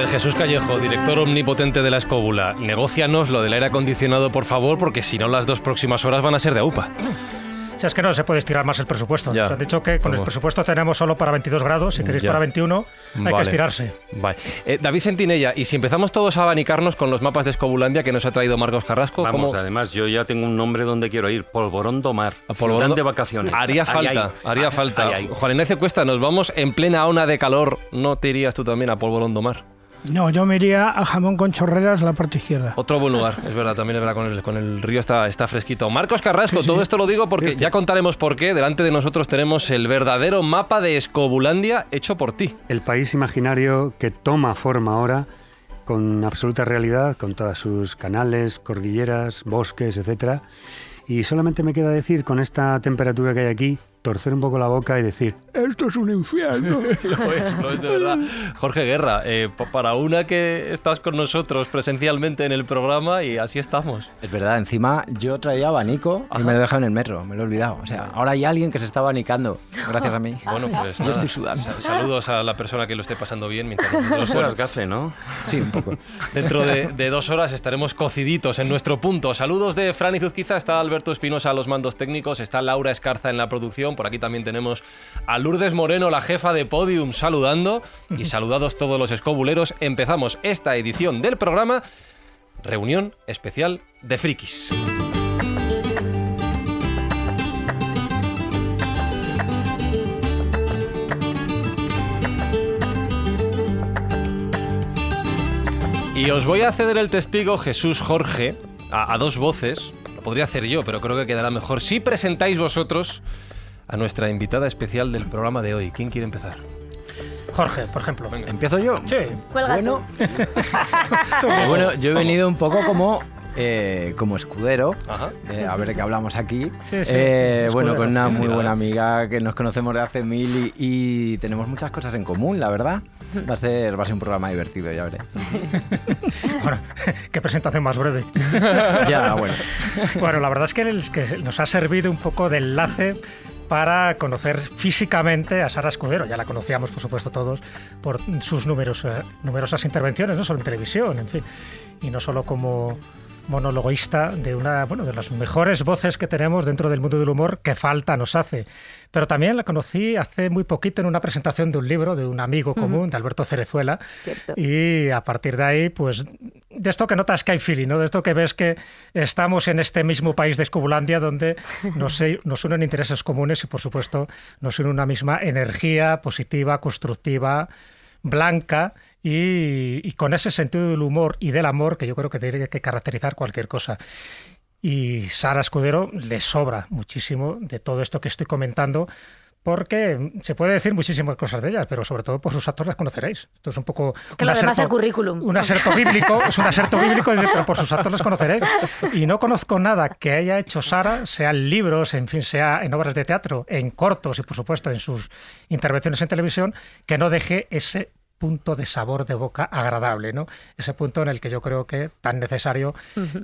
Ver, Jesús Callejo, director omnipotente de la escóbula, negocianos lo del aire acondicionado, por favor, porque si no las dos próximas horas van a ser de UPA. Si es que no se puede estirar más el presupuesto. Ya. Se han dicho que con el presupuesto tenemos solo para 22 grados. Si queréis Ya. para 21, hay Vale. que estirarse. Vale. Eh, David Sentinella, y si empezamos todos a abanicarnos con los mapas de Escobulandia que nos ha traído Marcos Carrasco, Vamos, ¿cómo- además yo ya tengo un nombre donde quiero ir, Polvorón Domar, Polvorón de vacaciones. Haría falta, haría falta. Juan Ignacio Cuesta, nos vamos en plena ona de calor. ¿No te irías tú también a Polvorón Domar? No, yo me iría a jamón con chorreras, la parte izquierda. Otro buen lugar, es verdad, también es verdad, con el, con el río está, está fresquito. Marcos Carrasco, todo esto lo digo porque ya contaremos por qué. Delante de nosotros tenemos el verdadero mapa de Escobulandia hecho por ti. el país imaginario que toma forma ahora con absoluta realidad, con todas sus canales, cordilleras, bosques, etcétera. Y solamente me queda decir, con esta temperatura que hay aquí, torcer un poco la boca y decir, esto es un infierno. Lo es, lo es de verdad. Jorge Guerra, eh, pa- para una que estás con nosotros presencialmente en el programa y así estamos. Es verdad, encima yo traía abanico y me lo he dejado en el metro, me lo he olvidado. O sea, ahora hay alguien que se está abanicando, gracias a mí. Bueno, pues Yo nada, estoy sudando. sa- Saludos a la persona que lo esté pasando bien mientras Dos horas gafe, ¿no? Sí, un poco. Dentro de, de dos horas estaremos cociditos en nuestro punto. Saludos de Fran Izuzquiza, está Alberto Espinosa a los mandos técnicos, está Laura Escarza en la producción, por aquí también tenemos a Lourdes Moreno, la jefa de Podium, saludando. Y saludados todos los escobuleros, empezamos esta edición del programa, reunión especial de frikis. Y os voy a ceder el testigo Jesús Jorge a, a dos voces. Lo podría hacer yo, pero creo que quedará mejor si presentáis vosotros a nuestra invitada especial del programa de hoy. ¿Quién quiere empezar? Jorge, por ejemplo. Venga. ¿Empiezo yo? Sí. Bueno, bueno, yo he venido un poco como, eh, como escudero. Ajá. eh, a ver de qué hablamos aquí. Sí, sí, Eh, sí, bueno, con una muy buena amiga que nos conocemos de hace mil y, y tenemos muchas cosas en común, la verdad. Va a ser, va a ser un programa divertido, ya veré. Bueno, qué presentación más breve. Ya, bueno. Bueno, la verdad es que, el- que nos ha servido un poco de enlace para conocer físicamente a Sara Escudero. Ya la conocíamos, por supuesto, todos por sus numeros- numerosas intervenciones, no solo en televisión, en fin, y no solo como monologuista de una bueno de las mejores voces que tenemos dentro del mundo del humor que falta nos hace pero también la conocí hace muy poquito en una presentación de un libro de un amigo común de Alberto Cerezuela Cierto. y a partir de ahí, pues, de esto que notas que hay feeling, ¿no? De esto que ves que estamos en este mismo país de Escobulandia donde nos, nos unen intereses comunes y, por supuesto, nos une una misma energía positiva, constructiva, blanca y, y con ese sentido del humor y del amor que yo creo que tiene que caracterizar cualquier cosa. Y Sara Escudero le sobra muchísimo de todo esto que estoy comentando, porque se puede decir muchísimas cosas de ellas, pero sobre todo por sus actos las conoceréis. Esto es un poco... Que lo demás currículum. Un aserto bíblico, es un aserto bíblico, pero por sus actos las conoceréis. Y no conozco nada que haya hecho Sara, sea en libros, en fin, sea en obras de teatro, en cortos y por supuesto en sus intervenciones en televisión, que no deje ese punto de sabor de boca agradable, ¿no? Ese punto en el que yo creo que tan necesario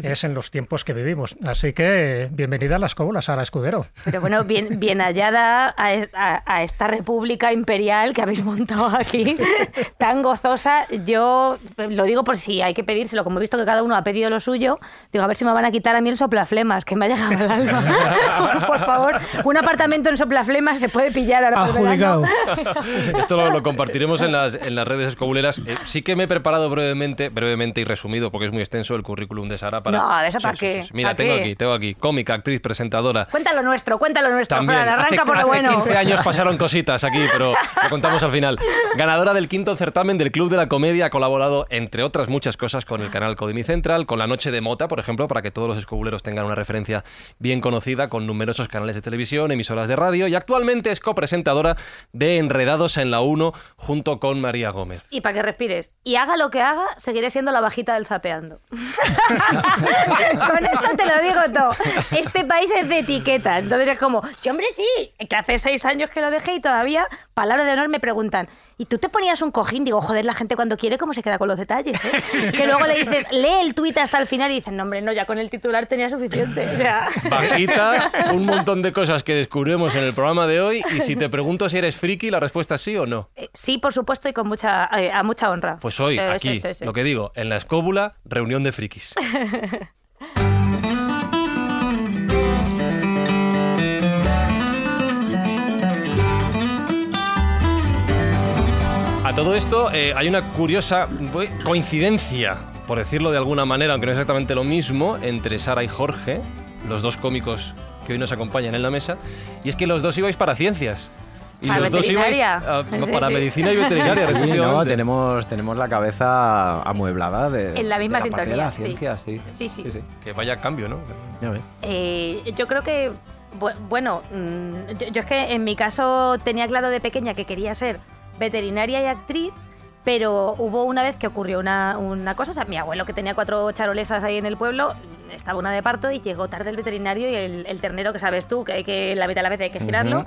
es en los tiempos que vivimos. Así que bienvenida a las cóbulas, Sara Escudero. Pero bueno, bien, bien hallada a, es- a- a esta república imperial que habéis montado aquí, tan gozosa. Yo lo digo por si hay que pedírselo, como he visto que cada uno ha pedido lo suyo, digo, a ver si me van a quitar a mí el soplaflemas, que me ha llegado al alma. por favor, un apartamento en soplaflemas se puede pillar ahora Adjudicado. Esto lo, lo compartiremos en las, en las redes escobuleras. Eh, sí que me he preparado brevemente, brevemente y resumido, porque es muy extenso el currículum de Sara. Para... No, ¿eso Sí, para sí, qué? sí. Mira, ¿Para tengo qué? aquí, tengo aquí. Cómica, actriz, presentadora. Cuéntalo nuestro, cuéntalo nuestro, También, Fran, arranca hace, por lo hace bueno. 15 años pasaron cositas aquí, pero lo contamos al final. Ganadora del quinto certamen del Club de la Comedia, ha colaborado, entre otras muchas cosas, con el canal Codimi Central, con La Noche de Mota, por ejemplo, para que todos los escobuleros tengan una referencia bien conocida, con numerosos canales de televisión, emisoras de radio, y actualmente es copresentadora de Enredados en la 1, junto con María Y para que respires. Y haga lo que haga, seguiré siendo la bajita del zapeando. Con eso te lo digo todo. Este país es de etiquetas. Entonces es como, sí, hombre, sí, que hace seis años que lo dejé y todavía, palabra de honor, me preguntan, ¿y tú te ponías un cojín? Digo, joder, la gente cuando quiere, ¿cómo se queda con los detalles? eh? Que luego le dices, lee el tuit hasta el final y dicen, no, hombre, no, ya con el titular tenía suficiente. O sea, Bajita, un montón de cosas que descubrimos en el programa de hoy. Y si te pregunto si eres friki, la respuesta es sí o no. eh, sí, por supuesto, y con mucha, eh, a mucha honra. Pues hoy, Sí, aquí, sí, sí, sí. lo que digo, en la escóbula, reunión de frikis. todo esto eh, hay una curiosa coincidencia, por decirlo de alguna manera, aunque no es exactamente lo mismo, entre Sara y Jorge, los dos cómicos que hoy nos acompañan en la mesa, y es que los dos ibais para ciencias. Y Para los dos ibais veterinaria. a- no, Sí, para sí. medicina y veterinaria, Sí, no, tenemos, tenemos la cabeza amueblada de, En la misma de la parte de sintonía, la sí. ciencia, sí. Sí, sí. Que vaya cambio, ¿no? Ya ves. Eh, yo creo que, bu- bueno, mm, yo, yo es que en mi caso tenía claro de pequeña que quería ser veterinaria y actriz, pero hubo una vez que ocurrió una, una cosa, o sea, mi abuelo que tenía cuatro charolesas ahí en el pueblo, estaba una de parto y llegó tarde el veterinario y el, el ternero que sabes tú, que hay que la mitad de la vez hay que girarlo,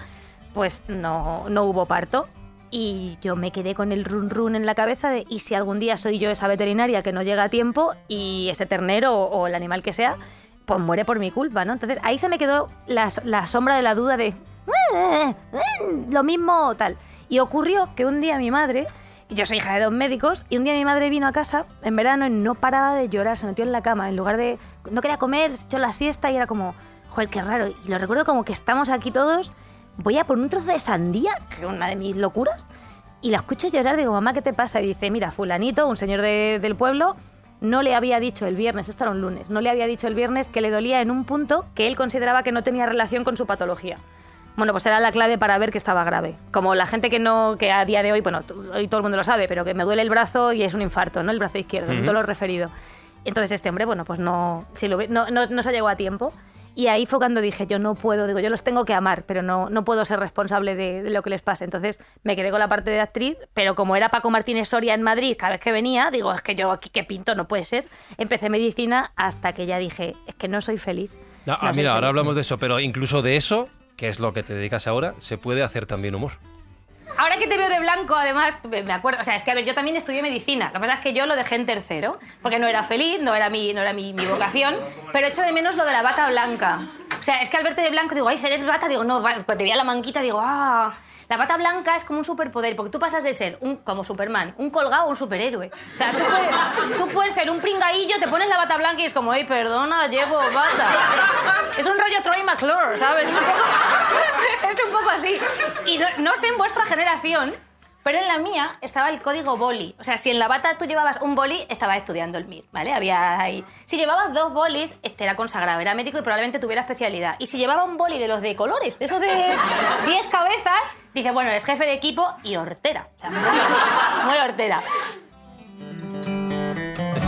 pues no, no hubo parto. Y yo me quedé con el run run en la cabeza de, ¿y si algún día soy yo esa veterinaria que no llega a tiempo y ese ternero o, o el animal que sea, pues muere por mi culpa, ¿no? Entonces ahí se me quedó la, la sombra de la duda de, "Eh, eh, lo mismo tal. Y ocurrió que un día mi madre, yo soy hija de dos médicos, y un día mi madre vino a casa en verano y no paraba de llorar, se metió en la cama, en lugar de, no quería comer, se echó la siesta y era como, joder, qué raro. Y lo recuerdo como que estamos aquí todos, voy a por un trozo de sandía, que es una de mis locuras, y la escucho llorar, digo, mamá, ¿qué te pasa? Y dice, mira, fulanito, un señor de- del pueblo, no le había dicho el viernes, esto era un lunes, no le había dicho el viernes que le dolía en un punto que él consideraba que no tenía relación con su patología. Bueno, pues era la clave para ver que estaba grave. Como la gente que no, que a día de hoy, bueno, hoy todo el mundo lo sabe, pero que me duele el brazo y es un infarto, ¿no? El brazo izquierdo, un Ujú. dolor referido. Entonces este hombre, bueno, pues no, si lo no, no, no se llegó a tiempo. Y ahí fue cuando dije, yo no puedo, digo, yo los tengo que amar, pero no, no puedo ser responsable de, de lo que les pase. Entonces me quedé con la parte de actriz, pero como era Paco Martínez Soria en Madrid cada vez que venía, digo, es que yo aquí que pinto, no puede ser. Empecé medicina hasta que ya dije, es que no soy feliz. Ah, No ah, mira, ahora hablamos de eso, pero incluso de eso, que es lo que te dedicas ahora, se puede hacer también humor. Ahora que te veo de blanco, además, me acuerdo, o sea, es que a ver, yo también estudié medicina. Lo que pasa es que yo lo dejé en tercero, porque no era feliz, no era mi, no era mi, mi vocación, pero echo de menos lo de la bata blanca. O sea, es que al verte de blanco digo, ay, ¿eres bata? Digo, no, cuando te veía la manquita digo, ah. La bata blanca es como un superpoder, porque tú pasas de ser un, como Superman, un colgado a un superhéroe. O sea, tú puedes, ser un pringaillo, te pones la bata blanca y es como, ay, perdona, llevo bata. Es un rollo Troy McClure, ¿sabes? Es un poco, así. Y no, no sé en vuestra generación, pero en la mía estaba el código boli. O sea, si en la bata tú llevabas un boli, estabas estudiando el MIR, ¿vale? Había ahí. Si llevabas dos bolis, este era consagrado, era médico y probablemente tuviera especialidad. Y si llevaba un boli de los de colores, de esos de 10 cabezas, dice, bueno, eres jefe de equipo y hortera. O sea, muy hortera.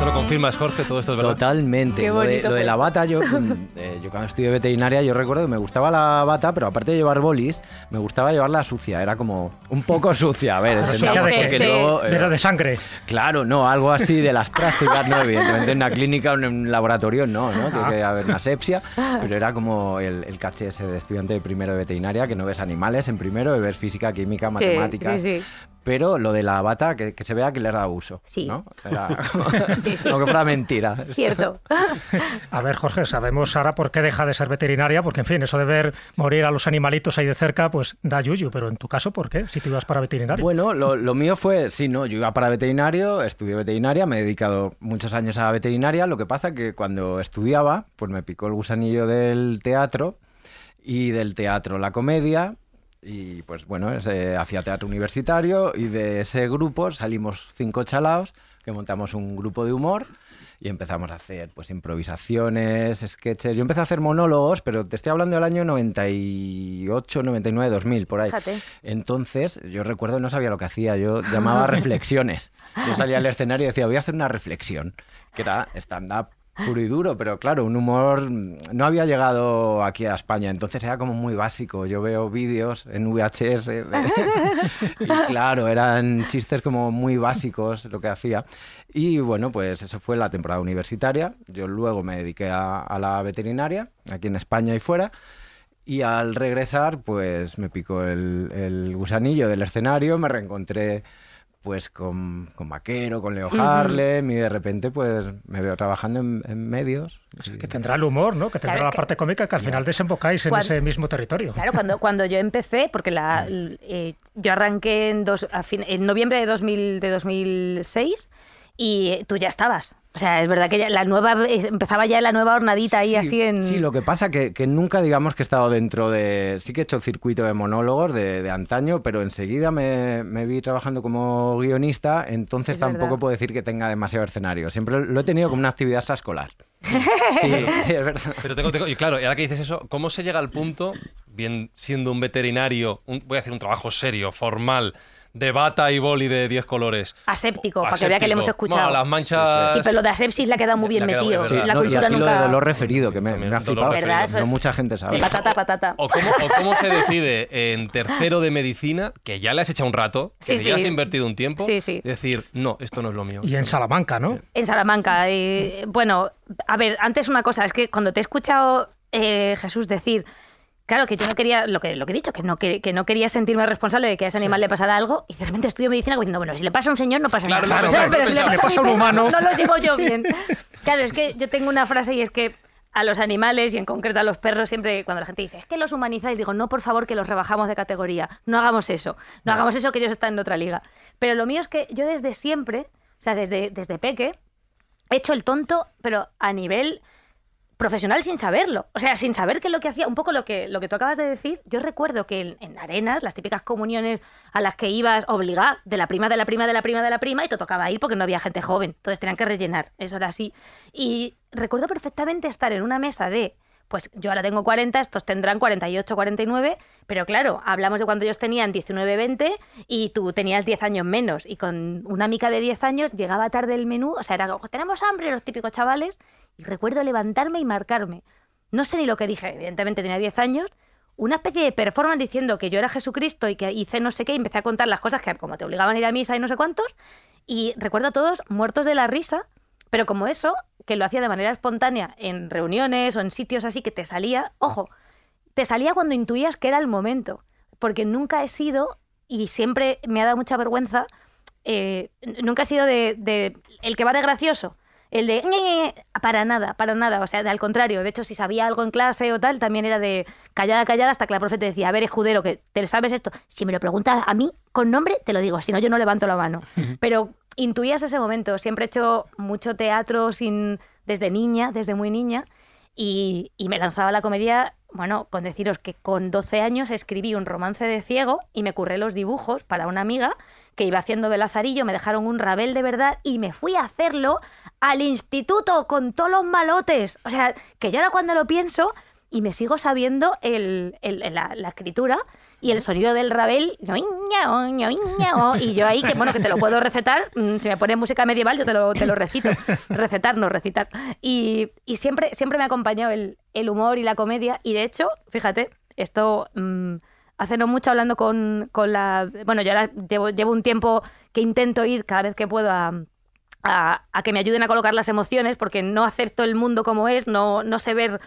Esto lo confirmas, Jorge, todo esto es verdad. Totalmente. Qué Lo de, lo la bata, yo, mm, eh, yo cuando estudié veterinaria, yo recuerdo que me gustaba la bata, pero aparte de llevar bolis, me gustaba llevarla sucia. Era como un poco sucia, a ver, entendamos, porque Sí. luego, eh, Pero de sangre. Claro, no, algo así de las prácticas, no, evidentemente en una clínica o en un laboratorio no, ¿no? Tiene que haber una asepsia, pero era como el, el caché ese de estudiante de primero de veterinaria, que no ves animales en primero, ves física, química, Sí, matemáticas. sí, sí. Pero lo de la bata, que, que se vea que le da uso. Sí. ¿no? Era Sí, sí. Aunque fuera mentira. Cierto. A ver, Jorge, sabemos ahora por qué deja de ser veterinaria, porque en fin, eso de ver morir a los animalitos ahí de cerca, pues da yuyu, pero en tu caso, ¿por qué? Si tú ibas para veterinario. Bueno, lo, lo mío fue, sí, no, yo iba para veterinario, estudié veterinaria, me he dedicado muchos años a veterinaria, lo que pasa que cuando estudiaba, pues me picó el gusanillo del teatro y del teatro la comedia y pues bueno, hacía teatro universitario y de ese grupo salimos cinco chalaos que montamos un grupo de humor y empezamos a hacer pues improvisaciones, sketches. Yo empecé a hacer monólogos, pero te estoy hablando del año 98, 99, 2000, por ahí. Fíjate. Entonces, yo recuerdo no sabía lo que hacía, yo llamaba reflexiones. Yo salía al escenario y decía, voy a hacer una reflexión, que era stand-up puro y duro, pero claro, un humor mm, no había llegado aquí a España, entonces era como muy básico. Yo veo vídeos en VHS de- y claro, eran chistes como muy básicos lo que hacía. Y bueno, pues eso fue la temporada universitaria. Yo luego me dediqué a, a la veterinaria, aquí en España y fuera. Y al regresar, pues me picó el, el gusanillo del escenario, me reencontré pues con, con Vaquero, con Leo. Harlem y de repente pues me veo trabajando en, en medios. Que tendrá el humor, ¿no? Que tendrá Claro, la que- parte cómica que al final desembocáis en ese mismo territorio. Claro, cuando, cuando yo empecé, porque la, eh, yo arranqué en, dos, a fin- en noviembre de, 2000, de 2006 y tú ya estabas. O sea, es verdad que ya la nueva empezaba ya la nueva hornadita ahí Sí, así en... Sí, lo que pasa que, que nunca digamos que he estado dentro de... Sí que he hecho el circuito de monólogos de, de antaño, pero enseguida me, me vi trabajando como guionista, entonces Es tampoco verdad. puedo decir que tenga demasiado escenario. Siempre lo he tenido como una actividad extraescolar. Sí, sí, es verdad. Pero tengo, tengo- y claro, y ahora que dices eso, ¿cómo se llega al punto, bien siendo un veterinario, un- voy a hacer un trabajo serio, formal, de bata y boli de 10 colores? Aséptico, para que vea que le hemos escuchado. Bueno, las manchas... Sí, pero lo de asepsis le ha quedado muy bien metido. es Sí, la no, y cultura lo nunca... de dolor referido, que me, ha flipado. Eso No es- mucha gente sabe. De patata, patata. O cómo, o cómo se decide en tercero de medicina, que ya le has echado un rato, que Sí, ya has invertido un tiempo, Sí, sí. decir, no, esto no es lo mío. Y en Salamanca, ¿no? En Salamanca. bueno, a ver, antes una cosa, es que cuando te he escuchado, eh, Jesús, decir, claro, que yo no quería, lo que, lo que he dicho, que no, que, que no quería sentirme responsable de que a ese animal le pasara algo, y de repente estudio medicina diciendo, bueno, si le pasa a un señor no pasa Claro, nada. claro, O sea, claro, pero si le pasa, le pasa a un perro, humano. No lo llevo yo bien. Claro, es que yo tengo una frase y es que a los animales y en concreto a los perros siempre cuando la gente dice es que los humanizáis digo no por favor que los rebajamos de categoría. No hagamos eso. No hagamos eso que ellos están en otra liga pero lo mío es que yo desde siempre o sea desde desde peque he hecho el tonto, pero a nivel profesional sin saberlo. O sea, sin saber que lo que hacía, un poco lo que, lo que tú acabas de decir, yo recuerdo que en, en arenas, las típicas comuniones a las que ibas obligada, de la prima, de la prima, de la prima, de la prima, y te tocaba ir porque no había gente joven. Entonces tenían que rellenar, eso era así. Y recuerdo perfectamente estar en una mesa de pues yo ahora tengo 40, estos tendrán 48, 49, pero claro, hablamos de cuando ellos tenían 19, 20 y tú tenías 10 años menos. Y con una mica de 10 años llegaba tarde el menú, o sea, era tenemos hambre los típicos chavales, y recuerdo levantarme y marcarme. No sé ni lo que dije, evidentemente tenía 10 años, una especie de performance diciendo que yo era Jesucristo y que hice no sé qué, y empecé a contar las cosas que como te obligaban a ir a misa y no sé cuántos, y recuerdo a todos muertos de la risa, pero como eso, que lo hacía de manera espontánea en reuniones o en sitios así que te salía, ojo, te salía cuando intuías que era el momento, porque nunca he sido, y siempre me ha dado mucha vergüenza, eh, nunca he sido de, de el que va de gracioso, el de para nada, para nada, o sea, de al contrario, de hecho, si sabía algo en clase o tal, también era de callada, callada, hasta que la profe te decía, a ver, escudero, que te sabes esto, si me lo preguntas a mí con nombre, te lo digo, si no, yo no levanto la mano. Pero intuías ese momento, siempre he hecho mucho teatro sin, desde niña, desde muy niña, y, y me lanzaba a la comedia, bueno, con deciros que con 12 años escribí un romance de ciego y me curré los dibujos para una amiga que iba haciendo de Lazarillo, me dejaron un rabel de verdad y me fui a hacerlo al instituto con todos los malotes. O sea, que yo ahora cuando lo pienso y me sigo sabiendo el, la escritura y el sonido del rabel, y yo ahí, que bueno, que te lo puedo recetar, mm, si me pones música medieval yo te lo, te lo recito, recetar, no recitar. Y, y siempre, siempre me ha acompañado el, el humor y la comedia, y de hecho, fíjate, esto mm, hace no mucho hablando con, con la... Bueno, yo ahora llevo, llevo un tiempo que intento ir cada vez que puedo a, a, a que me ayuden a colocar las emociones, porque no acepto el mundo como es, no, no sé ver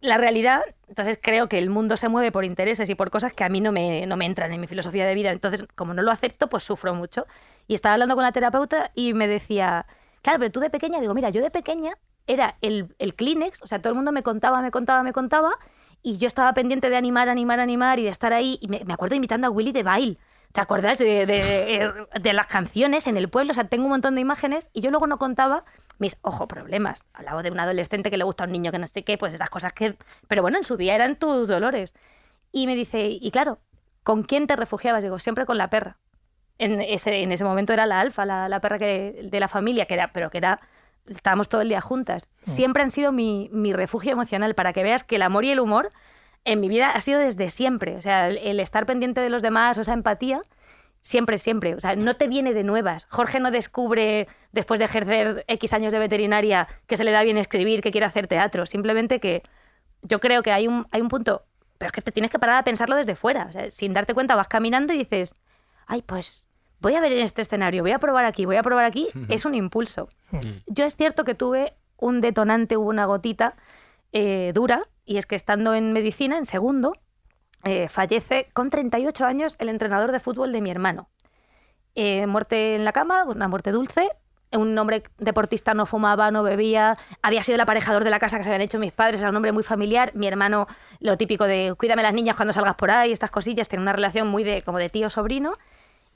la realidad, entonces creo que el mundo se mueve por intereses y por cosas que a mí no me, no me entran en mi filosofía de vida. Entonces, como no lo acepto, pues sufro mucho. Y estaba hablando con la terapeuta y me decía, claro, pero tú de pequeña, digo, mira, yo de pequeña era el, el Kleenex, o sea, todo el mundo me contaba, me contaba, me contaba, y yo estaba pendiente de animar, animar, animar y de estar ahí. Y me, acuerdo imitando a Willy de Bail. ¿Te acuerdas de, de, de las canciones en el pueblo? O sea, tengo un montón de imágenes y yo luego no contaba mis, ojo, problemas. Hablaba de un adolescente que le gusta a un niño que no sé qué, pues esas cosas que... Pero bueno, en su día eran tus dolores. Y me dice, y claro, ¿con quién te refugiabas? Digo, siempre con la perra. En ese, en ese momento era la alfa, la, la perra que, de la familia, que era, pero que era... Estábamos todo el día juntas. Siempre han sido mi, mi refugio emocional para que veas que el amor y el humor en mi vida ha sido desde siempre. O sea, el, el estar pendiente de los demás o esa empatía Siempre, siempre. O sea, no te viene de nuevas. Jorge no descubre, después de ejercer X años de veterinaria, que se le da bien escribir, que quiere hacer teatro. Simplemente que yo creo que hay un, hay un punto, pero es que te tienes que parar a pensarlo desde fuera. O sea, sin darte cuenta vas caminando y dices, ay, pues voy a ver en este escenario, voy a probar aquí, voy a probar aquí. Es un impulso. Yo es cierto que tuve un detonante, hubo una gotita eh, dura, y es que estando en medicina, en segundo, eh, fallece con 38 años el entrenador de fútbol de mi hermano. Eh, muerte en la cama, una muerte dulce. Un hombre deportista no fumaba, no bebía, había sido el aparejador de la casa que se habían hecho mis padres, era un hombre muy familiar. Mi hermano, lo típico de cuídame las niñas cuando salgas por ahí, estas cosillas, tiene una relación muy de como de tío-sobrino.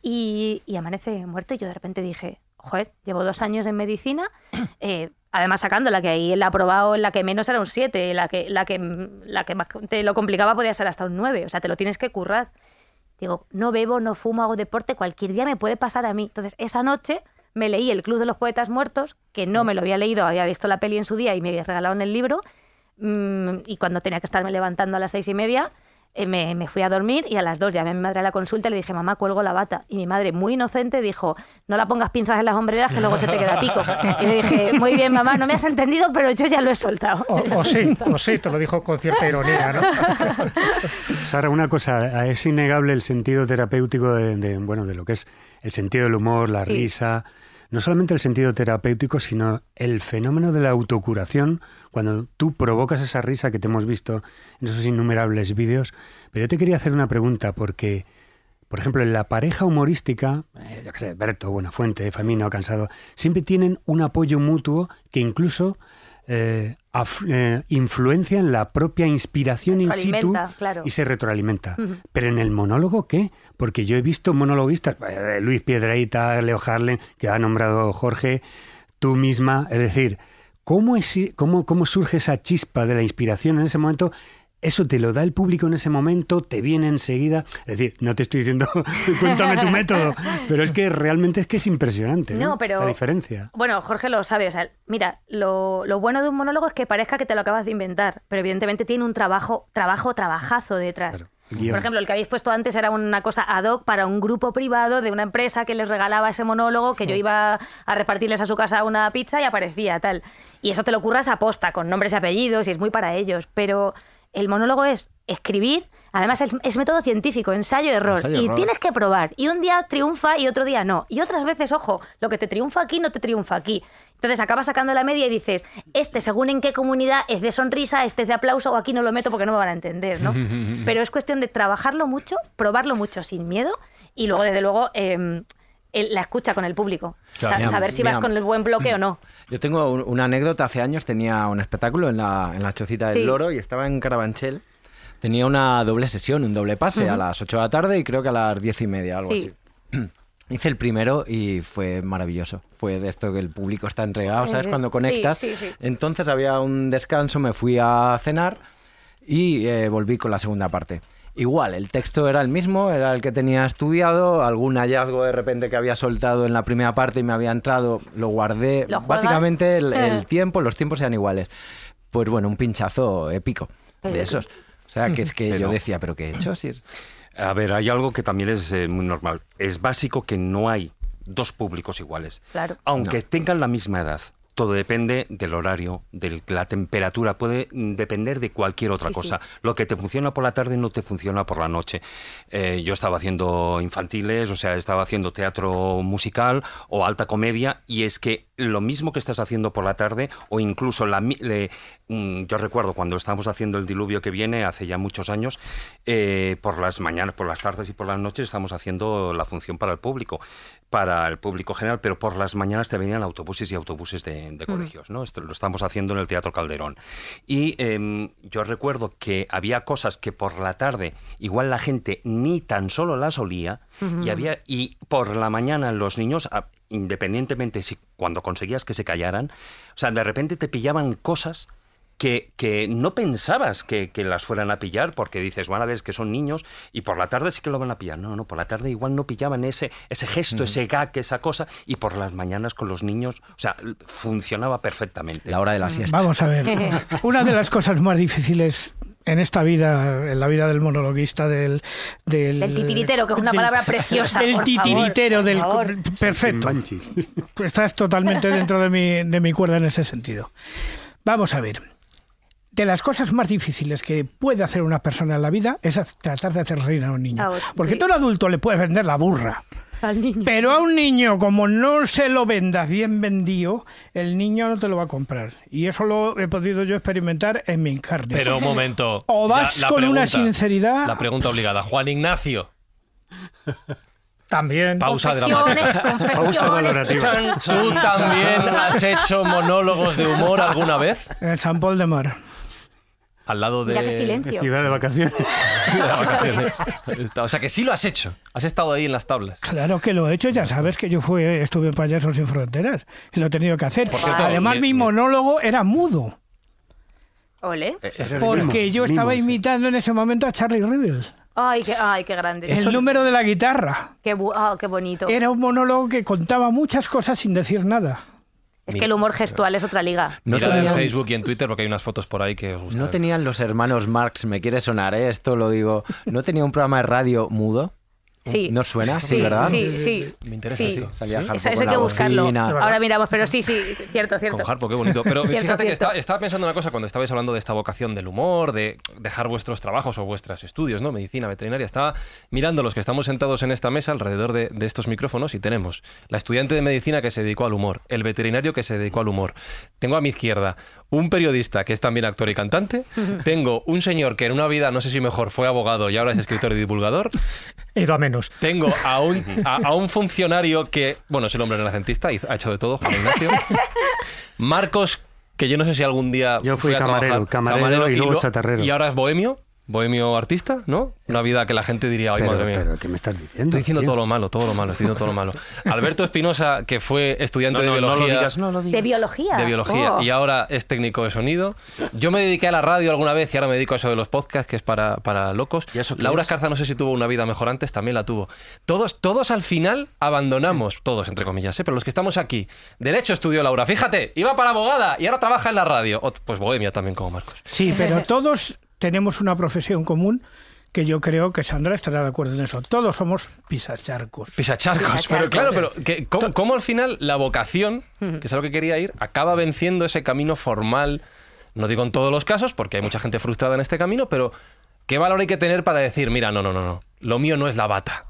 Y, y amanece muerto y yo de repente dije, joder, llevo dos años en medicina, eh, además sacando la que ahí él ha aprobado, la que menos era un 7, la que, la, que, la que más te lo complicaba podía ser hasta un 9, o sea, te lo tienes que currar. Digo, no bebo, no fumo, hago deporte, cualquier día me puede pasar a mí. Entonces, esa noche me leí El Club de los Poetas Muertos, que no me lo había leído, había visto la peli en su día y me en el libro, mm, y cuando tenía que estarme levantando a las seis y media, eh, me, me, fui a dormir y a las dos llamé a mi madre a la consulta y le dije, mamá, cuelgo la bata. Y mi madre, muy inocente, dijo, no la pongas pinzas en las hombreras que luego se te queda pico. Y le dije, muy bien, mamá, no me has entendido, pero yo ya lo he soltado. O, o sí, o sí, te lo dijo con cierta ironía, ¿no? Sara, una cosa, es innegable el sentido terapéutico de, de, bueno, de lo que es el sentido del humor, la sí. risa no solamente el sentido terapéutico, sino el fenómeno de la autocuración, cuando tú provocas esa risa que te hemos visto en esos innumerables vídeos. Pero yo te quería hacer una pregunta, porque, por ejemplo, en la pareja humorística, eh, yo qué sé, Berto, Buenafuente, Famino, Cansado, siempre tienen un apoyo mutuo que incluso eh, eh, influencia en la propia inspiración in situ claro. y se retroalimenta. Uh -huh. Pero en el monólogo, ¿qué? Porque yo he visto monologuistas, eh, Luis Piedraíta, Leo Harlen, que ha nombrado Jorge, tú misma, es decir, ¿cómo, es, cómo, ¿cómo surge esa chispa de la inspiración en ese momento eso te lo da el público en ese momento, te viene enseguida. Es decir, no te estoy diciendo, cuéntame tu método, pero es que realmente es que es impresionante ¿no? no pero, la diferencia. Bueno, Jorge lo sabe. O sea, mira, lo, lo, bueno de un monólogo es que parezca que te lo acabas de inventar, pero evidentemente tiene un trabajo, trabajo, trabajazo detrás. Claro. Por ejemplo, el que habéis puesto antes era una cosa ad hoc para un grupo privado de una empresa que les regalaba ese monólogo, que yo iba a repartirles a su casa una pizza y aparecía tal. Y eso te lo curras a posta, con nombres y apellidos, y es muy para ellos. Pero el monólogo es escribir, además es, es método científico, ensayo-error, ensayo, y error. tienes que probar. Y un día triunfa y otro día no. Y otras veces, ojo, lo que te triunfa aquí no te triunfa aquí. Entonces acabas sacando la media y dices, este según en qué comunidad es de sonrisa, este es de aplauso, o aquí no lo meto porque no me van a entender, ¿no? Pero es cuestión de trabajarlo mucho, probarlo mucho sin miedo y luego, desde luego, eh, el, la escucha con el público. Claro, Sa saber si vas con el buen bloque o no. Yo tengo un, una anécdota. Hace años tenía un espectáculo en la, en la Chocita del Sí. Loro y estaba en Carabanchel. Tenía una doble sesión, un doble pase a las 8 de la tarde y creo que a las 10 y media, algo Sí. así. Hice el primero y fue maravilloso. Fue de esto que el público está entregado, ¿sabes? Cuando conectas. sí. Entonces había un descanso, me fui a cenar y eh, volví con la segunda parte. Igual, el texto era el mismo, era el que tenía estudiado, algún hallazgo de repente que había soltado en la primera parte y me había entrado, lo guardé. Básicamente el, el tiempo, los tiempos eran iguales. Pues bueno, un pinchazo épico Pero- de esos. O sea, que es que yo decía, ¿pero qué he hecho? Si es... A ver, hay algo que también es eh, muy normal. Es básico que no hay dos públicos iguales. Claro. Aunque tengan la misma edad. Todo depende del horario, de la temperatura, puede depender de cualquier otra Sí, cosa. Lo que te funciona por la tarde no te funciona por la noche. Eh, yo estaba haciendo infantiles, o sea, estaba haciendo teatro musical o alta comedia, y es que lo mismo que estás haciendo por la tarde, o incluso la, le- mm, yo recuerdo cuando estábamos haciendo el diluvio que viene, hace ya muchos años, eh, por las mañanas, por las tardes y por las noches estamos haciendo la función para el público, para el público general, pero por las mañanas te venían autobuses y autobuses de, de colegios, ¿no? Esto lo estamos haciendo en el Teatro Calderón. Y em, yo recuerdo que había cosas que por la tarde igual la gente ni tan solo las olía y había y por la mañana los niños a- independientemente si cuando conseguías que se callaran, o sea, de repente te pillaban cosas que, que no pensabas que, que las fueran a pillar porque dices, bueno, a ver, es que son niños y por la tarde sí que lo van a pillar. No, no, por la tarde igual no pillaban ese, ese gesto, ese gag, esa cosa y por las mañanas con los niños, o sea, funcionaba perfectamente. La hora de la siesta. Vamos a ver. Una de las cosas más difíciles en esta vida, en la vida del monologuista, del... Del, Del titiritero, que es una del- palabra preciosa, El por titiritero favor, del... por. Perfecto. Estás totalmente dentro de mi, de mi cuerda en ese sentido. Vamos a ver. De las cosas más difíciles que puede hacer una persona en la vida es tratar de hacer reír a un niño. Ah, Porque sí. todo adulto le puede vender la burra. Al niño. Pero a un niño, como no se lo vendas bien vendido, el niño no te lo va a comprar. Y eso lo he podido yo experimentar en mi carne. Pero un momento. O vas la con una sinceridad. La pregunta obligada. Juan Ignacio. También. Pausa dramática. Pausa valorativa. ¿Tú también has hecho monólogos de humor alguna vez? En San Paul de Mar. Al lado de... Silencio. Ciudad de vacaciones. de O sea, que sí lo has hecho. Has estado ahí en las tablas. Claro que lo he hecho, ya sabes que yo fui, estuve en Payasos sin Fronteras y lo he tenido que hacer. Por cierto, Además, mi- mi monólogo era mudo, Ole. porque yo estaba imitando en ese momento a Charlie Rebel, Ay, qué, ay, qué grande. el número de la guitarra. Qué, bu- ah, qué bonito. Era un monólogo que contaba muchas cosas sin decir nada. Es que el humor gestual es otra liga. No Mirad en Facebook y en Twitter porque hay unas fotos por ahí que os gustan. No tenían los hermanos Marx, me quiere sonar, ¿eh? esto lo digo. ¿No tenía un programa de radio mudo? Sí. ¿No suena? Sí, Sí, ¿verdad? sí, sí. Me interesa, Sí. sí. Salía Harpo Eso, hay que buscarlo. bocina. Ahora miramos, pero sí, sí, cierto, cierto. Con Harpo, qué bonito. Pero Cierto, fíjate que cierto. estaba, estaba pensando una cosa cuando estabais hablando de esta vocación del humor, de dejar vuestros trabajos o vuestros estudios, ¿no? Medicina, veterinaria. Estaba mirando los que estamos sentados en esta mesa alrededor de, de estos micrófonos y tenemos la estudiante de medicina que se dedicó al humor, el veterinario que se dedicó al humor. Tengo a mi izquierda un periodista que es también actor y cantante. Tengo un señor que en una vida, no sé si mejor, fue abogado y ahora es escritor y divulgador. He ido a menos. Tengo a un, a, a un funcionario que, bueno, es el hombre renacentista, ha hecho de todo, Juan Ignacio. Marcos, que yo no sé si algún día Yo fui fui a camarero, trabajar, camarero y luego lo- chatarrero. Y ahora es bohemio, bohemio artista, ¿no? Una vida que la gente diría, ay, Pero, madre mía. pero, ¿qué me estás diciendo? Estoy diciendo tío? todo lo malo, todo lo malo, estoy diciendo todo lo malo. Alberto Espinosa, que fue estudiante No, no, de no biología. lo digas, no lo digas. De biología. De biología Oh. y ahora es técnico de sonido. Yo me dediqué a la radio alguna vez y ahora me dedico a eso de los podcasts, que es para, para locos. ¿Y eso qué Laura es? Escarza no sé si tuvo una vida mejor antes, también la tuvo. Todos, todos al final abandonamos, todos entre comillas, ¿eh? pero los que estamos aquí. Derecho estudió Laura, fíjate, iba para abogada y ahora trabaja en la radio. Pues bohemia también como Marcos. Sí, pero todos tenemos una profesión común que yo creo que Sandra estará de acuerdo en eso. Todos somos pisacharcos. Pisacharcos. Pisacharcos. Pero claro, pero que- ¿cómo, cómo al final la vocación, que es a lo que quería ir, acaba venciendo ese camino formal? No digo en todos los casos, porque hay mucha gente frustrada en este camino, pero ¿qué valor hay que tener para decir, mira, no, no, no, no, lo mío no es la bata?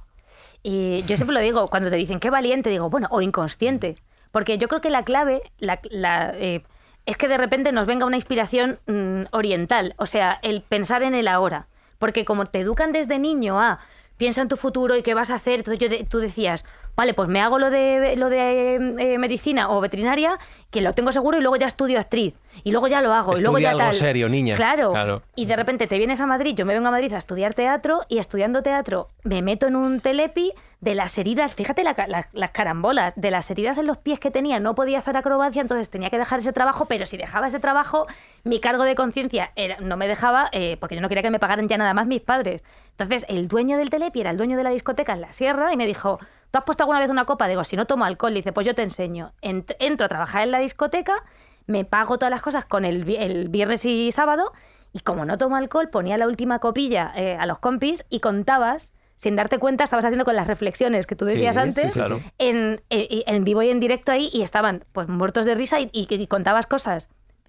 Y yo siempre lo digo, cuando te dicen qué valiente, digo, bueno, o inconsciente. Porque yo creo que la clave la, la, eh, es que de repente nos venga una inspiración mm, oriental, o sea, el pensar en el ahora. Porque como te educan desde niño a piensa en tu futuro y qué vas a hacer, entonces yo de- tú decías, vale, pues me hago lo de, lo de eh, medicina o veterinaria, que lo tengo seguro y luego ya estudio actriz. Y luego ya lo hago. y luego ya algo tal. serio, niña. Claro. Claro. Y de repente te vienes a Madrid, yo me vengo a Madrid a estudiar teatro y estudiando teatro me meto en un telepi de las heridas, fíjate la las carambolas, de las heridas en los pies que tenía, no podía hacer acrobacia, entonces tenía que dejar ese trabajo, pero si dejaba ese trabajo, mi cargo de conciencia no me dejaba, eh, porque yo no quería que me pagaran ya nada más mis padres. Entonces el dueño del telepi era el dueño de la discoteca en la sierra y me dijo, ¿tú has puesto alguna vez una copa? Digo, si no tomo alcohol, dice, pues yo te enseño. Ent- entro a trabajar en la discoteca me pago todas las cosas con el, el viernes y sábado y como no tomo alcohol ponía la última copilla eh, a los compis y contabas sin darte cuenta estabas haciendo con las reflexiones que tú decías Sí, antes sí, claro. en, en- en vivo y en directo ahí y estaban pues muertos de risa y, y- y contabas cosas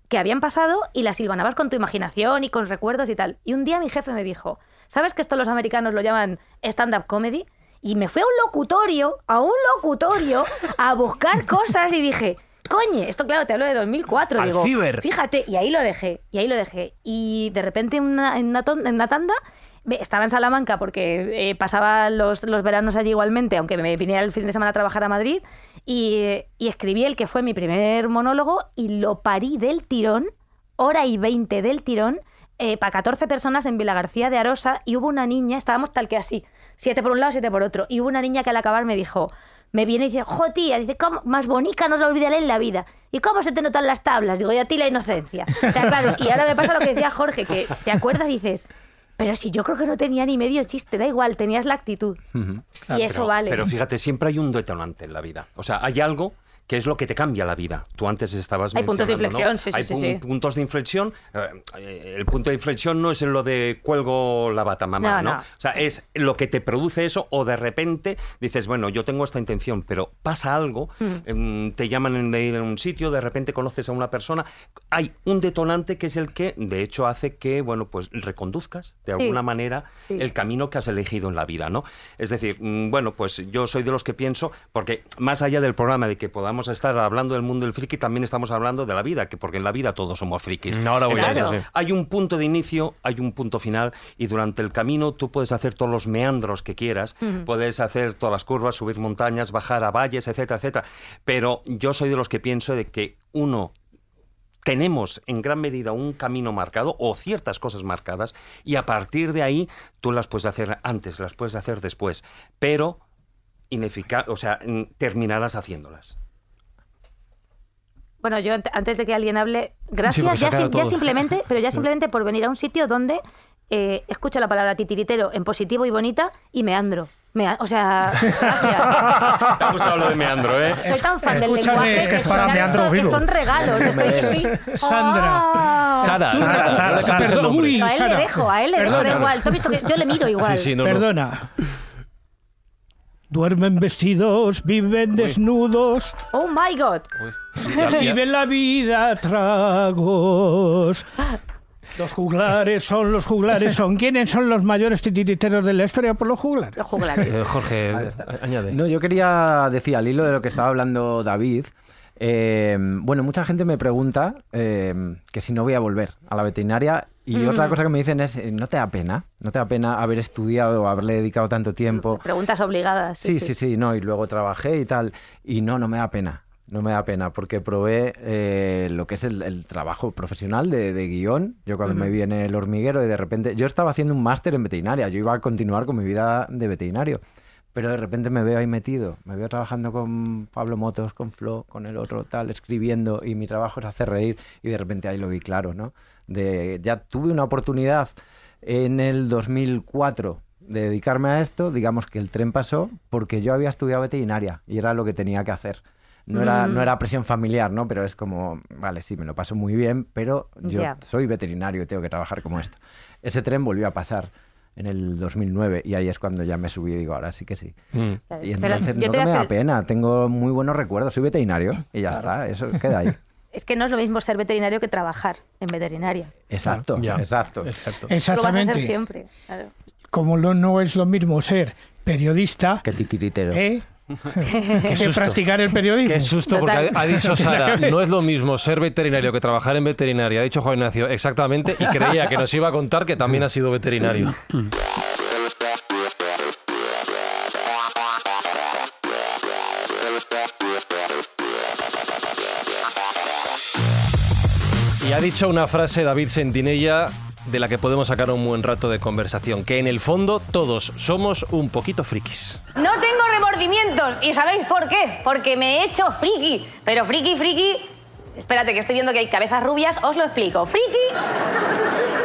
que habían pasado y las silvanabas con tu imaginación y con recuerdos y tal. Y un día mi jefe me dijo, ¿sabes que esto los americanos lo llaman stand-up comedy? Y me fui a un locutorio, a un locutorio, a buscar cosas y dije, coño, esto claro, te hablo de 2004. Al digo, ciber. Fíjate, y ahí lo dejé, y ahí lo dejé. Y de repente en una, en una, ton- en una tanda estaba en Salamanca porque eh, pasaba los, los veranos allí igualmente, aunque me viniera el fin de semana a trabajar a Madrid, y, y escribí el que fue mi primer monólogo y lo parí del tirón, hora y veinte del tirón, para 14 personas en Vila García de Arosa, y hubo una niña, estábamos tal que así, siete por un lado, siete por otro, y hubo una niña que al acabar me dijo, me viene y dice, jo tía, dice, ¿cómo? más bonita no se olvidaré en la vida. ¿Y cómo se te notan las tablas? Digo, y a ti la inocencia. O sea, claro, y ahora me pasa lo que decía Jorge, que te acuerdas y dices, pero si yo creo que no tenía ni medio chiste, da igual, tenías la actitud. y eso pero, vale. Pero fíjate, siempre hay un detonante en la vida. O sea, hay algo que es lo que te cambia la vida. Tú antes estabas Hay puntos de mencionando, ¿no? inflexión, sí, sí, Hay sí, pun- sí. puntos de inflexión. eh, el punto de inflexión no es en lo de cuelgo la bata, mamá, No, ¿no? no. O sea, es lo que te produce eso o de repente dices, bueno, yo tengo esta intención, pero pasa algo, Mm. em, te llaman de ir a un sitio, de repente conoces a una persona, hay un detonante que es el que, de hecho, hace que, bueno, pues reconduzcas de alguna manera el camino que has elegido en la vida, ¿no? Es decir, mm, bueno, pues yo soy de los que pienso, porque más allá del programa de que podamos estar hablando del mundo del friki, también estamos hablando de la vida, que porque en la vida todos somos frikis. Ahora voy a Entonces, eso, sí. hay un punto de inicio, hay un punto final, y durante el camino tú puedes hacer todos los meandros que quieras, puedes hacer todas las curvas, subir montañas, bajar a valles, etcétera, etcétera. Pero yo soy de los que pienso de que uno tenemos en gran medida un camino marcado o ciertas cosas marcadas y a partir de ahí tú las puedes hacer antes, las puedes hacer después, pero ineficaz, o sea, terminarás haciéndolas. Bueno, yo ant- antes de que alguien hable, Sí, gracias, se ya, sim- ya simplemente, pero ya simplemente por venir a un sitio donde eh, escucho la palabra titiritero en positivo y bonita y meandro. Mea- o sea, gracias. Te ha gustado lo de meandro, ¿eh? Soy tan fan del Escúchame, lenguaje es que es para meandro esto, que son regalos. Estoy feliz. Sandra. Ah. Sara, Sara, Sara, no Sara, perdón, uy. No, a él Sara. le dejo, a él le dejo, da Perdona. igual. ¿Tú has visto que yo le miro igual? Sí, sí, no, no. Perdona. Duermen vestidos, viven desnudos, Oh my god. Uy, viven la vida tragos. Los juglares son los juglares son. ¿Quiénes son los mayores titiriteros de la historia por los juglares? Los juglares. Eh, Jorge, añade. No, yo quería decir al hilo de lo que estaba hablando David. eh, bueno, mucha gente me pregunta eh, que si no voy a volver a la veterinaria y Mm. otra cosa que me dicen es, eh, ¿no te da pena? ¿No te da pena haber estudiado o haberle dedicado tanto tiempo? Preguntas obligadas. Sí, sí, sí, no, y luego trabajé y tal. Y no, no me da pena. No me da pena, porque probé eh, lo que es el, el trabajo profesional de, de guion. Yo cuando me vi en el hormiguero y de repente... Yo estaba haciendo un máster en veterinaria, yo iba a continuar con mi vida de veterinario. Pero de repente me veo ahí metido, me veo trabajando con Pablo Motos, con Flo, con el otro tal, escribiendo, y mi trabajo es hacer reír, y de repente ahí lo vi claro, ¿no? De, ya tuve una oportunidad en el 2004 de dedicarme a esto, digamos que el tren pasó porque yo había estudiado veterinaria y era lo que tenía que hacer. No era, Mm. no era presión familiar, ¿no? Pero es como, vale, sí, me lo paso muy bien, pero yo soy veterinario y tengo que trabajar como esto. Ese tren volvió a pasar en el 2009 y ahí es cuando ya me subí y digo, ahora sí que sí. Mm. Y entonces no que me da hacer- pena, tengo muy buenos recuerdos, soy veterinario y ya está, eso queda ahí. Es que no es lo mismo ser veterinario que trabajar en veterinaria. Exacto, exacto. Exacto. Lo vas a Exactamente. hacer siempre. claro. Como lo- no es lo mismo ser periodista. ¿eh? Que susto. practicar el periodismo. Qué susto, porque ha, ha dicho Sara, no es lo mismo ser veterinario que trabajar en veterinaria. Ha dicho Juan Ignacio exactamente y creía que nos iba a contar que también ha sido veterinario. Y ha dicho una frase David Sentinella de la que podemos sacar un buen rato de conversación, que en el fondo todos somos un poquito frikis. No tengo remordimientos. ¿Y sabéis por qué? Porque me he hecho friki. Pero friki, friki... Espérate, que estoy viendo que hay cabezas rubias. Os lo explico. Friki...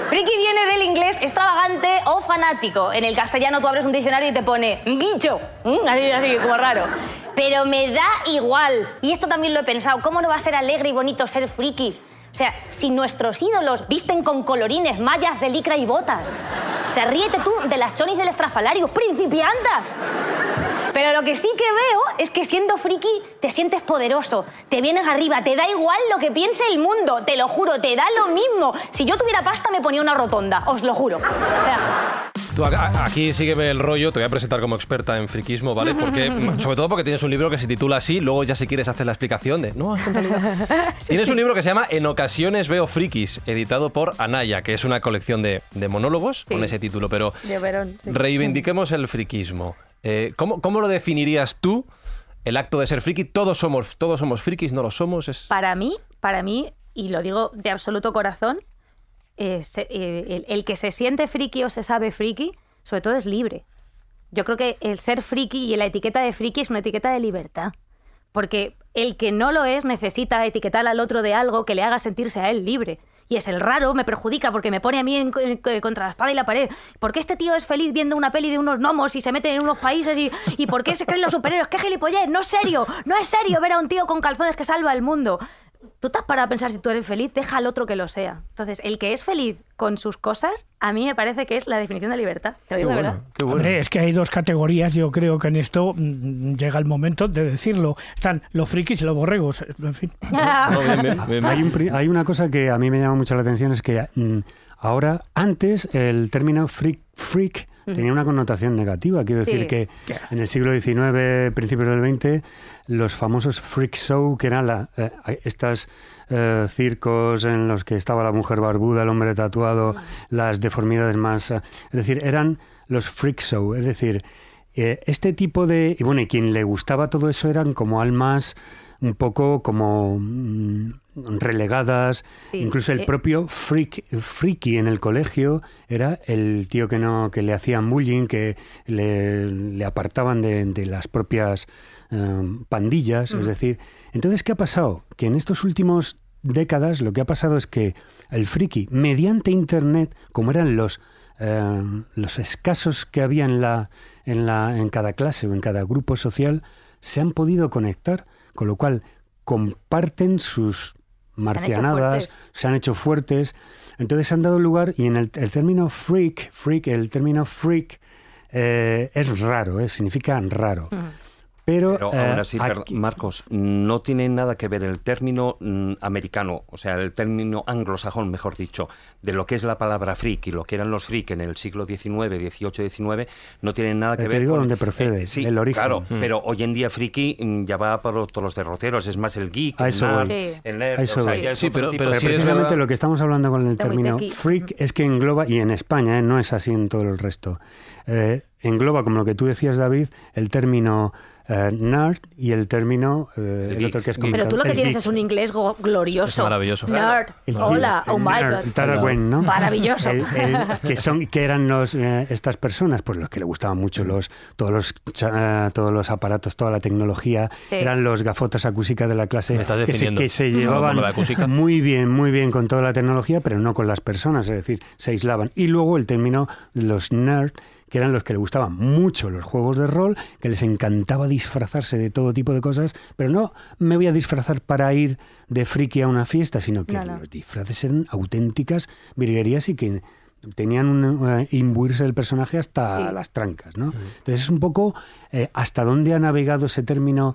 Friki viene del inglés extravagante o fanático. En el castellano tú abres un diccionario y te pone bicho. Así, así, como raro. Pero me da igual. Y esto también lo he pensado. ¿Cómo no va a ser alegre y bonito ser friki? O sea, si nuestros ídolos visten con colorines, mallas de licra y botas. O sea, ríete tú de las chonis del estrafalario, principiantas. Pero lo que sí que veo es que siendo friki te sientes poderoso, te vienes arriba, te da igual lo que piense el mundo, te lo juro, te da lo mismo. Si yo tuviera pasta me ponía una rotonda, os lo juro. Tú aquí sígueme el rollo, te voy a presentar como experta en friquismo, ¿vale? Porque, sobre todo porque tienes un libro que se titula así, luego ya si quieres hacer la explicación de... No, realidad- Tienes un libro que se llama En ocasiones veo frikis, editado por Anaya, que es una colección de, de monólogos Sí. con ese título, pero De Verón. sí. reivindiquemos el friquismo. Eh, ¿cómo, cómo lo definirías tú, el acto de ser friki? Todos somos, todos somos frikis, no lo somos. Es... Para mí, para mí, y lo digo de absoluto corazón, eh, eh, el, el que se siente friki o se sabe friki, sobre todo es libre. Yo creo que el ser friki y la etiqueta de friki es una etiqueta de libertad. Porque el que no lo es necesita etiquetar al otro de algo que le haga sentirse a él libre. y es el raro, me perjudica porque me pone a mí en- contra la espada y la pared. ¿Por qué este tío es feliz viendo una peli de unos gnomos y se mete en unos países y, y por qué se creen los superhéroes? ¡Qué gilipollez! No es serio, no es serio ver a un tío con calzones que salva el mundo. Tú te has parado a pensar si tú eres feliz, deja al otro que lo sea. Entonces, el que es feliz con sus cosas, a mí me parece que es la definición de libertad. Te lo digo. Hombre, es que hay dos categorías, yo creo que en esto mm, llega el momento de decirlo. Están los frikis y los borregos, en fin. Hay, un hay una cosa que a mí me llama mucho la atención, es que mm, ahora, antes, el término freak, freak tenía una connotación negativa. Quiero Sí. decir que en el siglo XIX, principios del XX, los famosos freak show, que eran la, eh, estos eh, circos en los que estaba la mujer barbuda, el hombre tatuado, las deformidades más... eh, es decir, eran los freak show. Es decir, eh, este tipo de... Y bueno, y quien le gustaba todo eso eran como almas un poco como mm, relegadas. Sí, Incluso el eh. propio freak, friki en el colegio era el tío que no que le hacían bullying, que le, le apartaban de, de las propias eh, pandillas. Es decir, entonces, ¿qué ha pasado? Que en estos últimos décadas lo que ha pasado es que el friki, mediante Internet, como eran los eh, los escasos que había en la, en la en cada clase o en cada grupo social se han podido conectar, con lo cual comparten sus marcianadas, se han hecho fuertes, entonces han dado lugar y en el, el término freak, freak, el término freak eh, es raro, eh, significa raro. Pero, Pero eh, aún así, per- aquí- Marcos, no tiene nada que ver el término mm, americano, o sea, el término anglosajón, mejor dicho, de lo que es la palabra freak y lo que eran los freak en el siglo XIX, XVIII, XIX, no tienen nada que Te ver digo con... dónde procede, Eh, sí, el origen. claro, Mm. pero hoy en día friki mm, ya va por todos los derroteros, es más el geek, A el eso nerd, el nerd, o sea, ya es Sí, pero- es precisamente lo que estamos hablando con el Está término freak es que engloba, y en España, eh, no es así en todo el resto, eh, engloba, como lo que tú decías, David, el término eh, nerd y el término, eh, el, otro que es Pero tú lo que el tienes geek. es un inglés glorioso. Es maravilloso. Nerd. El Hola. Oh my nerd, God. ¿no? Maravilloso. El- el- que son que eran los eh, estas personas pues los que le gustaban mucho los todos los cha- todos los aparatos toda la tecnología Sí. eran los gafotas acúsicas de la clase Me estás que se, que llevaban muy bien muy bien con toda la tecnología pero no con las personas es decir se aislaban y luego el término los nerd que eran los que le gustaban mucho los juegos de rol, que les encantaba disfrazarse de todo tipo de cosas, pero no me voy a disfrazar para ir de friki a una fiesta, sino que No, no. los disfraces eran auténticas virguerías y que tenían un eh, imbuirse del personaje hasta Sí. las trancas, ¿no? Entonces es un poco eh, hasta dónde ha navegado ese término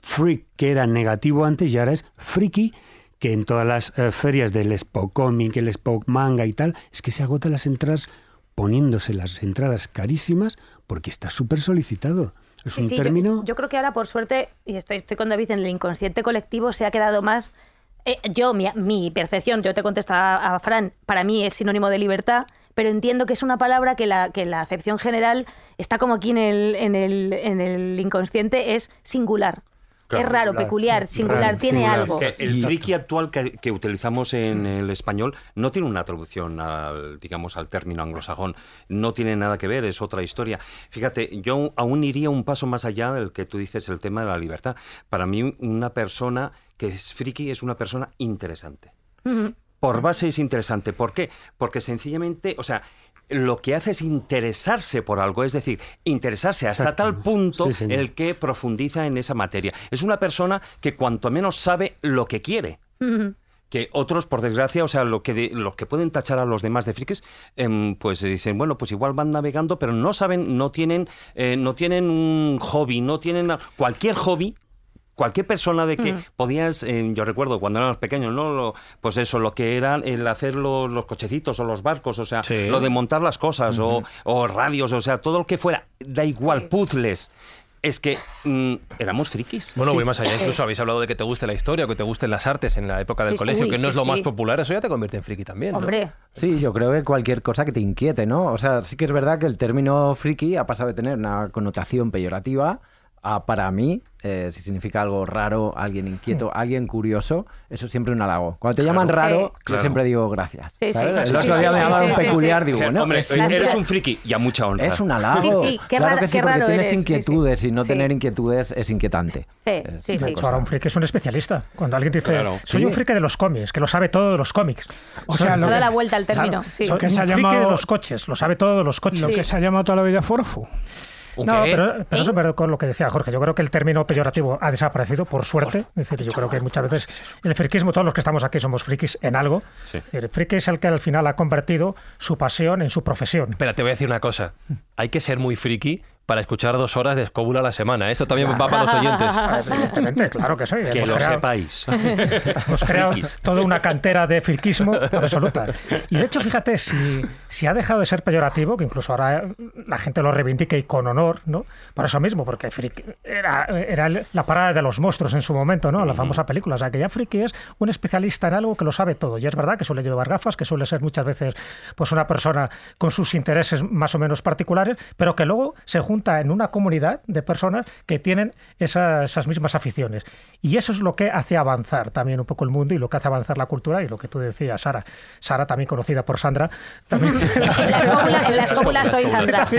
freak, que era negativo antes y ahora es friki, que en todas las eh, ferias del Spock Comic, el Spock Manga y tal, es que se agotan las entradas poniéndose las entradas carísimas porque está súper solicitado. Es Sí, un sí, yo- término... Yo, creo que ahora, por suerte, y estoy, estoy con David, en el inconsciente colectivo se ha quedado más. eh, yo, mi, mi percepción, yo te contesto a, a Fran, para mí es sinónimo de libertad, pero entiendo que es una palabra que la, que la acepción general está como aquí en el, en el, en el inconsciente, es singular. Claro, es raro, peculiar, singular, Raro, tiene singular. algo. Que el friki actual que, que utilizamos en el español no tiene una traducción al, digamos, al término anglosajón. No tiene nada que ver, es otra historia. Fíjate, yo aún iría un paso más allá del que tú dices, el tema de la libertad. Para mí, una persona que es friki es una persona interesante. Por base es interesante. ¿Por qué? Porque sencillamente, o sea, lo que hace es interesarse por algo, es decir, interesarse hasta Exacto. tal punto Sí, el que profundiza en esa materia. Es una persona que cuanto menos sabe lo que quiere. Que otros, por desgracia, o sea, lo que de- los que pueden tachar a los demás de frikis, em, pues dicen, bueno, pues igual van navegando, pero no saben, no tienen, eh, no tienen un hobby, no tienen cualquier hobby. Cualquier persona de que Mm. podías, eh, yo recuerdo cuando éramos pequeños, ¿no? Lo- pues eso, lo que era el hacer los, los cochecitos o los barcos, o sea, Sí. lo de montar las cosas o, o radios, o sea, todo lo que fuera, da igual, puzzles. Es que mm, éramos frikis. Bueno, voy más allá. Incluso habéis hablado de que te guste la historia, que te gusten las artes en la época del Sí, colegio, uy, que no sí, es lo más sí. popular. Eso ya te convierte en friki también. ¿no? Hombre, Sí, yo creo que cualquier cosa que te inquiete, ¿no? O sea, sí que es verdad que el término friki ha pasado de tener una connotación peyorativa ah, para mí, eh, si significa algo raro, alguien inquieto, alguien curioso, eso es siempre un halago. Cuando te llaman Claro. raro, Sí. yo Claro. siempre digo gracias. Sí, sí. ¿sabes? Sí, El otro sí, día sí, me sí, llamaron sí, sí, peculiar, sí. digo, Dice, no, Hombre, es, eres un friki y a mucha honra. es un halago. Sí, sí, qué claro raro- que sí, qué porque raro tienes eres, sí, sí. inquietudes y no Sí. tener inquietudes es inquietante. Sí, Es sí, una sí. cosa. Ahora un friki es un especialista. Cuando alguien dice, Claro. soy Sí. un friki de los cómics, que lo sabe todo de los cómics. O sea, Se lo da que, la vuelta al término. Sí. Soy que un se ha friki de los coches, lo sabe todo de los coches. lo que se ha llamado toda la vida forfu. ¿Un No, pero, pero eso es verdad con lo que decía Jorge. Yo creo que el término peyorativo ha desaparecido, por suerte. Es decir, yo creo que muchas veces el friquismo, todos los que estamos aquí somos frikis en algo. Sí. Es decir, el friki es el que al final ha convertido su pasión en su profesión. Espera, te voy a decir una cosa. Hay que ser muy friki para escuchar dos horas de escóbula a la semana. Esto también va para los oyentes. Evidentemente, claro que sí. Que Hemos lo creado- sepáis. Hemos creado toda una cantera de friquismo absoluta. Y de hecho, fíjate, si, si ha dejado de ser peyorativo, que incluso ahora la gente lo reivindica y con honor, ¿no? Por eso mismo, porque friki era, era la parada de los monstruos en su momento, ¿no? La famosa película. O sea, que ya friki es un especialista en algo que lo sabe todo. Y es verdad que suele llevar gafas, que suele ser muchas veces pues una persona con sus intereses más o menos particulares, pero que luego se junta en una comunidad de personas que tienen esa- esas mismas aficiones. Y eso es lo que hace avanzar también un poco el mundo y lo que hace avanzar la cultura y lo que tú decías, Sara. Sara, también conocida por Sandra. También... En la soy Sandra. Sí,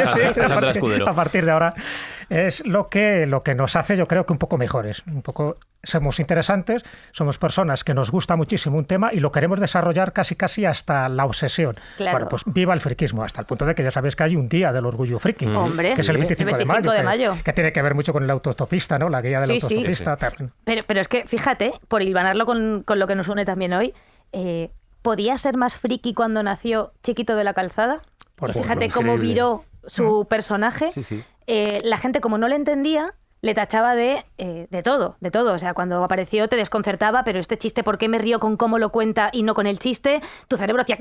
partir-. A partir de ahora es lo que, lo que nos hace, yo creo que un poco mejores. Un poco somos interesantes, somos personas que nos gusta muchísimo un tema y lo queremos desarrollar casi casi hasta la obsesión. Claro. Bueno, pues viva el friquismo, hasta el punto de que ya sabéis que hay un día del orgullo friki, Hombre, que es el sí. 25, El de, mayo, 25 de que- mayo. Que, tiene que ver mucho con el autostopista, ¿no? La guía del Sí, sí. autostopista. tal. Pero, pero es que, fíjate, por hilvanarlo con, con lo que nos une también hoy, eh, ¿podía ser más friki cuando nació Chiquito de la Calzada? Por y ejemplo, fíjate cómo viró su personaje. Sí, sí. Eh, la gente, como no le entendía, le tachaba de, eh, de todo, de todo. O sea, cuando apareció te desconcertaba, pero este chiste, ¿por qué me río con cómo lo cuenta y no con el chiste? Tu cerebro hacía,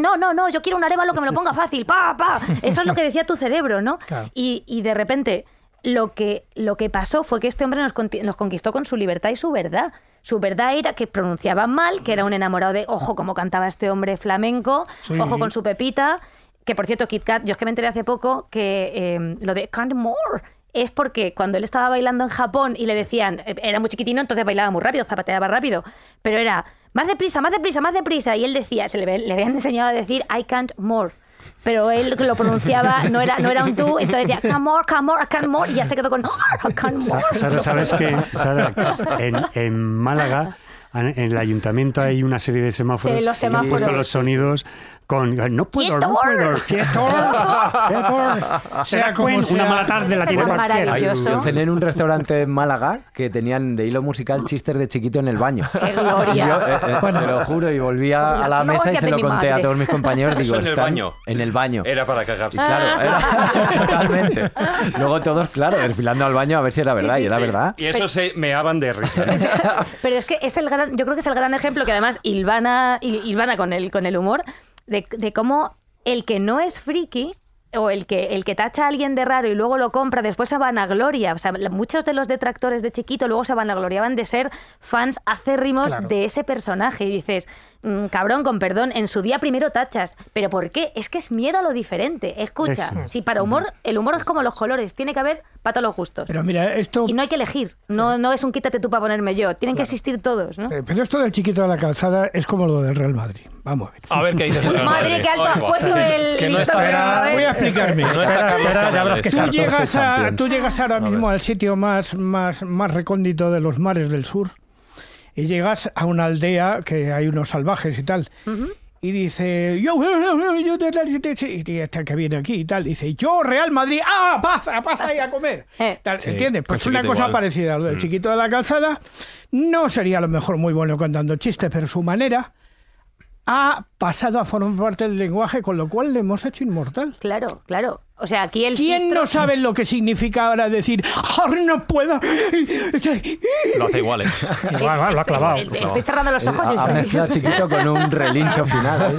no, no, no, yo quiero un arévalo que me lo ponga fácil, pa, pa. Eso es lo que decía tu cerebro, ¿no? Claro. Y, y de repente lo que, lo que pasó fue que este hombre nos, nos conquistó con su libertad y su verdad. Su verdad era que pronunciaba mal, que era un enamorado de, ojo, cómo cantaba este hombre flamenco, Sí. ojo con su pepita. Que por cierto, Kit Kat, yo es que me enteré hace poco que eh, lo de Can't More es porque cuando él estaba bailando en Japón y le decían, era muy chiquitino, entonces bailaba muy rápido, zapateaba rápido, pero era más deprisa, más deprisa, más deprisa. Y él decía, se le, le habían enseñado a decir I can't more. Pero él lo pronunciaba, no era, no era un tú, entonces decía, come more, come more, I can't more, y ya se quedó con, "Oh, I can't more. Sa- Sara, ¿sabes que Sara, en, en Málaga, en el ayuntamiento hay una serie de semáforos Sí, los que han puesto semáforos. los sonidos con no puedo, no ¡Quieto! puedo, quieto, quieto. Sea como Una sea. mala tarde la tiene Bueno, cualquiera. maravilloso. Yo cené en un restaurante en Málaga que tenían de hilo musical chistes de chiquito en el baño. ¡Qué gloria! Yo, eh, eh, te lo juro, y volví a, a la La mesa y se lo conté a madre. todos mis compañeros. Digo, Eso en el "Están baño". En el baño. Era para cagarse. Y claro, era, totalmente. Luego todos, claro, desfilando al baño a ver si era verdad, sí. y era verdad. Y eso se meaban de risa. ¿eh? Pero es que es el gran, yo creo que es el gran ejemplo que además Ilvana, Ilvana con el, con el humor, de, de cómo el que no es friki o el que, el que tacha a alguien de raro y luego lo compra, después se vanagloria. O sea, muchos de los detractores de chiquito luego se vanagloriaban de ser fans acérrimos Claro. de ese personaje. Y dices, "Mm, cabrón, con perdón, en su día primero tachas. ¿Pero por qué? Es que es miedo a lo diferente. Escucha, Eso. si para humor, el humor es como los colores, tiene que haber para todos los gustos. Pero mira, esto, Y no hay que elegir. No, no es un quítate tú para ponerme yo. Tienen que existir todos, ¿no? eh, pero esto del chiquito de la calzada es como lo del Real Madrid. Vamos a ver. A ver qué dices. Madre, Madrid. qué alto has Ay, puesto que- el que no está-. Voy a explicarme. Que no está Espera, Carlos espera, ya habrás que Canales. Tú llegas, a, Champions. tú llegas ahora mismo al sitio más, más, más recóndito de los mares del sur y llegas a una aldea que hay unos salvajes y tal. Y dice, yo, yo, yo, te- y este que viene aquí y tal, dice, yo, Real Madrid, ¡ah, pasa, pasa ahí a comer! Eh. Tal, Sí, ¿Entiendes? Pues una cosa igual. parecida a lo del chiquito de la calzada. No sería a lo mejor muy bueno contando chistes, pero su manera ha pasado a formar parte del lenguaje, con lo cual le hemos hecho inmortal. Claro, claro. O sea, aquí el ¿Quién fistro- no sabe lo que significa ahora decir, "Ahora no puedo? Lo hace igual, ¿eh? Igual, igual, lo ha clavado. Estoy, estoy cerrando los ojos y Ha, ha mezclado chiquito con un relincho final. ¿eh?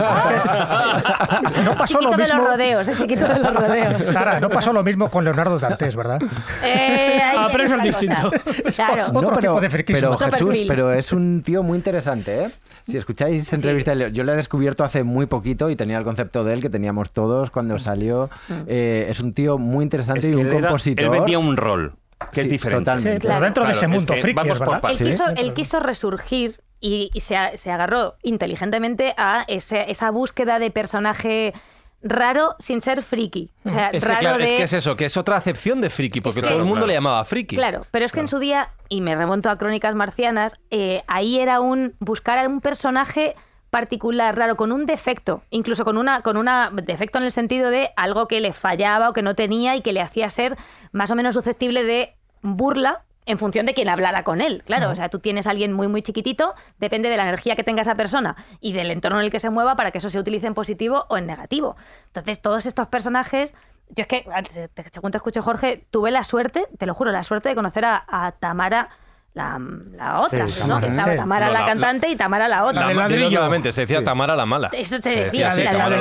No pasó lo chiquito de mismo. los rodeos, el chiquito de los rodeos. Sara, no pasó lo mismo con Leonardo Dantes, ¿verdad? Eh, Ah, pero eso es distinto. Claro. Otro pero, tipo de friquismo. pero Jesús, perfil. pero es un tío muy interesante, ¿eh? Si escucháis entrevistas, de Leo- yo le he descubierto hace muy poquito y tenía el concepto de él que teníamos todos cuando salió. Eh, es un tío muy interesante Es y un él, era- compositor. él vendía un rol. que es Sí, diferente. totalmente. Sí, pero dentro de Claro, ese es mundo que friki, vamos por verdad. partes. Él, Sí, quiso, sí. él quiso resurgir y, y se, a- se agarró inteligentemente a ese- esa búsqueda de personaje raro sin ser friki. O sea, Es que, raro claro, de... es que es eso, que es otra acepción de friki, porque Es que- todo el mundo Claro, le claro. llamaba friki. Claro, pero es que en su día, y me remonto a Crónicas Marcianas, eh, ahí era un buscar a un personaje particular, raro, con un defecto, incluso con una, con una defecto en el sentido de algo que le fallaba o que no tenía y que le hacía ser más o menos susceptible de burla en función de quien hablara con él. Claro, o sea, tú tienes a alguien muy, muy chiquitito, depende de la energía que tenga esa persona y del entorno en el que se mueva para que eso se utilice en positivo o en negativo. Entonces, todos estos personajes, yo es que, según te escucho, Jorge, tuve la suerte, te lo juro, la suerte de conocer a, a Tamara. La, la otra, Sí, ¿no? Tamara, Que estaba sí. Tamara No, la, la- la- cantante y Tamara la otra. La de Ma- dilo ladrillo. se decía Tamara la mala. Eso te decía, la, del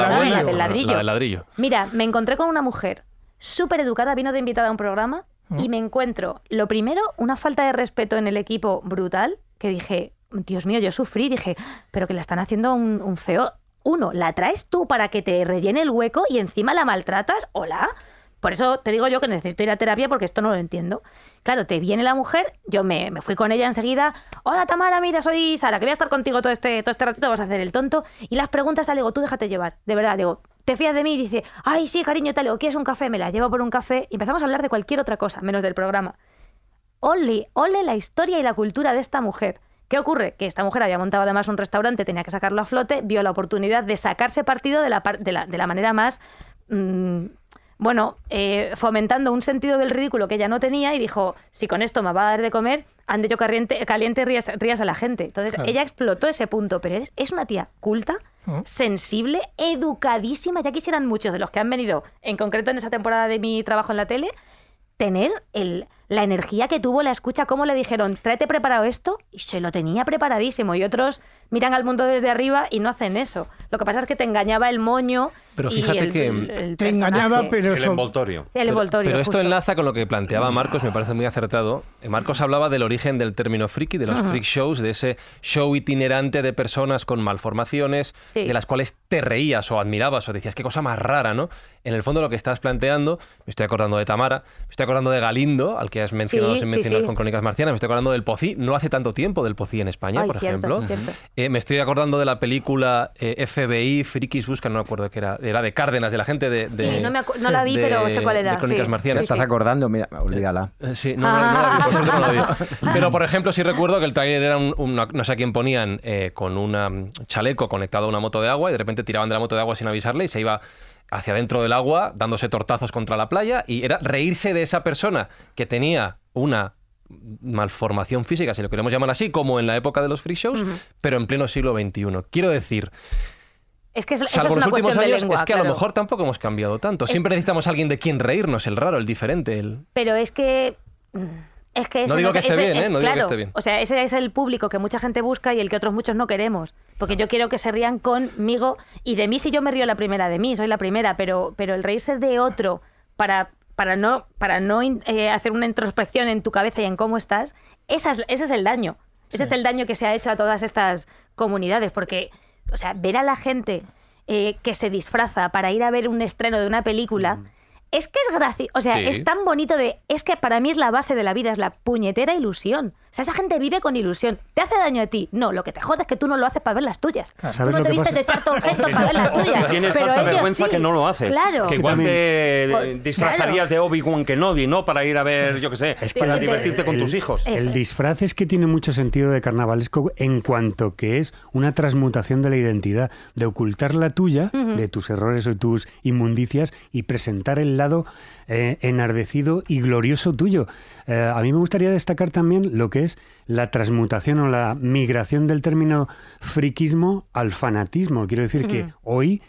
ladrillo. La del ladrillo. Mira, me encontré con una mujer súper educada, vino de invitada a un programa y me encuentro, lo primero, una falta de respeto en el equipo brutal, que dije, Dios mío, yo sufrí, dije, pero que la están haciendo un, un feo. Uno, ¿la traes tú para que te rellene el hueco y encima la maltratas? Hola. Por eso te digo yo que necesito ir a terapia porque esto no lo entiendo. Claro, te viene la mujer, yo me, me fui con ella enseguida. Hola Tamara, mira, soy Sara, que voy a estar contigo todo este, todo este ratito, vas a hacer el tonto. Y las preguntas, le digo, tú déjate llevar, de verdad, digo, ¿te fías de mí? Y dice, ay, sí, cariño, tal, digo, ¿quieres un café? Me la llevo por un café y empezamos a hablar de cualquier otra cosa, menos del programa. Ole, ole la historia y la cultura de esta mujer. ¿Qué ocurre? Que esta mujer había montado además un restaurante, tenía que sacarlo a flote, vio la oportunidad de sacarse partido de la, de la, de la manera más, mm, bueno, eh, fomentando un sentido del ridículo que ella no tenía y dijo, si con esto me va a dar de comer, ande yo caliente, caliente rías, rías a la gente. Entonces Claro. ella explotó ese punto, pero es, es una tía culta, Mm. sensible, educadísima. Ya quisieran muchos de los que han venido, en concreto en esa temporada de mi trabajo en la tele, tener el, la energía que tuvo la escucha, cómo le dijeron, tráete preparado esto, y se lo tenía preparadísimo. Y otros miran al mundo desde arriba y no hacen eso. Lo que pasa es que te engañaba el moño. Pero y fíjate el- que- el- el Te engañaba, pero El eso... envoltorio. El Pero- envoltorio. Pero, esto justo. enlaza con lo que planteaba Marcos, me parece muy acertado. Eh, Marcos hablaba del origen del término friki, de los freak shows, de ese show itinerante de personas con malformaciones, Sí. de las cuales te reías o admirabas o decías, qué cosa más rara, ¿no? En el fondo lo que estás planteando, me estoy acordando de Tamara, me estoy acordando de Galindo, al que has mencionado Sí, sin sí, mencionar sí. con Crónicas Marcianas, me estoy acordando del Pocí, no hace tanto tiempo del Pocí en España, Ay, por cierto, ejemplo. cierto. Eh, me estoy acordando de la película eh, FBI, Frikis Buscan, no me acuerdo qué era, era de Cárdenas, de la gente de... Sí, de- no me acu- no la vi, de- pero sé cuál era, De Crónicas sí. ¿Te Marcianas. estás sí. acordando? Mira, olvídala. Eh, Sí, no, no, no la vi, por no la vi. Pero, por ejemplo, sí recuerdo que el taller era un, no sé a quién ponían eh, con un chaleco conectado a una moto de agua y de repente tiraban de la moto de agua sin avisarle y se iba hacia dentro del agua dándose tortazos contra la playa y era reírse de esa persona que tenía una malformación física, si lo queremos llamar así, como en la época de los free shows, pero en pleno siglo XXI. Quiero decir, Es que es, eso salvo es una los últimos años, lengua. es que a lo mejor tampoco hemos cambiado tanto. Siempre necesitamos a alguien de quien reírnos, el raro, el diferente, el... Pero es que. Mm, Es que No ese digo que esté bien, ¿eh? es- No digo que claro, esté bien. O sea, ese es el público que mucha gente busca y el que otros muchos no queremos. Porque yo quiero que se rían conmigo y de mí si yo me río la primera de mí, soy la primera, pero, pero el reírse de otro para, para no, para no eh, hacer una introspección en tu cabeza y en cómo estás, esa es- ese es el daño. Ese es el daño que se ha hecho a todas estas comunidades. Porque, o sea, ver a la gente eh, que se disfraza para ir a ver un estreno de una película. Es que es gracioso, o sea, Sí. es tan bonito de... Es que para mí es la base de la vida, es la puñetera ilusión. O sea, esa gente vive con ilusión. ¿Te hace daño a ti? No, lo que te jode es que tú no lo haces para ver las tuyas. Tú ¿sabes no te pasa? de echar todo el gesto para ver las tuyas. Tienes pero tanta ellos vergüenza sí. que no lo haces. Claro. Que igual también- te Pues, disfrazarías de Obi-Wan Kenobi, ¿no? Para ir a ver, yo qué sé, Es que para el- divertirte con tus hijos. El disfraz es que tiene mucho sentido de carnavalesco en cuanto que es una transmutación de la identidad, de ocultar la tuya, de tus errores o tus inmundicias y presentar el lado eh, enardecido y glorioso tuyo. Eh, a mí me gustaría destacar también lo que es la transmutación o la migración del término friquismo al fanatismo. Quiero decir que hoy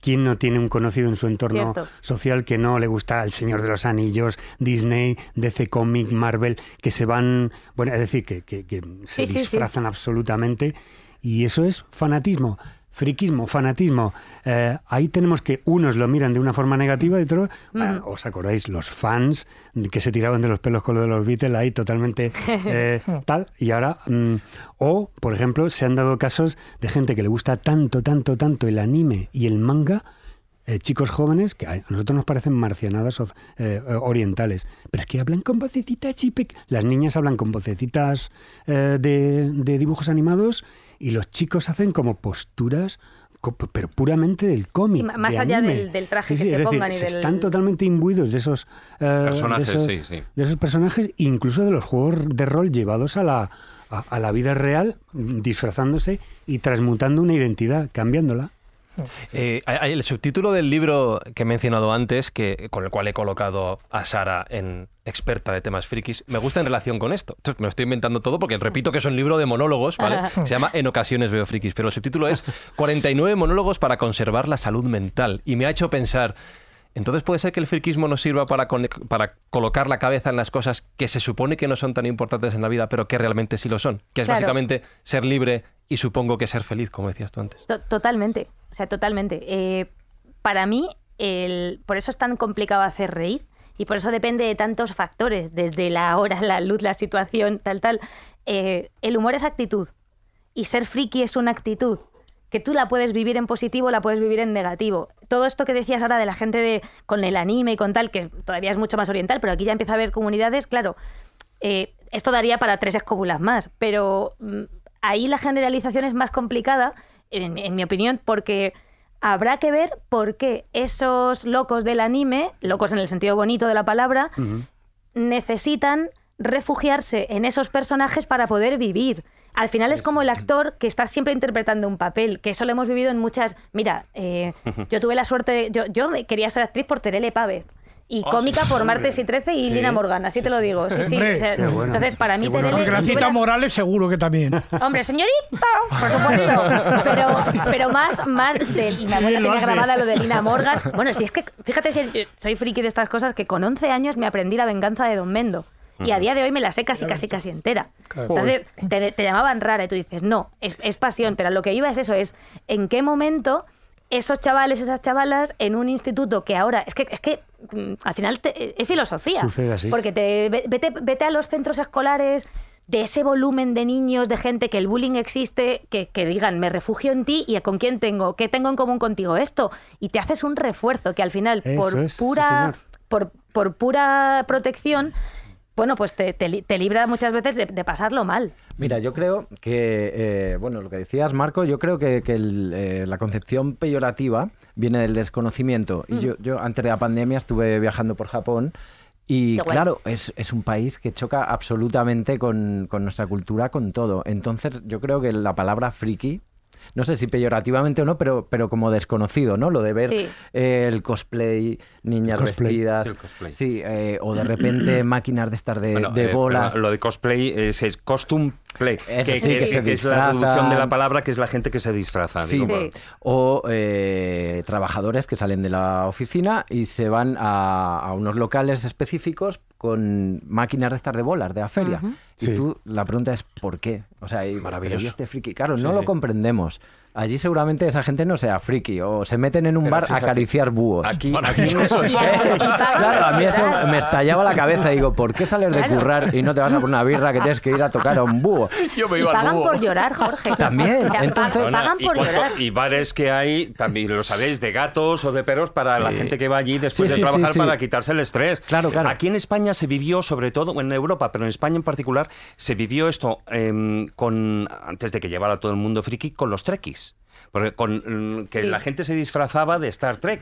¿Quién no tiene un conocido en su entorno Cierto. social que no le gusta El Señor de los Anillos, Disney, DC Comic, Marvel, que se van, bueno, es decir, que, que- que se Sí, sí, sí. disfrazan absolutamente y eso es fanatismo. Friquismo, fanatismo. Eh, ahí tenemos que unos lo miran de una forma negativa y otros, bueno, ¿os acordáis? Los fans que se tiraban de los pelos con lo de los Beatles ahí totalmente eh, tal. Y ahora, mm, o por ejemplo, se han dado casos de gente que le gusta tanto, tanto, tanto el anime y el manga eh, chicos jóvenes que a nosotros nos parecen marcianadas o- eh, orientales, pero es que hablan con vocecitas pe- Las niñas hablan con vocecitas eh, de, de dibujos animados y los chicos hacen como posturas, pero puramente del cómic. Sí, más de allá del- del traje Sí, que sí, se es decir, pongan y se del- están totalmente imbuidos de esos eh, Personajes, de esos, sí, sí. de esos personajes, incluso de los juegos de rol llevados a la, a, a la vida real, disfrazándose y transmutando una identidad, cambiándola. Eh, hay- hay el subtítulo del libro que he mencionado antes, que, con el cual he colocado a Sara en experta de temas frikis, me gusta en relación con esto. Me lo estoy inventando todo porque repito que es un libro de monólogos, ¿vale? Se llama En ocasiones veo frikis, pero el subtítulo es 49 monólogos para conservar la salud mental. Y me ha hecho pensar, entonces puede ser que el friquismo nos sirva para, colocar la cabeza en las cosas que se supone que no son tan importantes en la vida, pero que realmente sí lo son. Que es Claro. básicamente ser libre y supongo que ser feliz, como decías tú antes. To- Totalmente, o sea, totalmente. Eh, para mí, el, por eso es tan complicado hacer reír y por eso depende de tantos factores, desde la hora, la luz, la situación, tal, tal. Eh, el humor es actitud y ser friki es una actitud que tú la puedes vivir en positivo, la puedes vivir en negativo. Todo esto que decías ahora de la gente de, con el anime y con tal, que todavía es mucho más oriental, pero aquí ya empieza a haber comunidades, claro, eh, esto daría para tres escóbulas más, pero mm, ahí la generalización es más complicada, en, en mi opinión, porque habrá que ver por qué esos locos del anime, locos en el sentido bonito de la palabra, necesitan refugiarse en esos personajes para poder vivir. Al final es como el actor que está siempre interpretando un papel, que eso lo hemos vivido en muchas... Mira, eh, yo tuve la suerte... de- Yo, yo quería ser actriz por Terele Pávez. Y Ah, cómica sí, por sí. Martes y 13 y Sí, Lina Morgan, así te lo digo. Sí, sí. O sea, bueno. Entonces, para mí, bueno. Terele... Gracita Morales seguro que también. Hombre, señorita, por supuesto. Pero, pero más, más de tenía hace. grabada lo de Lina Morgan. Bueno, si es que, fíjate, si soy friki de estas cosas, que con 11 años me aprendí la venganza de Don Mendo. Y a día de hoy me la sé casi, casi, casi entera. Entonces, te, te llamaban rara y tú dices, no, es, es pasión. Pero a lo que iba es eso, es en qué momento esos chavales, esas chavalas, en un instituto que ahora, es que, es que mm, al final te- es filosofía. Sucede así. Porque te, ve- vete, vete a los centros escolares de ese volumen de niños, de gente que el bullying existe, que, que digan, me refugio en ti y con quién tengo, qué tengo en común contigo esto. Y te haces un refuerzo que al final, Eso por es, pura, por, por pura protección, bueno, pues te, te te libra muchas veces de, de pasarlo mal. Mira, yo creo que, eh, bueno, lo que decías, Marco, yo creo que, que el, eh, la concepción peyorativa viene del desconocimiento. Mm. Y yo, yo antes de la pandemia estuve viajando por Japón y claro, es, es un país que choca absolutamente con, con nuestra cultura, con todo. Entonces yo creo que la palabra friki, no sé si peyorativamente o no, pero, pero como desconocido, ¿no? Lo de ver Sí. eh, el cosplay, niñas El cosplay. vestidas, Sí, el cosplay. sí, eh, o de repente máquinas de estar de, Bueno, de eh, bola. lo de cosplay es, es costume Eso que, sí, que que es, se que es la reducción de la palabra, que es la gente que se disfraza. Sí, digo, Sí. o eh, trabajadores que salen de la oficina y se van a, a unos locales específicos con máquinas de estar de bolas de la feria. Y Sí. tú, la pregunta es ¿por qué? O sea, y, Maravilloso. pero ¿y este friki? Claro, no Sí, lo comprendemos. Allí seguramente esa gente no sea friki o se meten en un Pero bar a acariciar búhos. Aquí, Bueno, aquí eso eso es. Claro, a mí eso me estallaba la cabeza. Digo, ¿por qué sales de Claro. currar y no te vas a por una birra que tienes que ir a tocar a un búho? Yo me Y iba al pagan búho. por llorar, Jorge. También, O sea, pa- entonces- Bueno, pagan y, por cuánto- llorar. y bares que hay, también lo sabéis, de gatos o de perros para la gente que va allí después Sí, de sí, trabajar sí. para quitarse el estrés. Claro, claro. Aquí en España se vivió, sobre todo en Europa, pero en España en particular, se vivió esto em, con antes de que llevara todo el mundo friki, con los trekkies. Porque con, mm, que Sí. la gente se disfrazaba de Star Trek.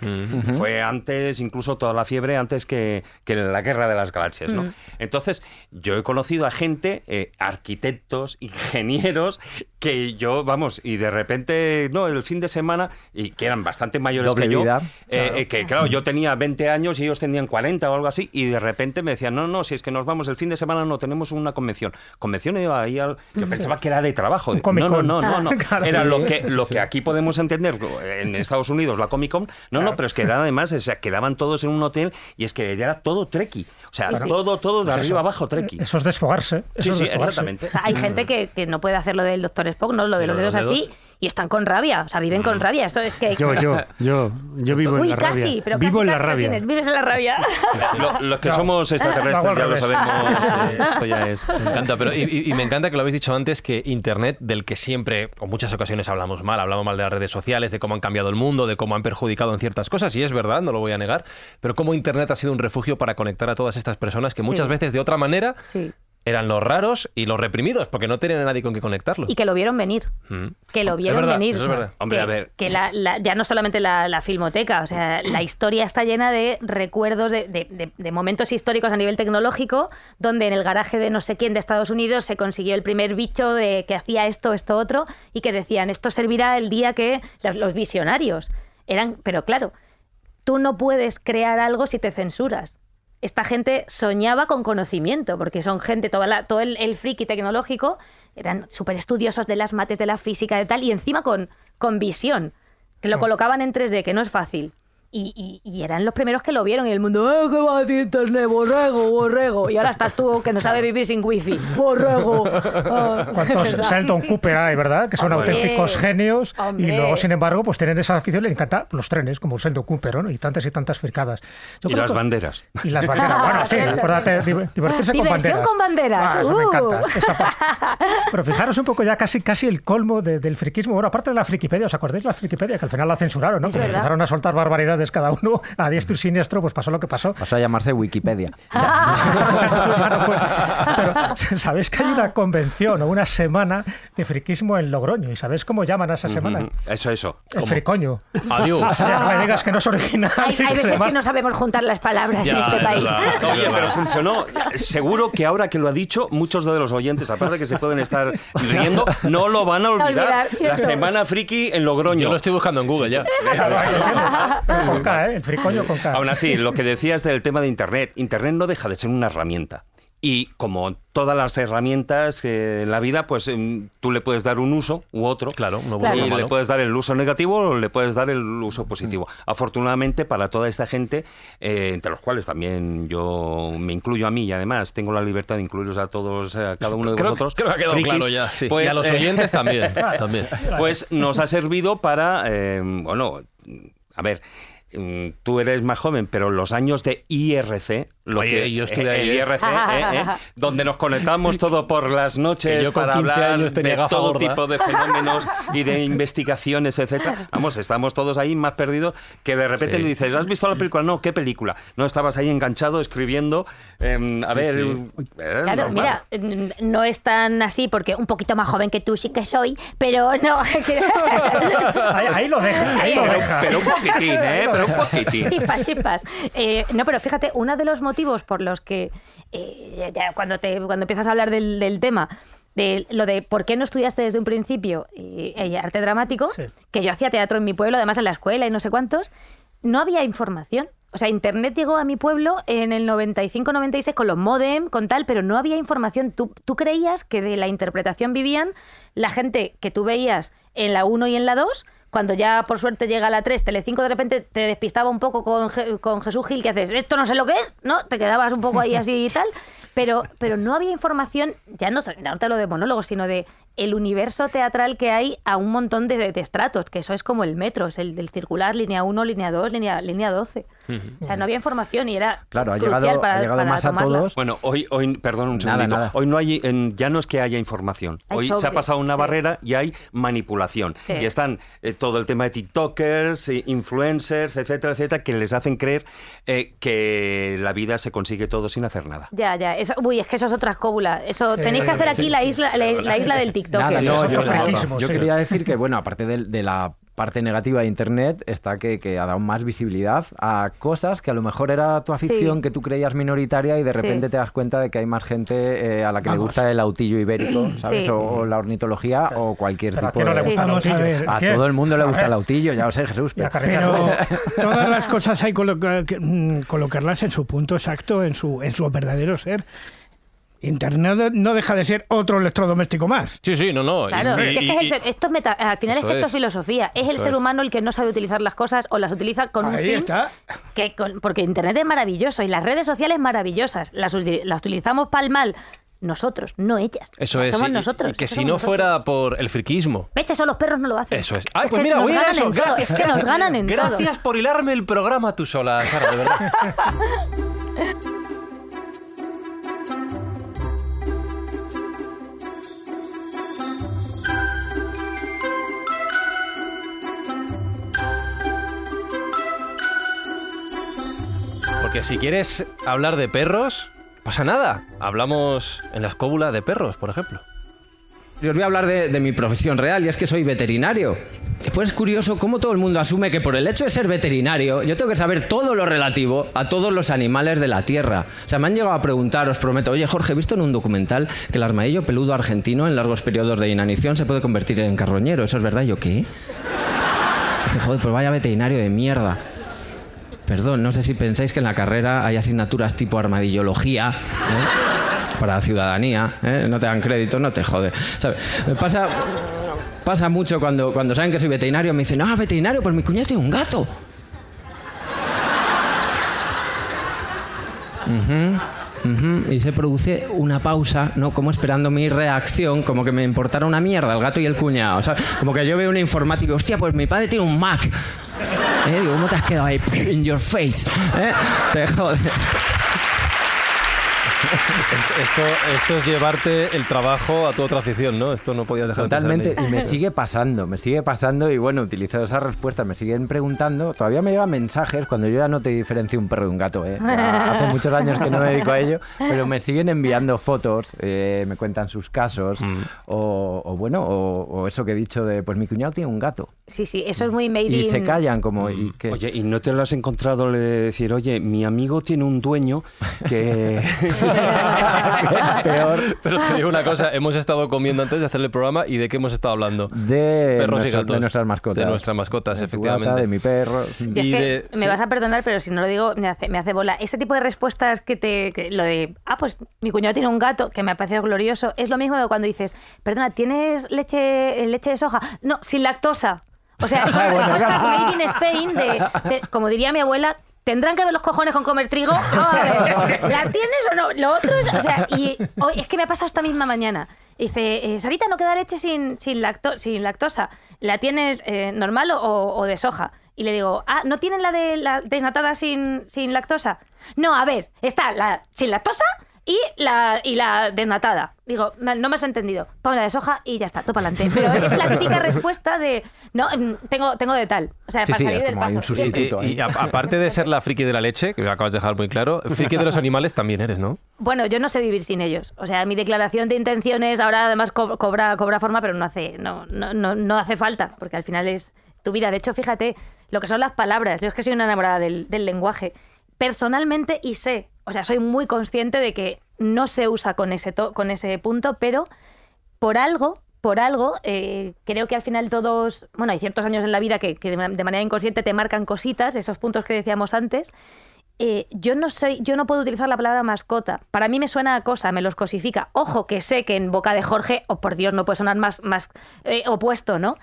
Fue antes, incluso toda la fiebre, antes que, que la guerra de las galaxias. ¿no? Entonces, yo he conocido a gente, eh, arquitectos, ingenieros, que yo, vamos, y de repente, no, el fin de semana, y que eran bastante mayores Doble que yo, vida, eh, claro. eh, que claro, yo tenía 20 años y ellos tenían 40 o algo así, y de repente me decían, no, no, si es que nos vamos el fin de semana, no, tenemos una convención. Convención, yo, ahí al- yo pensaba que era de trabajo. No, no, no, no, no. Claro. Era lo que, lo que aquí podemos entender en Estados Unidos, la Comic Con. No, no, pero es que era además, o sea, quedaban todos en un hotel y es que era todo treki. O sea, todo, todo de Pues arriba eso. abajo treki. Eso es desfogarse. Eso Sí, es sí, desfogarse. exactamente. O sea, hay gente que, que no puede hacer lo del doctor Spock, ¿no? Lo de Sí, los lo de dedos los así. Y están con rabia, o sea, viven con rabia. Esto es que... Yo, yo, yo, yo vivo Uy, en la rabia. casi, pero vivo casi, en la rabia. tienes, vives en la rabia. Lo- los que No. somos extraterrestres ya lo sabemos. eh, esto ya es. Me encanta, pero y, y- y me encanta que lo habéis dicho antes que Internet, del que siempre, o muchas ocasiones hablamos mal, hablamos mal de las redes sociales, de cómo han cambiado el mundo, de cómo han perjudicado en ciertas cosas, y es verdad, no lo voy a negar, pero cómo Internet ha sido un refugio para conectar a todas estas personas que muchas Sí. veces de otra manera Sí. Eran los raros y los reprimidos, porque no tenían a nadie con que conectarlo. Y que lo vieron venir. Mm. Que lo Es vieron verdad, venir. eso es verdad. Hombre, a ver. que la- la- ya no solamente la, la filmoteca, o sea, la historia está llena de recuerdos de, de- de- de momentos históricos a nivel tecnológico, donde en el garaje de no sé quién de Estados Unidos se consiguió el primer bicho de que hacía esto, esto, otro, y que decían, esto servirá el día que los, los visionarios eran, pero claro, tú no puedes crear algo si te censuras. Esta gente soñaba con conocimiento, porque son gente, toda la- todo el, el friki tecnológico, eran súper estudiosos de las mates, de la física, de tal, y encima con, con visión, que lo colocaban en 3D, que no es fácil. Y, y- y eran los primeros que lo vieron y el mundo, ¡eh, qué va a decir internet, borrego, borrego! Y ahora estás tú que no sabe vivir sin wifi, borrego. Ah, ¿Cuántos ¿verdad? Sheldon Cooper hay, verdad? Que son Hombre. auténticos genios Hombre. y luego, sin embargo, pues tienen esa afición, les encanta los trenes, como Sheldon Cooper, ¿no? Y tantas y tantas fricadas. Yo Y las que- banderas. Y las banderas. Bueno, sí, acuérdate, div- divertirse con banderas. con banderas. Ah, eso me Uh. encanta. esa parte. Pero fijaros un poco ya casi, casi el colmo de- del friquismo. Bueno, aparte de la frikipedia, ¿os acordáis de la frikipedia? Que al final la censuraron, ¿no? Es Que verdad. empezaron a soltar barbaridades cada uno a diestro y siniestro, pues pasó lo que pasó. Pasó a llamarse Wikipedia. Fue. Pero sabéis que hay una convención o una semana de friquismo en Logroño. ¿Y sabéis cómo llaman a esa semana? Eso, eso. El fricoño. Adiós. Ya no me digas que no es original. Hay, veces que no sabemos juntar las palabras Ya, en este es país. verdad. Oye, pero funcionó. Seguro que ahora que lo ha dicho, muchos de los oyentes, aparte de que se pueden estar riendo, no lo van a olvidar. olvidar, La semana friki en Logroño. Yo lo estoy buscando en Google ya. Con K, ¿eh? El fricoño con K. Aún así, lo que decías del tema de Internet, Internet no deja de ser una herramienta. Y como todas las herramientas eh, en la vida, pues em, tú le puedes dar un uso u otro. Claro, uno Claro. Y le puedes dar el uso negativo o le puedes dar el uso positivo. Afortunadamente para toda esta gente, eh, entre los cuales también yo me incluyo a mí y además tengo la libertad de incluiros a todos, a cada uno de Creo, vosotros. creo que ha quedado frikis, claro ya. sí. pues, y a los eh, oyentes también. también. pues nos ha servido para, eh, bueno, a ver, tú eres más joven, pero los años de IRC, lo Oye, que yo estuve eh, ahí, el ¿eh? IRC, eh, eh, donde nos conectamos todo por las noches para 15 hablar de todo gorda. tipo de fenómenos y de investigaciones, etcétera. Vamos, estamos todos ahí más perdidos que de repente Sí. le dices, ¿has visto la película? No, ¿qué película? No, estabas ahí enganchado escribiendo, em, a Sí, ver, sí. eh, Claro, normal. mira, no es tan así porque un poquito más joven que tú sí que soy, pero no. Ahí, ahí lo deja, ahí lo Pero, deja. pero un poquitín, ¿eh? Pero un poquitín. Chispas, chispas. Eh, no, pero fíjate, uno de los motivos por los que eh, ya cuando, te, cuando empiezas a hablar del, del tema, de lo de por qué no estudiaste desde un principio eh, eh, arte dramático, Sí. que yo hacía teatro en mi pueblo, además en la escuela y no sé cuántos, no había información. O sea, Internet llegó a mi pueblo en el 95-96 con los modem, con tal, pero no había información. Tú, tú creías que de la interpretación vivían la gente que tú veías en la 1 y en la 2, cuando ya por suerte llega la 3, Telecinco de repente te despistaba un poco con, Je- con Jesús Gil, que haces, esto no sé lo que es, ¿no? Te quedabas un poco ahí así y tal, pero, pero no había información, ya no, no te lo de monólogos, sino de el universo teatral que hay a un montón de, de estratos, que eso es como el metro, es el del circular, línea 1, línea 2, línea, línea 12. O sea, no había información y era Claro, ha crucial llegado, para, ha llegado para más a todos. Bueno, hoy, hoy perdón un Nada, segundito. nada. Hoy no hay, en- ya no es que haya información. Hay hoy se ha pasado una sí. barrera y hay manipulación. Sí. Y están eh, todo el tema de TikTokers, eh, influencers, etcétera, etcétera, que les hacen creer eh, que la vida se consigue todo sin hacer nada. Ya, ya. Eso, uy, es que eso es otra escóbula. Eso, Sí, tenéis que hacer aquí sí, la sí. isla, la, la isla del TikTok. Nada, no, yo, yo quería decir que, bueno, aparte de, de la parte negativa de Internet, está que, que ha dado más visibilidad a cosas que a lo mejor era tu afición Sí. que tú creías minoritaria y de repente Sí. te das cuenta de que hay más gente eh, a la que le Vamos. gusta el autillo ibérico, ¿sabes? Sí. O, o la ornitología o cualquier Pero a tipo quién no le de... gusta Vamos a ver. A todo el mundo le gusta el autillo, ya lo sé, Jesús. Pero-. Pero todas las cosas hay que, mm, colocarlas en su punto exacto, en su, en su verdadero ser. Internet no deja de ser otro electrodoméstico más. Sí, sí, no, no. Claro, y- si es que es el- esto es meta- al final es que esto es. filosofía. Es el ser es. humano el que no sabe utilizar las cosas o las utiliza con un Ahí fin. está. Que con- porque Internet es maravilloso y las redes sociales maravillosas. Las, uti- las utilizamos para el mal nosotros, no ellas. Eso O sea, es. Somos y- nosotros. y que si no nosotros. fuera por el friquismo. ¿Ves? Eso los perros no lo hacen. Eso es. Ay, pues mira, voy a eso. Gracias. Es que nos ganan en todo. Gracias por hilarme el programa tú sola, Sara, de verdad. Porque si quieres hablar de perros, pasa nada. Hablamos en la escóbula de perros, por ejemplo. Yo os voy a hablar de, de mi profesión real y es que soy veterinario. Pues es curioso cómo todo el mundo asume que por el hecho de ser veterinario yo tengo que saber todo lo relativo a todos los animales de la Tierra. O sea, me han llegado a preguntar, os prometo, oye Jorge, he visto en un documental que el armadillo peludo argentino en largos periodos de inanición se puede convertir en carroñero. ¿Eso es verdad? ¿Y ¿Yo qué? Dice, joder, pues vaya veterinario de mierda. Perdón, no sé si pensáis que en la carrera hay asignaturas tipo armadillología ¿eh? para la ciudadanía. ¿eh? No te dan crédito, no te jode. Me pasa, pasa mucho cuando, cuando saben que soy veterinario. Me dicen, ah, veterinario, pues mi cuñado tiene un gato. Y se produce una pausa, ¿no? Como esperando mi reacción, como que me importara una mierda el gato y el cuñado. Como que yo veo un informático, hostia, pues mi padre tiene un Mac. ¿Eh? Digo, ¿cómo te has quedado ahí? In your face. ¿Eh? Te jodes. Esto, esto es llevarte el trabajo a tu otra afición, ¿no? Esto no podías dejar Totalmente, y me sigue pasando, me sigue pasando y bueno, utilizo esas respuestas, me siguen preguntando, todavía me llevan mensajes cuando yo ya no te diferencio un perro de un gato, ¿eh? Ya hace muchos años que no me dedico a ello, pero me siguen enviando fotos, eh, me cuentan sus casos, Mm. o, o bueno, o, o eso que he dicho de, pues mi cuñado tiene un gato, Sí, sí, eso es muy made y in... se callan como, y que... Oye, ¿y no te lo has encontrado de decir, oye, mi amigo tiene un dueño que... es peor Pero te digo una cosa, hemos estado comiendo antes de hacer el programa y de qué hemos estado hablando. de, Perros y nuestro- gatos. de nuestras mascotas. De nuestras mascotas, De efectivamente. gata, de mi perro. Y de- me sí. vas a perdonar, pero si no lo digo, me hace, me hace bola. Ese tipo de respuestas que te. que lo de. Ah, pues mi cuñado tiene un gato, que me ha parecido glorioso. Es lo mismo que cuando dices, perdona, ¿tienes leche, leche de soja? No, sin lactosa. O sea, son Bueno, respuestas claro. made in Spain de, de- como diría mi abuela. ¿Tendrán que ver los cojones con comer trigo? No, a ver, ¿la tienes o no? Lo otro es, o sea, y hoy, es que me ha pasado esta misma mañana. Dice, eh, Sarita, no queda leche sin, sin, lacto- sin lactosa. ¿La tienes eh, normal o, o de soja? Y le digo, ah, ¿no tienen la de la desnatada sin, sin lactosa? No, a ver, está la sin lactosa y la, y la desnatada. Digo, no, me has entendido. Pon la de soja y ya está, todo para adelante. Pero es la típica respuesta de, no, mm, tengo, tengo de tal. O sea, Sí, para sí, salir es del paso. Y, y a- aparte de ser la friki de la leche, que me acabas de dejar muy claro, friki de los animales también eres, ¿no? Bueno, yo no sé vivir sin ellos. O sea, mi declaración de intenciones ahora además co- cobra, cobra forma, pero no hace, no, no, no, no hace falta, porque al final es tu vida. De hecho, fíjate lo que son las palabras. Yo es que soy una enamorada del, del lenguaje. Personalmente, y sé, o sea, soy muy consciente de que no se usa con ese, con ese punto, pero por algo, por algo, eh, creo que al final todos, bueno, hay ciertos años en la vida que, de ma- de manera inconsciente te marcan cositas, esos puntos que decíamos antes. Eh, yo no soy, yo no puedo utilizar la palabra mascota. Para mí me suena a cosa, me los cosifica. Ojo, que sé que en boca de Jorge, o por Dios, no puede sonar más, más eh, opuesto, ¿no?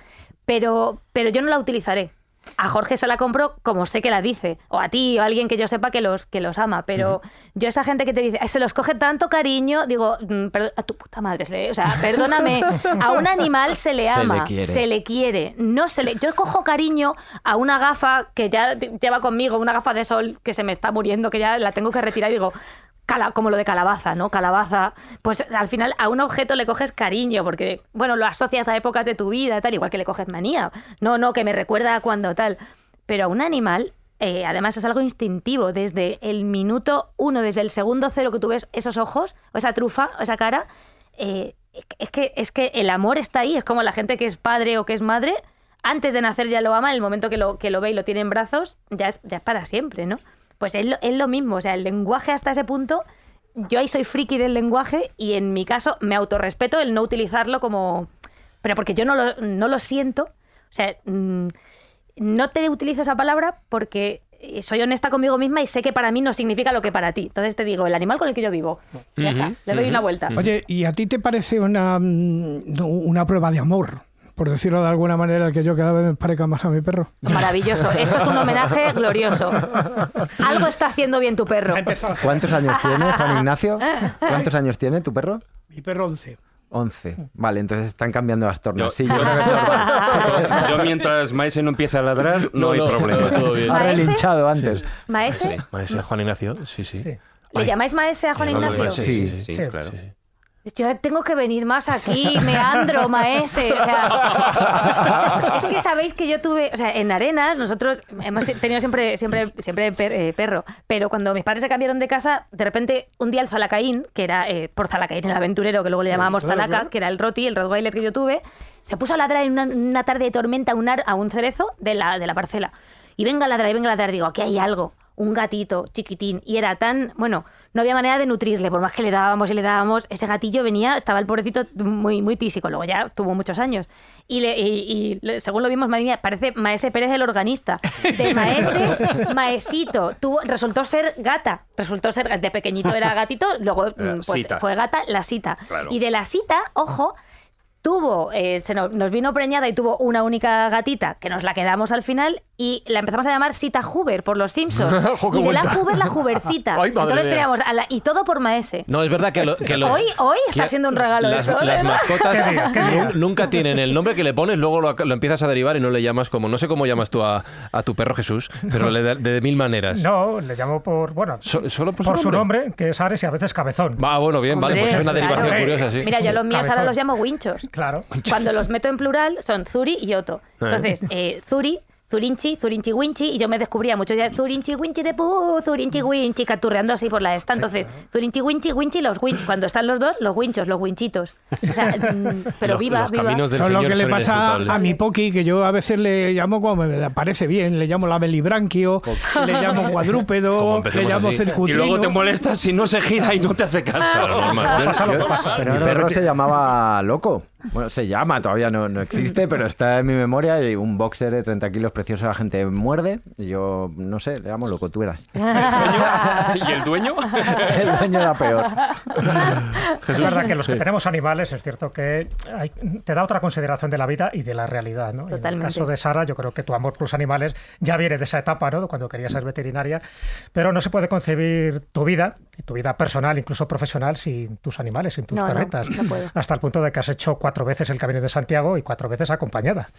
Pero, pero yo no la utilizaré. A Jorge se la compro como sé que la dice, o a ti, o a alguien que yo sepa que los, que los ama, pero yo esa gente que te dice, "Ay, se los coge tanto cariño, digo, mm, pero a tu puta madre, se le- o sea, perdóname, a un animal se le Se le ama, quiere. se le quiere, no se le... Yo cojo cariño a una gafa que ya lleva conmigo, una gafa de sol que se me está muriendo, que ya la tengo que retirar y digo, como lo de calabaza, ¿no? Calabaza, pues al final a un objeto le coges cariño, porque, bueno, lo asocias a épocas de tu vida, tal, igual que le coges manía. No, no, que me recuerda a cuando tal. Pero a un animal, eh, además es algo instintivo, desde el minuto uno, desde el segundo cero que tú ves esos ojos, o esa trufa, o esa cara, eh, es, que, es que el amor está ahí, es como la gente que es padre o que es madre, antes de nacer ya lo ama, el momento que lo, que lo ve y lo tiene en brazos, ya es, ya es para siempre, ¿no? Pues es lo, es lo mismo, o sea, el lenguaje hasta ese punto, yo ahí soy friki del lenguaje y en mi caso me autorrespeto el no utilizarlo como... Pero porque yo no lo, no lo siento, o sea, mm, no te utilizo esa palabra porque eh, soy honesta conmigo misma y sé que para mí no significa lo que para ti. Entonces te digo, el animal con el que yo vivo. Ya está, le doy una vuelta. Oye, ¿y a ti te parece una, mm, una prueba de amor? Por decirlo de alguna manera, el que yo cada vez me parezca más a mi perro. Maravilloso. Eso es un homenaje glorioso. Algo está haciendo bien tu perro. ¿Cuántos años tiene, Juan Ignacio? ¿Cuántos años tiene tu perro? Mi perro 11. 11. Vale, entonces están cambiando las tornas. Yo- Sí, yo. Yo mientras Maese no empiece a ladrar, no, hay problema. todo bien. Ha relinchado antes. ¿Maese? Maese Juan Ignacio, sí, sí. ¿Le llamáis maese a Juan Ignacio? Sí, sí, sí, sí, claro. Yo tengo que venir más aquí, meandro, maese. O sea, es que sabéis que yo tuve, o sea, en Arenas nosotros hemos tenido siempre, siempre, siempre per- eh, perro, pero cuando mis padres se cambiaron de casa, de repente un día el Zalacaín, que era eh, por Zalacaín el aventurero, que luego le llamábamos claro, Zalaca, claro. que era el roti, el Rottweiler que yo tuve, se puso a ladrar en una, una tarde de tormenta a un, ar- a un cerezo de la, de la parcela. Y venga a ladrar, y venga a ladrar, digo, aquí hay algo. Un gatito chiquitín. Y era tan. Bueno, no había manera de nutrirle. Por más que le dábamos y le dábamos, ese gatillo venía, estaba el pobrecito muy, muy tísico. Luego ya tuvo muchos años. Y, le- y- según lo vimos, madre mía, parece Maese Pérez el organista. De Maese, Maesito. Tuvo, resultó ser gata. Resultó ser. De pequeñito era gatito, luego Eh, mm, pues, fue gata, la cita. Claro. Y de la cita, ojo, tuvo, eh, se nos, nos vino preñada y tuvo una única gatita que nos la quedamos al final y la empezamos a llamar Sita Hoover por los Simpsons. Y de la. Hoover la Hoovercita. Ay, Entonces mía. teníamos a la- y todo por Maese. No, es verdad que, lo- que los- Hoy, hoy está siendo un regalo las, esto. las ¿verdad? mascotas Qué qué nunca tienen el nombre que le pones, luego lo, lo empiezas a derivar y no le llamas como, no sé cómo llamas tú a, a tu perro Jesús, pero le da- de, mil maneras. No, le llamo por, bueno, So- solo por, por su su nombre. nombre, que es Ares y a veces Cabezón. Va, bueno, bien, vale, pues es una derivación claro. curiosa, sí. Mira, yo los míos ahora los llamo winchos. Claro. Cuando los meto en plural son Zuri y Otto. Entonces, eh, Zuri, Zurinchi, Zurinchi Winchi, y yo me descubría muchos días Zurinchi Winchi de pu, Zurinchi Winchi, caturreando así por la esta. Entonces, Zurinchi Winchi, Winchi, los win Cuando están los dos, los winchos, los winchitos. O sea, mm, pero Los- viva, los viva. es lo que le son pasa a mi Poki, que yo a veces le llamo como me parece bien. Le llamo la belibranquio, le llamo cuadrúpedo, le llamo así. Y luego te molestas si no se gira y no te hace caso. Normal. Pero mi perro se llamaba Loco. Bueno, se llama, todavía no, no existe, pero está en mi memoria y un boxer de 30 kilos precioso, la gente muerde y yo, no sé, le llamo Loco, tú eras. ¿Y el dueño? El dueño era peor. Es verdad que los que tenemos animales es cierto que hay- te da otra consideración de la vida y de la realidad. ¿no? En el caso de Sara, yo creo que tu amor por los animales ya viene de esa etapa, ¿no? cuando querías ser veterinaria, pero no se puede concebir tu vida, tu vida personal, incluso profesional, sin tus animales, sin tus No, no, perretas. no puedo. Hasta el punto de que has hecho cuatro veces el Camino de Santiago y cuatro veces acompañada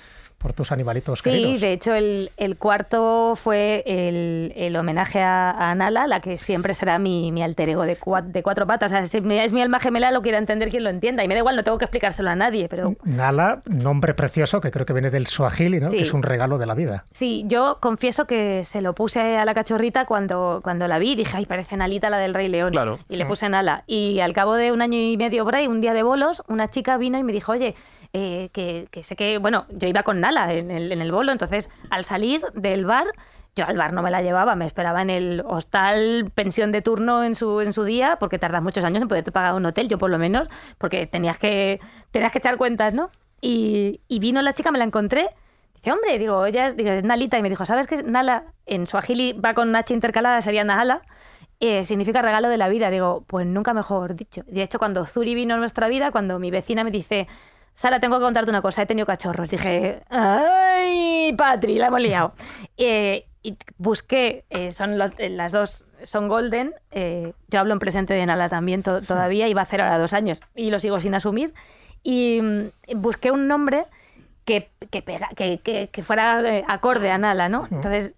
por tus animalitos Sí, queridos. de hecho el, el cuarto fue el, el homenaje a, a Nala, la que siempre será mi, mi alter ego de, cua- de cuatro patas. O sea, es, mi- es mi alma gemela, lo quiera entender quien lo entienda. Y me da igual, no tengo que explicárselo a nadie, pero Nala, nombre precioso que creo que viene del suajili, ¿no? Sí. que es un regalo de la vida. sí, yo confieso que se lo puse a la cachorrita cuando, cuando la vi. Dije, ay, parece Nalita la del Rey León. Claro. Y le puse Nala. Y al cabo de un año y medio por ahí, un día de bolos, una chica vino y me dijo, oye, eh, que, que sé que, bueno, yo iba con Nala en el, en el bolo, entonces al salir del bar, yo al bar no me la llevaba, me esperaba en el hostal, pensión de turno en su, en su día, porque tardas muchos años en poderte pagar un hotel, yo por lo menos, porque tenías que, tenías que echar cuentas, ¿no? Y, y vino la chica, me la encontré, dice, hombre, digo, ella es, digo, es Nalita, y me dijo, ¿sabes qué? Nala, en suajili va con H intercalada, sería Nahala, eh, significa regalo de la vida. Digo, pues nunca mejor dicho. De hecho, cuando Zuri vino a nuestra vida, cuando mi vecina me dice, Sara, tengo que contarte una cosa, he tenido cachorros. Dije, ¡ay, Patri, la hemos liado! Eh, y busqué, eh, son los- eh, las dos, son Golden. yo hablo en presente de Nala también to- todavía, iba a hacer ahora dos años y lo sigo sin asumir. Y mm, busqué un nombre que, que, pega- que, que- que fuera acorde a Nala, ¿no? Entonces,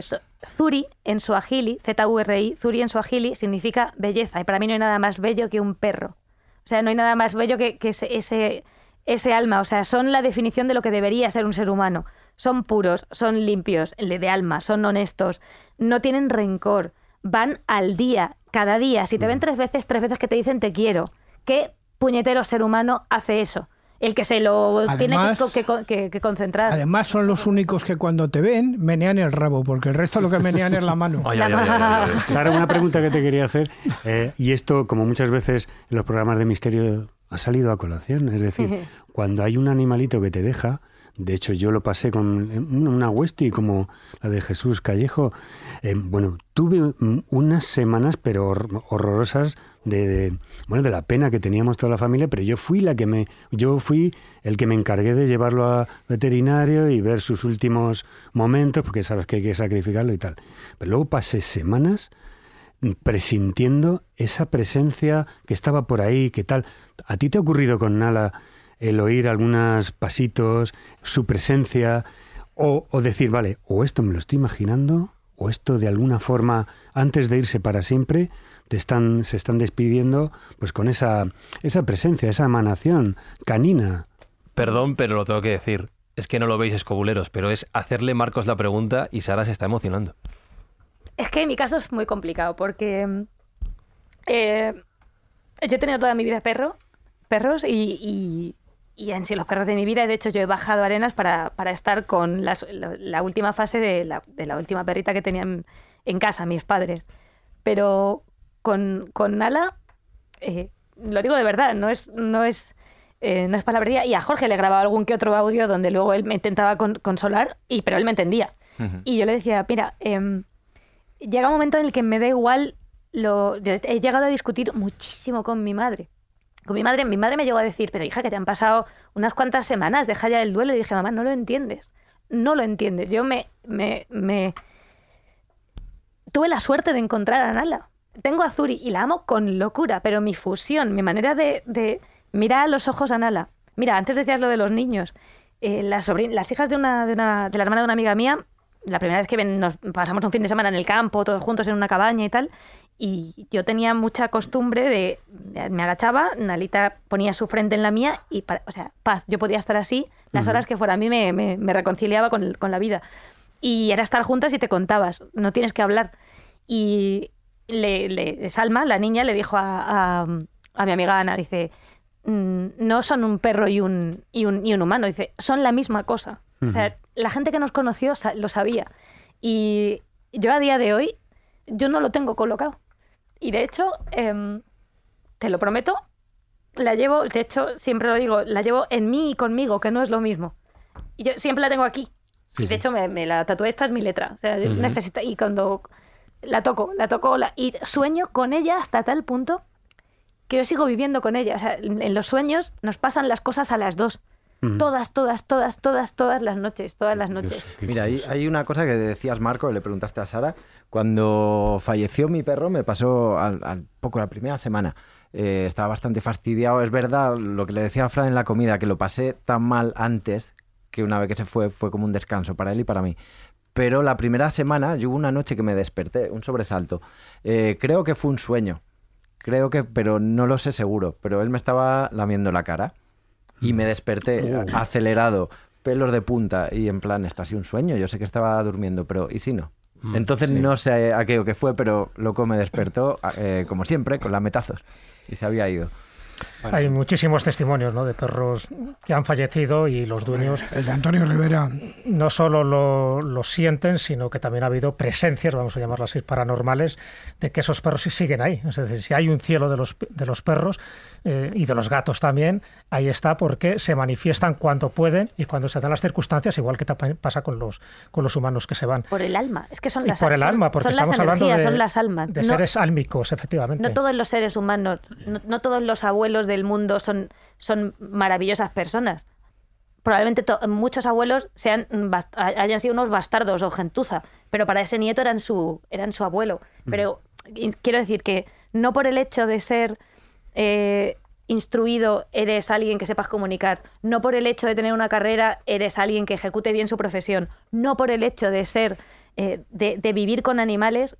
so- Zuri en suajili, Z-U-R-I, Zuri en suajili significa belleza. Y para mí no hay nada más bello que un perro. O sea, no hay nada más bello que, que ese, ese, ese alma. O sea, son la definición de lo que debería ser un ser humano. Son puros, son limpios, de de alma, son honestos, no tienen rencor, van al día, cada día. Si te ven tres veces, tres veces que te dicen te quiero. ¿Qué puñetero ser humano hace eso? El que se lo tiene que, Además- que co- que- que concentrar. Además son los únicos que cuando te ven menean el rabo, porque el resto lo que menean es la mano. Ay. Sara, una pregunta que te quería hacer, eh, y esto, como muchas veces en los programas de misterio, ha salido a colación. Es decir, cuando hay un animalito que te deja, De hecho, yo lo pasé con eh, una Westy como la de Jesús Callejo. Eh, bueno, tuve mm, unas semanas, pero hor- horrorosas, de, de, bueno, de la pena que teníamos toda la familia, pero yo fui la que me, yo fui el que me encargué de llevarlo a veterinario y ver sus últimos momentos, porque sabes que hay que sacrificarlo y tal. Pero luego pasé semanas presintiendo esa presencia que estaba por ahí, que tal. ¿A ti te ha ocurrido con Nala el oír algunos pasitos, su presencia, o, o decir, vale, o esto me lo estoy imaginando, o esto de alguna forma, antes de irse para siempre, te están, se están despidiendo pues con esa, esa presencia, esa emanación canina? Perdón, pero lo tengo que decir. Es que no lo veis escobuleros, pero es hacerle Marcos la pregunta y Sara se está emocionando. Es que en mi caso es muy complicado porque eh, yo he tenido toda mi vida perro, perros y, y, y han sido los perros de mi vida. De hecho, yo he bajado arenas para, para estar con las- la, la última fase de la, de la última perrita que tenían en casa mis padres. Pero con, con Nala, eh, lo digo de verdad, no es, no es, eh, no es palabrería. Y a Jorge le grababa algún que otro audio donde luego él me intentaba con- consolar, y, pero él me entendía. Y yo le decía, mira, em, llega un momento en el que me da igual lo he llegado a discutir muchísimo con mi madre. Con mi madre mi madre me llegó a decir pero hija que te han pasado unas cuantas semanas deja ya el duelo y dije mamá no lo entiendes no lo entiendes yo me me, me... tuve la suerte de encontrar a Nala. Tengo a Zuri y la amo con locura pero mi fusión mi manera de, de mirar a los ojos a Nala. Mira antes decías lo de los niños. Eh, las, las hijas de una, de una de la hermana de una amiga mía la primera vez que ven- nos pasamos un fin de semana en el campo, todos juntos en una cabaña y tal, y yo tenía mucha costumbre de, me agachaba, Nalita ponía su frente en la mía y, pa- o sea, paz, yo podía estar así las horas que fuera, a mí me, me- me reconciliaba con, con la vida. Y era estar juntas y te contabas, no tienes que hablar. Y le, le- Salma, la niña, le dijo a, a- a mi amiga Ana, dice, "Mm, no son un perro y un, y un, y un humano, dice, son la misma cosa. O sea. La gente que nos conoció lo sabía. Y yo a día de hoy, yo no lo tengo colocado. Y de hecho, em, te lo prometo, la llevo, de hecho, siempre lo digo, la llevo en mí y conmigo, que no es lo mismo. Y yo siempre la tengo aquí. Sí, de hecho, me, me la tatué, esta es mi letra. O sea, necesito, y cuando la toco, la toco, la, y sueño con ella hasta tal punto que yo sigo viviendo con ella. O sea, en en los sueños nos pasan las cosas a las dos. Todas, todas, todas, todas, todas las noches, todas las noches. Mira, hay, hay una cosa que decías, Marco, le preguntaste a Sara. Cuando falleció mi perro, me pasó al, al poco, la primera semana. Eh, estaba bastante fastidiado. Es verdad lo que le decía a Fran en la comida, que lo pasé tan mal antes que una vez que se fue, fue como un descanso para él y para mí. Pero la primera semana, yo hubo una noche que me desperté, un sobresalto. Eh, creo que fue un sueño. Creo que, pero no lo sé seguro. Pero él me estaba lamiendo la cara y me desperté Oh. acelerado, pelos de punta y en plan, está así un sueño. Yo sé que estaba durmiendo, pero ¿y si no? Mm, Entonces sí. no sé aquello que fue, pero loco me despertó, eh, como siempre, con lametazos. Y se había ido. Hay muchísimos testimonios ¿no? de perros que han fallecido y los dueños El de Antonio Rivera. no solo lo, lo sienten, sino que también ha habido presencias, vamos a llamarlas así, paranormales, de que esos perros sí siguen ahí. Es decir, si hay un cielo de los, de los perros eh, y de los gatos también, ahí está porque se manifiestan cuando pueden y cuando se dan las circunstancias, igual que pasa con los, con los humanos que se van. Por el alma, es que son Y las por el alma, porque son las estamos hablando de, son las almas. de No- seres álmicos, efectivamente. No todos los seres humanos, no, no todos los abuelos del mundo son, son maravillosas personas. Probablemente muchos abuelos sean hayan sido unos bastardos o gentuza, pero para ese nieto eran su, eran su abuelo. Pero y quiero decir que no por el hecho de ser eh, instruido eres alguien que sepas comunicar, no por el hecho de tener una carrera eres alguien que ejecute bien su profesión, no por el hecho de ser, eh, de, de vivir con animales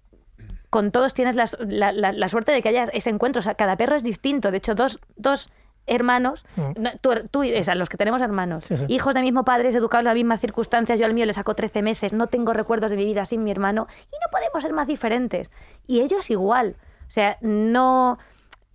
con todos tienes la, la- la- la suerte de que haya ese encuentro. O sea, cada perro es distinto. De hecho, dos, dos hermanos, Mm. no, tú, tú, o sea, los que tenemos hermanos, Sí, sí. hijos de mismo padres, educados en las mismas circunstancias, yo al mío le saco 13 meses, no tengo recuerdos de mi vida sin mi hermano y no podemos ser más diferentes. Y ellos igual. O sea, no...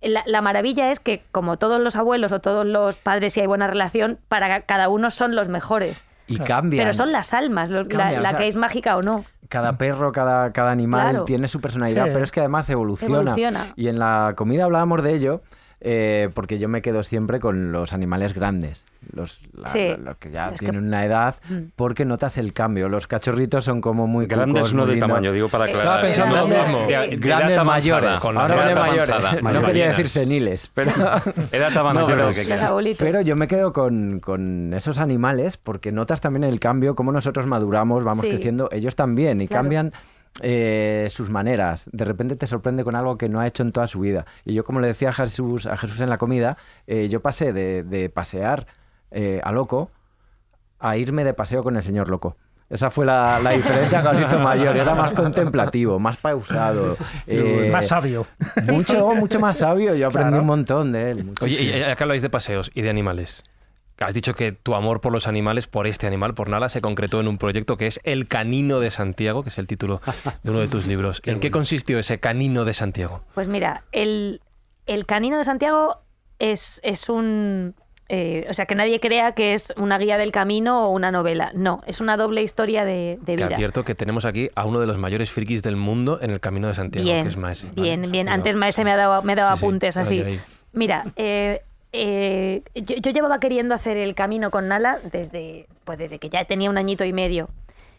La, la maravilla es que, como todos los abuelos o todos los padres, si hay buena relación, para cada uno son los mejores. Y cambian. Pero son las almas, lo- la, o sea, que es mágica o no. Cada perro, cada, cada animal Claro. tiene su personalidad, Sí. pero es que además evoluciona. Evoluciona. Y en la comida hablábamos de ello. Eh, porque yo me quedo siempre con los animales grandes, los, la- Sí. los que ya Los que- tienen una edad, Mm. porque notas el cambio. Los cachorritos son como muy Grandes cucos, no muy de tamaño, digo para Eh, aclarar. Lo en mismo. de- De- de grandes edad mayores. con Ahora de edad mayores. avanzada. No quería decir seniles, pero Edad avanzada. No, pero- pero yo me quedo con, con esos animales porque notas también el cambio, cómo nosotros maduramos, vamos Sí. creciendo, ellos también, y Claro. cambian eh, sus maneras. De repente te sorprende con algo que no ha hecho en toda su vida. Y yo, como le decía a Jesús, a Jesús en la comida, eh, yo pasé de, de pasear eh, a loco a irme de paseo con el señor loco. Esa fue la, la diferencia que os hizo mayor. Era más contemplativo, más pausado. eh, Más sabio. Mucho, mucho más sabio. Yo aprendí Claro. un montón de él. Oye, y que habláis de paseos y de animales. Has dicho que tu amor por los animales, por este animal, por Nala, se concretó en un proyecto que es El Canino de Santiago, que es el título de uno de tus libros. ¿En qué consistió ese Canino de Santiago? Pues mira, el, el Canino de Santiago es, es un... eh, o sea, que nadie crea que es una guía del camino o una novela. No, es una doble historia de, de vida. advierto que tenemos aquí a uno de los mayores frikis del mundo en el Camino de Santiago, Bien, que es Maese. bien, Vale, bien. Antes Maese me ha dado, me ha dado Sí, sí, apuntes ahí, así. ahí. Mira, eh, eh, yo, yo llevaba queriendo hacer el camino con Nala desde, pues desde que ya tenía un añito y medio.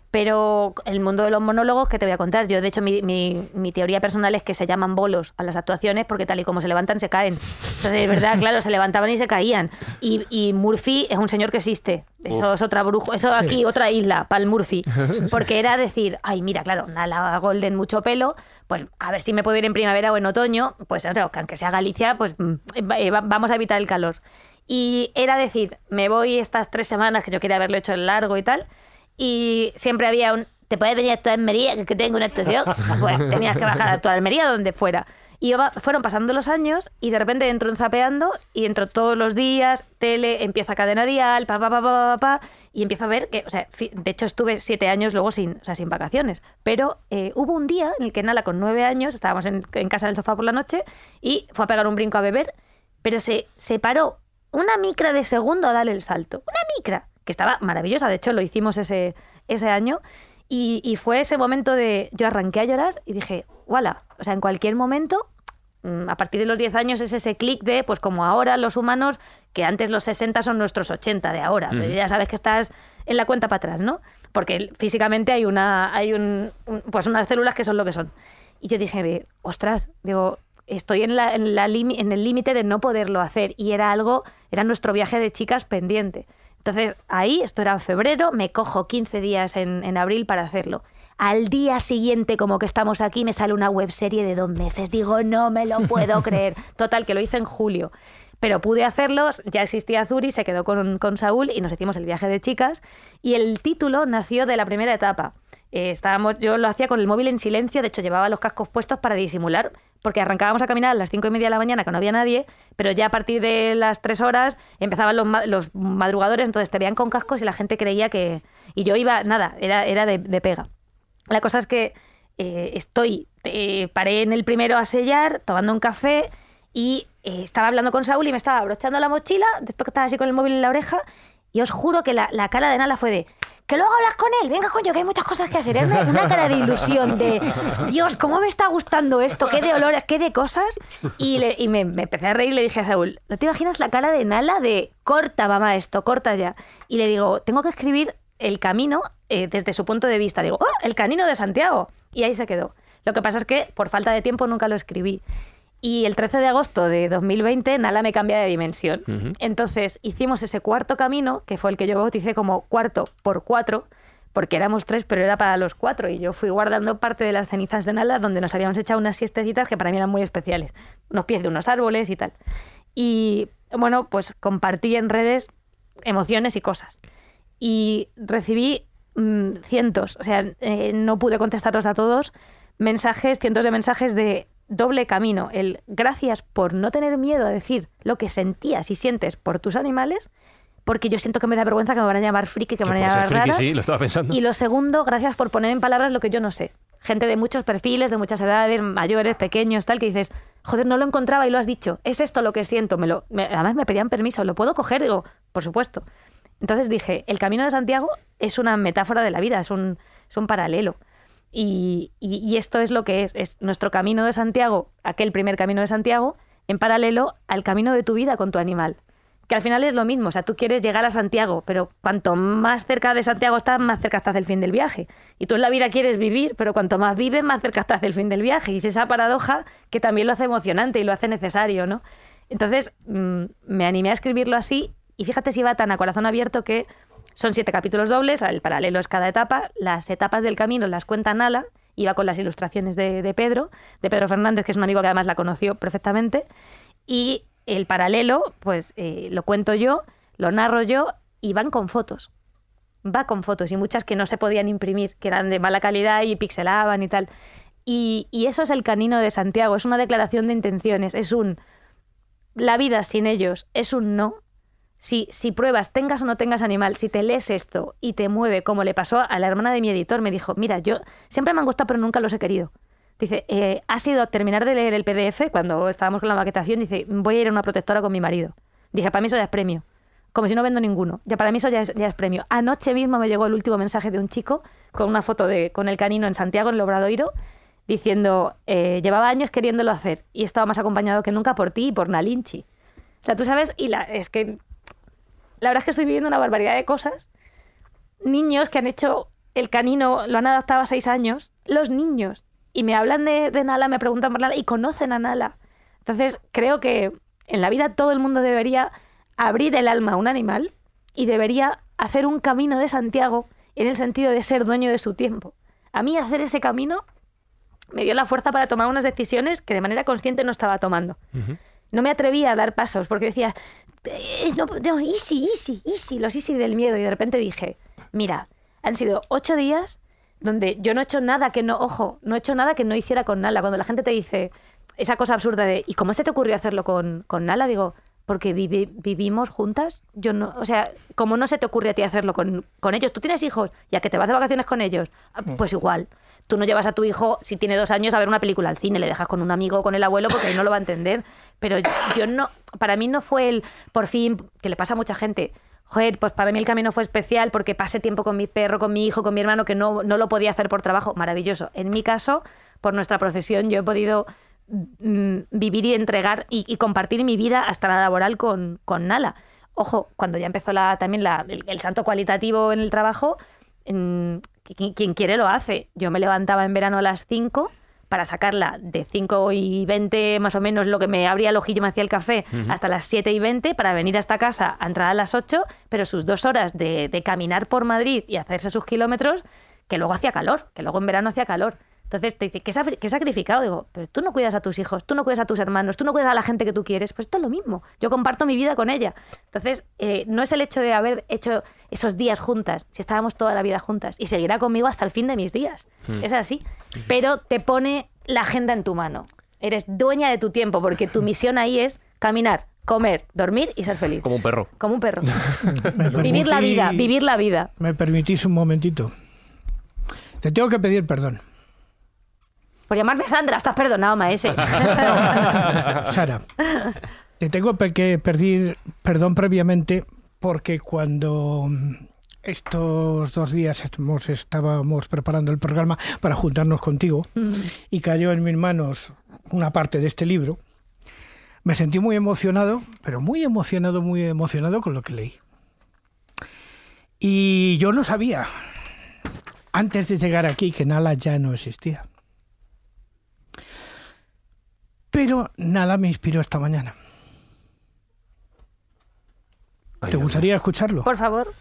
Pero el mundo de los monólogos, que te voy a contar? Yo, de hecho, mi, mi- mi teoría personal es que se llaman bolos a las actuaciones porque tal y como se levantan, se caen. Entonces, de verdad, claro, se levantaban y se caían. Y, y Murphy es un señor que existe. Eso Uf. es otra brujo. Eso aquí, otra isla, Pal Murphy. Porque era decir, ay, mira, claro, Nala Golden, mucho pelo, pues a ver si me puedo ir en primavera o en otoño, pues o sea, aunque sea Galicia, pues mm, eh, va- vamos a evitar el calor. Y era decir, me voy estas tres semanas que yo quería haberlo hecho en largo y tal, y siempre había un, te puedes venir a tu Almería, que- tengo una actuación. Pues tenías que bajar a tu Almería, donde fuera. Y fueron pasando los años y de repente entro en Zapeando y entro todos los días, tele, empieza cadena dial, pa, pa, pa, pa, pa, pa, y empiezo a ver que, o sea, de hecho estuve siete años luego sin, o sea, sin vacaciones. Pero eh, hubo un día en el que Nala con nueve años, estábamos en, en casa del sofá por la noche y fue a pegar un brinco a beber, pero se, se paró una micra de segundo a darle el salto. Una micra, que estaba maravillosa, de hecho lo hicimos ese, ese año. Y, y fue ese momento de. Yo arranqué a llorar y dije, ¡wala! O sea, en cualquier momento, a partir de los 10 años, es ese clic de, pues como ahora los humanos, que antes los 60 son nuestros 80 de ahora. Ujú. Ya sabes que estás en la cuenta para atrás, ¿no? Porque físicamente hay, una, hay un, un- pues unas células que son lo que son. Y yo dije, ostras, digo, estoy en, la, en, la limi- en el límite de no poderlo hacer. Y era algo, era nuestro viaje de chicas pendiente. Entonces, ahí, esto era en febrero, me cojo 15 días en, en abril para hacerlo. Al día siguiente, como que estamos aquí, me sale una webserie de dos meses. Digo, no me lo puedo creer. Total, que lo hice en julio. Pero pude hacerlo, ya existía Zuri, se quedó con, con Saúl y nos hicimos el viaje de chicas. Y el título nació de la primera etapa. Eh, estábamos, yo lo hacía con el móvil en silencio, de hecho llevaba los cascos puestos para disimular, porque arrancábamos a caminar a las cinco y media de la mañana que no había nadie, pero ya a partir de las tres horas empezaban los, ma- los madrugadores, entonces te veían con cascos y la gente creía que... Y yo iba, nada, era, era de, de pega. La cosa es que eh, estoy, eh, paré en el primero a sellar, tomando un café y eh, estaba hablando con Saúl y me estaba abrochando la mochila, de esto que estaba así con el móvil en la oreja, y os juro que la, la cara de Nala fue de, que luego hablas con él, venga coño, que hay muchas cosas que hacer. Una, una cara de ilusión, de, Dios, ¿cómo me está gustando esto? ¿Qué de olores, qué de cosas? Y, le- y me, me empecé a reír y le dije a Saúl, ¿no te imaginas la cara de Nala de, corta mamá esto, corta ya? Y le digo, tengo que escribir el camino eh, desde su punto de vista. Digo, ¡oh, el camino de Santiago! Y ahí se quedó. Lo que pasa es que por falta de tiempo nunca lo escribí. Y el 13 de agosto de 2020 Nala me cambia de dimensión. Entonces hicimos ese cuarto camino, que fue el que yo bauticé como cuarto por cuatro, porque éramos tres, pero era para los cuatro. Y yo fui guardando parte de las cenizas de Nala, donde nos habíamos echado unas siestecitas que para mí eran muy especiales. Unos pies de unos árboles y tal. Y bueno, pues compartí en redes emociones y cosas. Y recibí mm, cientos, o sea, eh, no pude contestarlos a todos, mensajes, cientos de mensajes de doble camino. El gracias por no tener miedo a decir lo que sentías y sientes por tus animales, porque yo siento que me da vergüenza que me van a llamar friki, que me van a llamar friki, rara. sí, lo estaba pensando. Y lo segundo, gracias por poner en palabras lo que yo no sé. Gente de muchos perfiles, de muchas edades, mayores, pequeños, tal, que dices, joder, no lo encontraba y lo has dicho. Es esto lo que siento. Me lo, me- además me pedían permiso, ¿lo puedo coger? Digo, por supuesto. Entonces dije, el camino de Santiago es una metáfora de la vida, es un, es un paralelo. Y, y- esto es lo que es, es nuestro camino de Santiago, aquel primer camino de Santiago, en paralelo al camino de tu vida con tu animal. Que al final es lo mismo, o sea, tú quieres llegar a Santiago, pero cuanto más cerca de Santiago estás, más cerca estás del fin del viaje. Y tú en la vida quieres vivir, pero cuanto más vives, más cerca estás del fin del viaje. Y es esa paradoja que también lo hace emocionante y lo hace necesario, ¿no? Entonces mm, me animé a escribirlo así y fíjate si va tan a corazón abierto que son siete capítulos dobles, el paralelo es cada etapa, las etapas del camino las cuenta Nala, iba con las ilustraciones de, de Pedro, de Pedro Fernández, que es un amigo que además la conoció perfectamente, y el paralelo, pues eh, lo cuento yo, lo narro yo y van con fotos. Va con fotos y muchas que no se podían imprimir, que eran de mala calidad y pixelaban y tal. Y, y eso es el canino de Santiago, es una declaración de intenciones, es un... La vida sin ellos es un no. Si, si pruebas, tengas o no tengas animal, si te lees esto y te mueve, como le pasó a la hermana de mi editor, me dijo, mira, yo siempre me han gustado pero nunca los he querido. Dice, eh, ha sido terminar de leer el PDF cuando estábamos con la maquetación. Dice, voy a ir a una protectora con mi marido. Dije, para mí eso ya es premio. Como si no vendo ninguno. Ya para mí eso ya es, premio. Anoche mismo me llegó el último mensaje de un chico con una foto de con el canino en Santiago, en el Obradoiro, diciendo, eh, llevaba años queriéndolo hacer y estaba más acompañado que nunca por ti y por Nalinchi. O sea, tú sabes, y la, es que la verdad es que estoy viviendo una barbaridad de cosas. Niños que han hecho el canino, lo han adaptado a seis años. Los niños y me hablan de, de, Nala, me preguntan por Nala y conocen a Nala. Entonces, creo que en la vida todo el mundo debería abrir el alma a un animal y debería hacer un camino de Santiago en el sentido de ser dueño de su tiempo. A mí hacer ese camino me dio la fuerza para tomar unas decisiones que de manera consciente no estaba tomando. Uh -huh. No me atrevía a dar pasos porque decía, no, no, easy, easy, easy, los easy del miedo. Y de repente dije, mira, han sido ocho días donde yo no he hecho nada que no, ojo, no he hecho nada que no hiciera con Nala. Cuando la gente te dice esa cosa absurda de, ¿y cómo se te ocurrió hacerlo con, con Nala? Digo, porque vivi, vivimos juntas. Yo no, o sea, ¿cómo no se te ocurre a ti hacerlo con, con ellos? ¿Tú tienes hijos? ¿Ya que te vas de vacaciones con ellos? Pues igual. Tú no llevas a tu hijo, si tiene dos años, a ver una película al cine, le dejas con un amigo o con el abuelo porque ahí no lo va a entender. Pero yo no, para mí no fue el, por fin, que le pasa a mucha gente, joder, pues para mí el camino fue especial porque pasé tiempo con mi perro, con mi hijo, con mi hermano, que no, no lo podía hacer por trabajo. Maravilloso. En mi caso, por nuestra profesión, yo he podido mm, vivir y entregar y, compartir mi vida hasta la laboral con, con Nala. Ojo, cuando ya empezó la, también la, el, el, salto cualitativo en el trabajo, en, quien, quien, quiere lo hace. Yo me levantaba en verano a las 5 para sacarla de 5 y 20 más o menos lo que me abría el ojillo me hacía el café uh -huh. hasta las 7 y 20 para venir a esta casa a entrar a las 8 pero sus dos horas de, de, caminar por Madrid y hacerse sus kilómetros que luego hacía calor que luego en verano hacía calor entonces te dice ¿qué, qué sacrificado digo pero tú no cuidas a tus hijos tú no cuidas a tus hermanos tú no cuidas a la gente que tú quieres pues esto es lo mismo yo comparto mi vida con ella entonces eh, no es el hecho de haber hecho esos días juntas, si estábamos toda la vida juntas, y seguirá conmigo hasta el fin de mis días. Mm. Es así. Pero te pone la agenda en tu mano. Eres dueña de tu tiempo, porque tu misión ahí es caminar, comer, dormir y ser feliz. Como un perro. Como un perro. vivir la vida, vivir la vida. ¿Me permitís un momentito? Te tengo que pedir perdón. Por llamarme Sandra, estás perdonado, maese. Sara, te tengo que pedir perdón previamente porque cuando estos dos días estamos, estábamos preparando el programa para juntarnos contigo mm. y cayó en mis manos una parte de este libro, me sentí muy emocionado, pero muy emocionado, muy emocionado con lo que leí. Y yo no sabía, antes de llegar aquí, que Nala ya no existía. Pero Nala me inspiró esta mañana. ¿Te gustaría escucharlo? Por favor.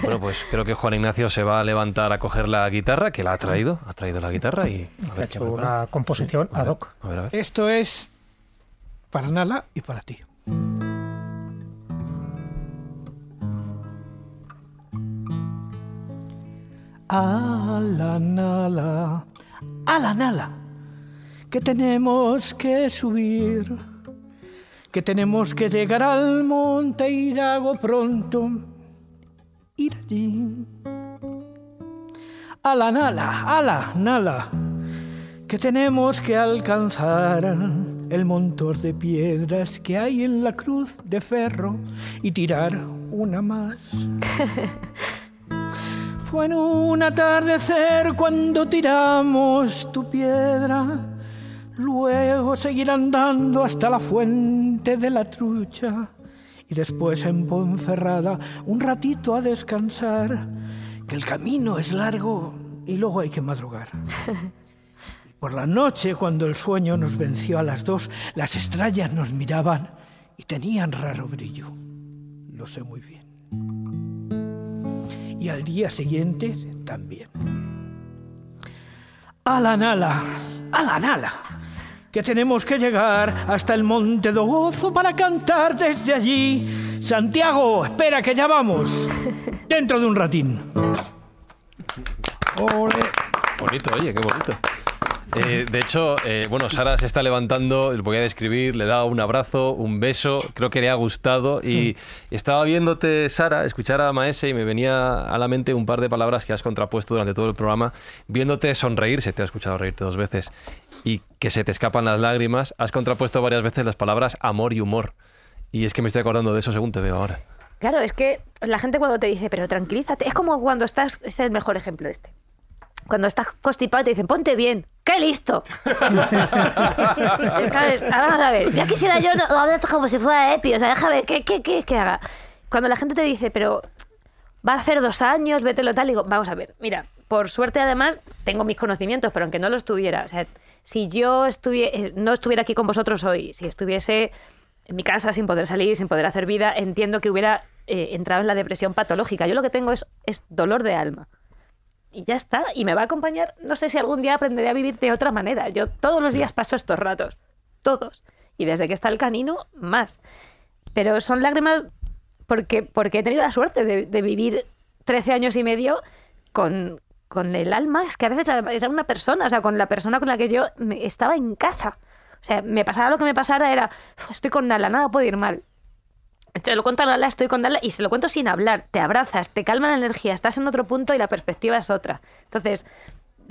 Bueno, pues creo que Juan Ignacio se va a levantar a coger la guitarra, que la ha traído, ha traído la guitarra y... Ha hecho una composición ad hoc. A ver, a ver. Esto es para Nala y para ti. A la Nala, a la Nala, que tenemos que subir que tenemos que llegar al monte Hidalgo pronto, ir allí. A la nala, a la nala, que tenemos que alcanzar el montón de piedras que hay en la cruz de ferro y tirar una más. Fue en un atardecer cuando tiramos tu piedra luego seguir andando hasta la fuente de la trucha y después en Ponferrada un ratito a descansar, que el camino es largo y luego hay que madrugar. Y por la noche, cuando el sueño nos venció a las dos, las estrellas nos miraban y tenían raro brillo. Lo sé muy bien. Y al día siguiente también. Ala nala, ala nala, que tenemos que llegar hasta el Monte do Gozo para cantar desde allí. Santiago, espera que ya vamos. Dentro de un ratín. Ole. Bonito, oye, qué bonito. Eh, de hecho, eh, bueno, Sara se está levantando, le voy a describir, le da un abrazo, un beso, creo que le ha gustado y estaba viéndote, Sara, escuchar a Maese y me venía a la mente un par de palabras que has contrapuesto durante todo el programa, viéndote sonreír, se te ha escuchado reírte dos veces, y que se te escapan las lágrimas, has contrapuesto varias veces las palabras amor y humor. Y es que me estoy acordando de eso según te veo ahora. Claro, es que la gente cuando te dice, pero tranquilízate, es como cuando estás, es el mejor ejemplo este. Cuando estás constipado te dicen, ponte bien, ¡qué listo! ¿Sabes? Ahora Vamos a ver, ya quisiera yo no, hablar como si fuera Epi, o sea, déjame, ¿qué, qué, qué, qué haga? Cuando la gente te dice, pero va a hacer dos años, vételo tal, digo, vamos a ver, mira, por suerte además tengo mis conocimientos, pero aunque no los tuviera, o sea, si yo estuvie- no estuviera aquí con vosotros hoy, si estuviese en mi casa sin poder salir, sin poder hacer vida, entiendo que hubiera eh, entrado en la depresión patológica. Yo lo que tengo es, es dolor de alma. Y ya está, y me va a acompañar, no sé si algún día aprenderé a vivir de otra manera. Yo todos los días paso estos ratos, todos. Y desde que está el canino, más. Pero son lágrimas porque, porque he tenido la suerte de, vivir 13 años y medio con, con el alma, es que a veces era una persona, o sea, con la persona con la que yo estaba en casa. O sea, me pasara lo que me pasara, era, "Uf, estoy con Nala, nada puede ir mal. Se lo cuento a Nala, estoy con Nala, y se lo cuento sin hablar. Te abrazas, te calma la energía, estás en otro punto y la perspectiva es otra. Entonces,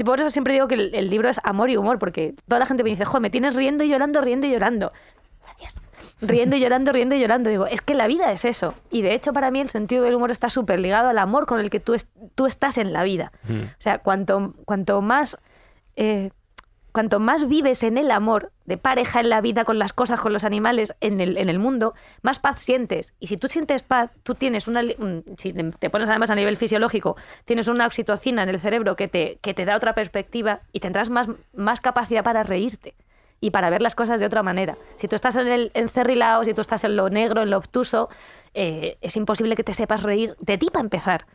por eso siempre digo que el, el libro es amor y humor, porque toda la gente me dice, joder, me tienes riendo y llorando, riendo y llorando. Gracias. Riendo y llorando, riendo y llorando. Digo, es que la vida es eso. Y de hecho, para mí, el sentido del humor está súper ligado al amor con el que tú, es- tú estás en la vida. O sea, cuanto, cuanto más. eh, cuanto más vives en el amor de pareja en la vida, con las cosas, con los animales, en el, en el mundo, más paz sientes. Y si tú sientes paz, tú tienes una... Si te te pones además a nivel fisiológico, tienes una oxitocina en el cerebro que te, que te da otra perspectiva y tendrás más, más capacidad para reírte y para ver las cosas de otra manera. Si tú estás en el encerrilado, si tú estás en lo negro, en lo obtuso, eh, es imposible que te sepas reír de ti para empezar.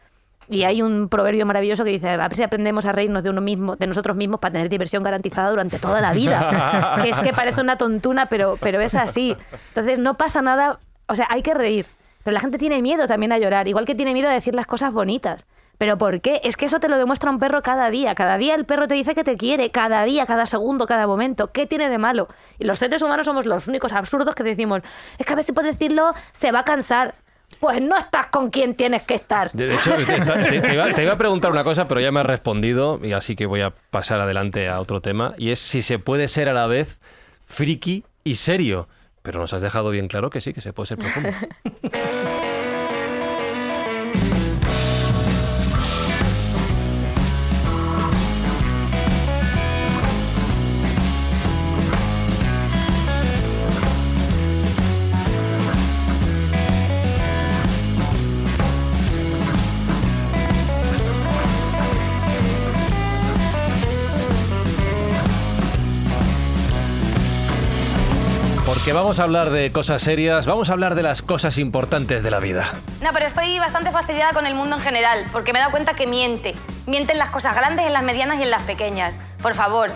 Y hay un proverbio maravilloso que dice, a ver si aprendemos a reírnos de uno mismo, de nosotros mismos para tener diversión garantizada durante toda la vida. que es que parece una tontuna, pero, pero es así. Entonces no pasa nada, o sea, hay que reír. Pero la gente tiene miedo también a llorar, igual que tiene miedo a decir las cosas bonitas. ¿Pero por qué? Es que eso te lo demuestra un perro cada día. Cada día el perro te dice que te quiere, cada día, cada segundo, cada momento. ¿Qué tiene de malo? Y los seres humanos somos los únicos absurdos que decimos, es que a ver si puedes decirlo, se va a cansar. Pues no estás con quien tienes que estar. De hecho, te, te- te iba, te iba a preguntar una cosa, pero ya me has respondido, y así que voy a pasar adelante a otro tema, y es si se puede ser a la vez friki y serio. Pero nos has dejado bien claro que sí, que se puede ser profundo. Porque vamos a hablar de cosas serias, vamos a hablar de las cosas importantes de la vida. No, pero estoy bastante fastidiada con el mundo en general, porque me he dado cuenta que miente. Miente en las cosas grandes, en las medianas y en las pequeñas. Por favor.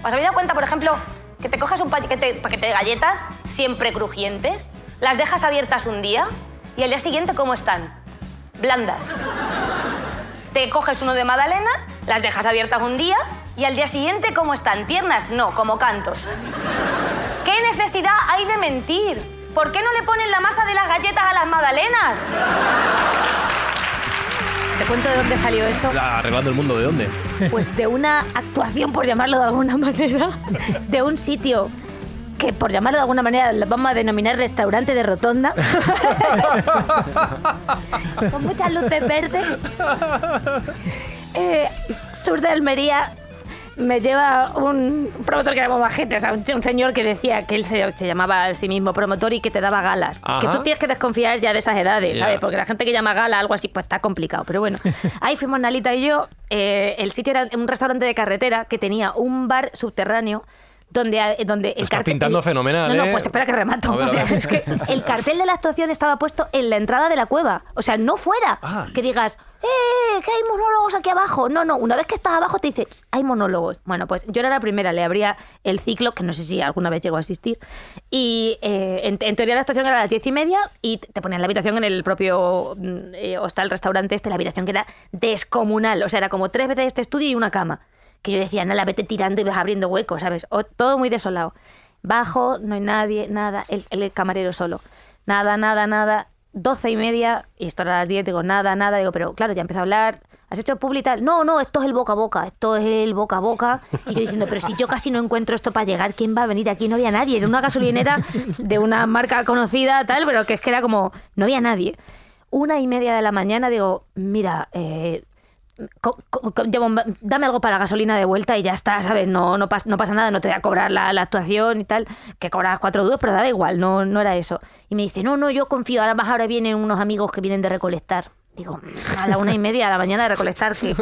¿Os habéis dado cuenta, por ejemplo, que te coges un paquete, paquete de galletas, siempre crujientes, las dejas abiertas un día y al día siguiente, ¿cómo están? Blandas. Te coges uno de magdalenas, las dejas abiertas un día y al día siguiente, ¿cómo están? ¿Tiernas? No, como cantos. ¿Qué necesidad hay de mentir? ¿Por qué no le ponen la masa de las galletas a las magdalenas? ¿Te cuento de dónde salió eso? Arreglando el mundo, ¿de dónde? Pues de una actuación, por llamarlo de alguna manera, de un sitio que, por llamarlo de alguna manera, lo vamos a denominar restaurante de rotonda, con muchas luces verdes, eh, sur de Almería, me lleva un promotor que era muy majete, o sea, un, un señor que decía que él se, se llamaba a sí mismo promotor y que te daba galas. Ajá. Que tú tienes que desconfiar ya de esas edades. ¿sabes? Porque la gente que llama gala, algo así, pues está complicado. Pero bueno, ahí fuimos Nalita y yo. eh, el sitio era un restaurante de carretera que tenía un bar subterráneo donde, eh, donde el estás cartel- pintando el- fenomenal, No, no, ¿eh? pues espera que remato. A ver, O a sea, ver. es que el cartel de la actuación estaba puesto en la entrada de la cueva. O sea, no fuera. Ah. Que digas, ¡eh! Que hay monólogos aquí abajo. No, no. Una vez que estás abajo te dices, hay monólogos. Bueno, pues yo era la primera, le abría el ciclo, que no sé si alguna vez llegó a asistir. Y eh, en, en teoría la actuación era a las diez y media y te ponían la habitación en el propio mm, eh, hostal, restaurante este, la habitación que era descomunal. O sea, era como tres veces este estudio y una cama. Que yo decía, la vete tirando y vas abriendo huecos, ¿sabes? O- todo muy desolado. Bajo, no hay nadie, nada, el, el camarero solo. Nada, nada, nada. Doce y media, y esto era a las diez, digo, nada, nada. Digo, pero claro, ya empezó a hablar. ¿Has hecho el publi y tal? No, no, esto es el boca a boca, esto es el boca a boca. Y yo diciendo, pero si yo casi no encuentro esto para llegar, ¿quién va a venir aquí? No había nadie. Era una gasolinera de una marca conocida, tal, pero que es que era como, no había nadie. Una y media de la mañana digo, mira, eh, dame algo para la gasolina de vuelta y ya está, ¿sabes? No, no, pas- no pasa nada, no te voy a cobrar la, actuación y tal, que cobras cuatro duros, pero da igual, no, no era eso. Y me dice, no, no, yo confío, ahora más ahora vienen unos amigos que vienen de recolectar. Digo, a la una y media de la mañana de recolectar, que,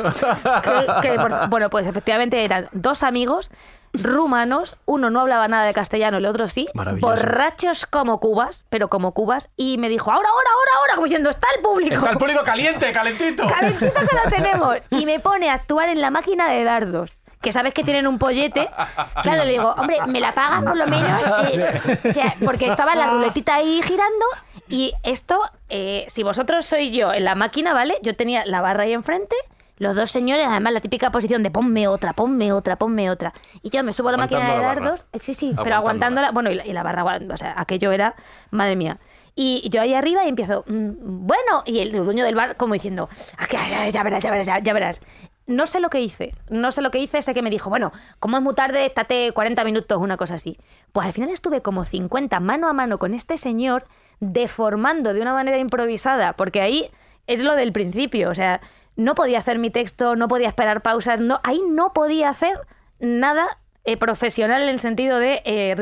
bueno, pues efectivamente eran dos amigos rumanos, uno no hablaba nada de castellano, el otro sí, borrachos como cubas, pero como cubas, y me dijo, ahora, ahora, ahora, ahora, como diciendo, está el público. Está el público caliente, calentito. Calentito que lo tenemos. Y me pone a actuar en la máquina de dardos. Que sabes que tienen un pollete. Claro, le digo, hombre, ¿me la pagas por lo menos? Eh, o sea, porque estaba la ruletita ahí girando. Y esto, eh, si vosotros sois yo en la máquina, ¿vale? Yo tenía la barra ahí enfrente. Los dos señores, además la típica posición de ponme otra, ponme otra, ponme otra. Y yo me subo a la máquina de la dardos. eh, Sí, sí, pero Aguantándola. Bueno, y la, y la barra, o sea, aquello era, madre mía. Y yo ahí arriba y empiezo, "Mm, bueno, y el dueño del bar como diciendo, "Ah, ya verás, ya verás, ya, ya verás. No sé lo que hice, no sé lo que hice, sé que me dijo, bueno, como es muy tarde, estate 40 minutos, una cosa así. Pues al final estuve como 50 mano a mano con este señor, deformando de una manera improvisada, porque ahí es lo del principio, o sea, no podía hacer mi texto, no podía esperar pausas, no, ahí no podía hacer nada eh, profesional en el sentido de eh,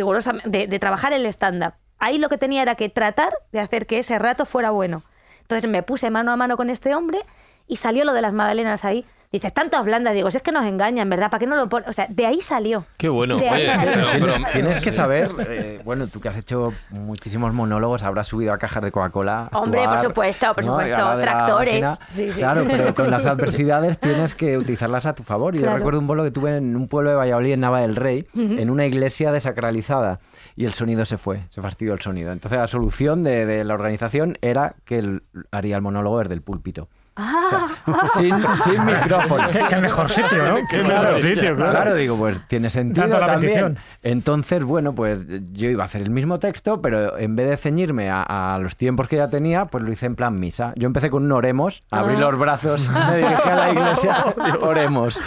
de, trabajar el stand-up. Ahí lo que tenía era que tratar de hacer que ese rato fuera bueno. Entonces me puse mano a mano con este hombre y salió lo de las magdalenas ahí. Dices, tantas blandas, digo, si es que nos engañan, ¿verdad? ¿Para qué no lo ponen? O sea, de ahí salió. Qué bueno. De ahí Oye, salió. pero- pero- Tienes, tienes que saber, eh, bueno, tú que has hecho muchísimos monólogos, habrás subido a cajas de Coca-Cola. Hombre, por supuesto, por ¿no? supuesto, tractores. máquina. Sí, sí. Claro, pero con las adversidades tienes que utilizarlas a tu favor. Y Claro. Yo recuerdo un bolo que tuve en un pueblo de Valladolid, en Nava del Rey, en una iglesia desacralizada. Y el sonido se fue, se fastidió el sonido. Entonces la solución de, de la organización era que él haría el monólogo desde el púlpito. Ah, Sin, sin micrófono. Qué, qué mejor sitio, ¿no? Qué Claro, mejor sitio, claro. Claro, digo, pues tiene sentido Dando la también. bendición. Entonces, bueno, pues yo iba a hacer el mismo texto, pero en vez de ceñirme a, a los tiempos que ya tenía, pues lo hice en plan misa. Yo empecé con un oremos, abrí Ah. los brazos, me dirigí a la iglesia, oremos.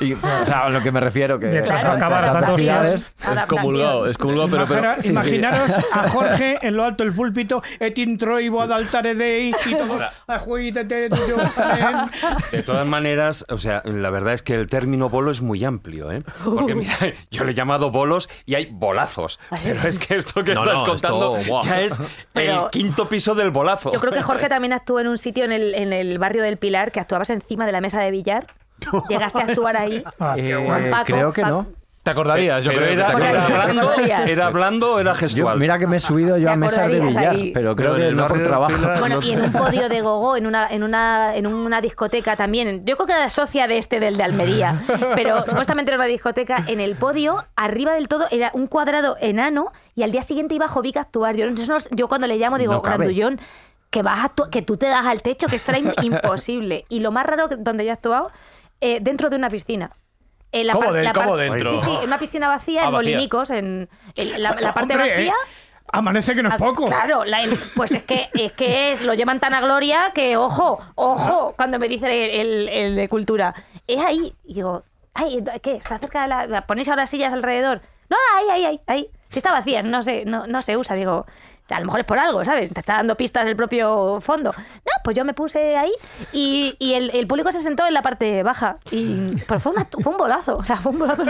Y, o sea, a lo que me refiero, que Mientras dando adversidades- Es comulgado, es comulgado, pero, pero- Imagina- sí, sí. imaginaros a Jorge en lo alto del púlpito, et introibo ad altare dei, y todos a Jerusalén. De todas maneras, o sea, la verdad es que el término bolo es muy amplio, ¿eh? Porque mira, yo le he llamado bolos y hay bolazos. Pero es que esto que No, estás no, contando esto, ya es Pero- el quinto piso del bolazo. Yo creo que Jorge también actuó en un sitio en el, en el barrio del Pilar que actuabas encima de la mesa de billar. Llegaste a actuar ahí. Ah, Eh, Juan Paco, creo que Paco. no. Te acordarías, yo Pero creo era, que era acordarías. ¿Era hablando o era Yo, gestual? mira que me he subido yo a mesas de billar, ahí. pero creo Pero que el no por trabajo. Pilar- Bueno, no- y en un podio de gogo, en una, en una, en una discoteca también. Yo creo que era socia de este del de Almería, pero supuestamente era una discoteca. En el podio, arriba del todo, era un cuadrado enano y al día siguiente iba Jovic a actuar. Yo, no- yo cuando le llamo digo, No. Grandullón, que, vas a que tú te das al techo, que esto era im- imposible. Y lo más raro donde yo he actuado, eh, dentro de una piscina. En ¿Cómo par- de- cómo par- dentro? Sí, sí, en una piscina vacía, Ah, en vacía. Molinicos, en, en la, la parte Hombre, vacía. eh, amanece que no es Ah, poco. Claro, la- el- pues es que es que es, lo llevan tan a gloria que, ojo, ojo, cuando me dice el, el- el de cultura, es ahí. Y digo, ay, ¿qué? ¿Está cerca de la. ¿Ponéis ahora sillas alrededor? No, ahí, ahí, ahí, ahí. Si está vacía, no se, no, no se usa. Digo, A lo mejor es por algo, ¿sabes? Te está dando pistas el propio fondo. No, pues yo me puse ahí y, y el, el público se sentó en la parte baja. Y pues fue, una- fue un bolazo. O sea, fue un bolazo.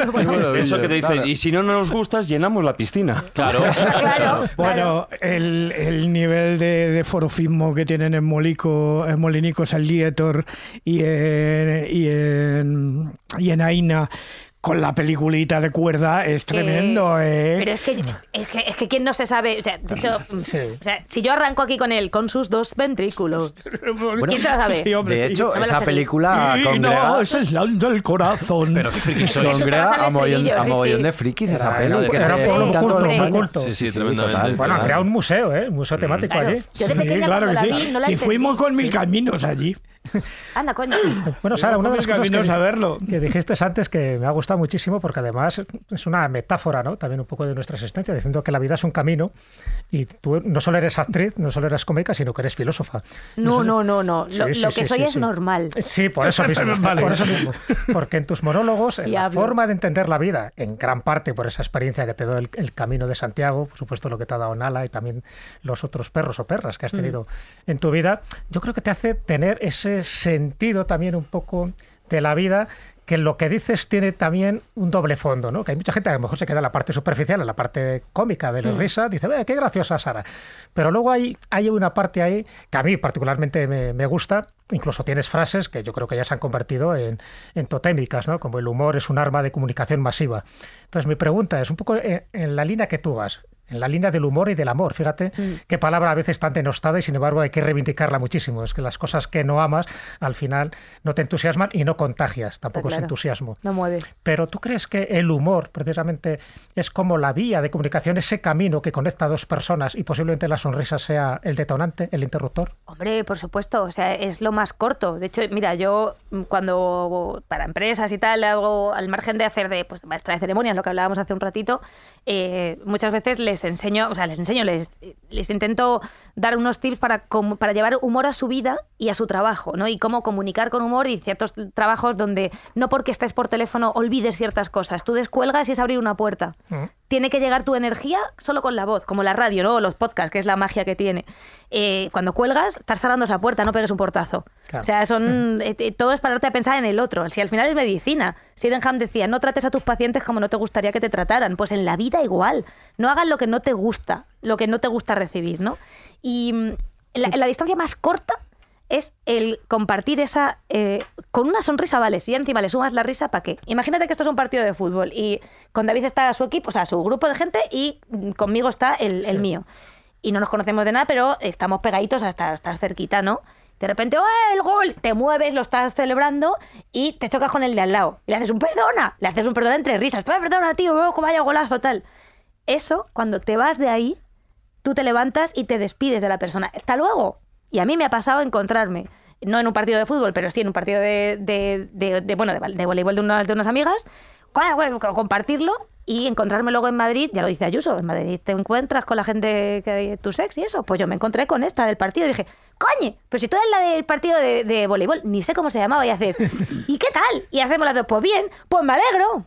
Eso que te dices, y si no nos gustas, llenamos la piscina. Claro. Claro. Bueno, el, el nivel de, de forofismo que tienen en Molico, en Molinicos, en Lietor y en, y en, y en Aina con la peliculita de cuerda es Que- tremendo, ¿eh? Pero es que, es que, es que quién no se sabe. O sea, de hecho, Sí. o sea, si yo arranco aquí con él, con sus dos ventrículos. ¿Quién se la sabe? Sí, hombre, De sí. hecho, No la esa película congrega, no, es el del corazón. Pero qué friki sois. congrega el a mogollón, sí, sí. de frikis esa Era- peli. era que un se pueblo dedican muy todos culto, los muy años. culto. Sí, sí, Sí, sí, tremendamente. Bueno, han creado un museo, ¿eh? Un museo temático Claro. allí. Yo de pequeña Sí, claro que la sí. no si fuimos con mil caminos allí. Anda, coño. Bueno, Sara, una de las cosas caminos que, a verlo. que dijiste antes que me ha gustado muchísimo porque además es una metáfora, ¿no? También un poco de nuestra existencia, diciendo que la vida es un camino y tú no solo eres actriz, no solo eres cómica, sino que eres filósofa. No, no, no, no. Sí, Lo, sí, lo sí, que soy sí, es sí. normal. Sí, por eso mismo. Vale. Por eso mismo. Porque en tus monólogos, en la forma de entender la vida, en gran parte por esa experiencia que te dio el, el camino de Santiago, por supuesto lo que te ha dado Nala y también los otros perros o perras que has tenido en tu vida, yo creo que te hace tener ese sentido también un poco de la vida que lo que dices tiene también un doble fondo, ¿no? Que hay mucha gente que a lo mejor se queda en la parte superficial, en la parte cómica de la risa, dice, "Eh, qué graciosa Sara. Pero luego hay, hay una parte ahí que a mí particularmente me, me gusta, incluso tienes frases que yo creo que ya se han convertido en, en totémicas, ¿no? Como el humor es un arma de comunicación masiva. Entonces mi pregunta es un poco en, en la línea que tú vas, en la línea del humor y del amor. Fíjate qué palabra a veces tan denostada y sin embargo hay que reivindicarla muchísimo. Es que las cosas que no amas al final no te entusiasman y no contagias, tampoco es entusiasmo. No mueve. Pero ¿tú crees que el humor precisamente es como la vía de comunicación, ese camino que conecta a dos personas y posiblemente la sonrisa sea el detonante, el interruptor? Hombre, por supuesto, o sea, es lo más corto. De hecho, mira, yo mm, cuando para empresas y tal hago, al margen de hacer de pues, maestra de ceremonias, lo que hablábamos hace un ratito, eh, muchas veces les enseño, o sea, les enseño, les, les intento dar unos tips para, para llevar humor a su vida y a su trabajo, ¿no? Y cómo comunicar con humor y ciertos trabajos donde no porque estés por teléfono olvides ciertas cosas. Tú descuelgas y es abrir una puerta Mm. tiene que llegar tu energía solo con la voz, como la radio, ¿no? O los podcasts, que es la magia que tiene. Eh, cuando cuelgas, estás cerrando esa puerta, no pegues un portazo. Claro. O sea, son, eh, eh, todo es pararte a pensar en el otro. Si al final es medicina. Sydenham decía, no trates a tus pacientes como no te gustaría que te trataran. Pues en la vida igual. No hagas lo que no te gusta, lo que no te gusta recibir, ¿no? Y mm, la, la distancia más corta es el compartir esa eh, con una sonrisa, vale, si encima le sumas la risa, ¿para qué? Imagínate que esto es un partido de fútbol y con David está su equipo, o sea, su grupo de gente y mm, conmigo está el, el mío. Y no nos conocemos de nada, pero estamos pegaditos hasta estar cerquita, ¿no? De repente, ¡oh, el gol! Te mueves, lo estás celebrando y te chocas con el de al lado. Y le haces un perdona, le haces un perdona entre risas. "Pero Perdona, tío, oh, vaya golazo, tal. Eso, cuando te vas de ahí, tú te levantas y te despides de la persona. Hasta luego. Y a mí me ha pasado encontrarme, no en un partido de fútbol, pero sí en un partido de, de, de- de, bueno, de, voleibol de unas, de unas amigas, compartirlo y encontrarme luego en Madrid, ya lo dice Ayuso, en Madrid te encuentras con la gente que tu sex y eso. Pues yo me encontré con esta del partido y dije, coño, pero si tú eres la del partido de, de voleibol, ni sé cómo se llamaba, y haces, ¿y qué tal? Y hacemos las dos, pues bien, pues me alegro.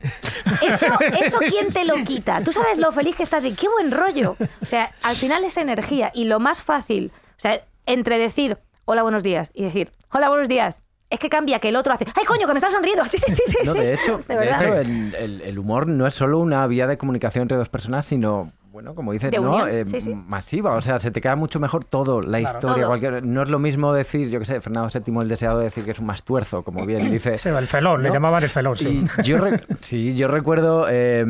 Eso, eso ¿quién te lo quita? Tú sabes lo feliz que estás de qué buen rollo. O sea, al final es energía y lo más fácil, o sea, entre decir hola, buenos días y decir hola, buenos días, es que cambia que el otro hace, ¡ay, coño, que me está sonriendo! Sí, sí, sí, sí. No, de hecho, de de hecho el, el- el humor no es solo una vía de comunicación entre dos personas, sino, bueno, como dices, ¿no? Eh, sí, sí. masiva. O sea, se te queda mucho mejor todo, la Claro. historia, Todo. cualquier. No es lo mismo decir, yo qué sé, Fernando VII el deseado decir que es un mastuerzo, como bien dice. Sí, el felón, le llamaban el felón, sí. Y yo, re- sí, yo recuerdo eh,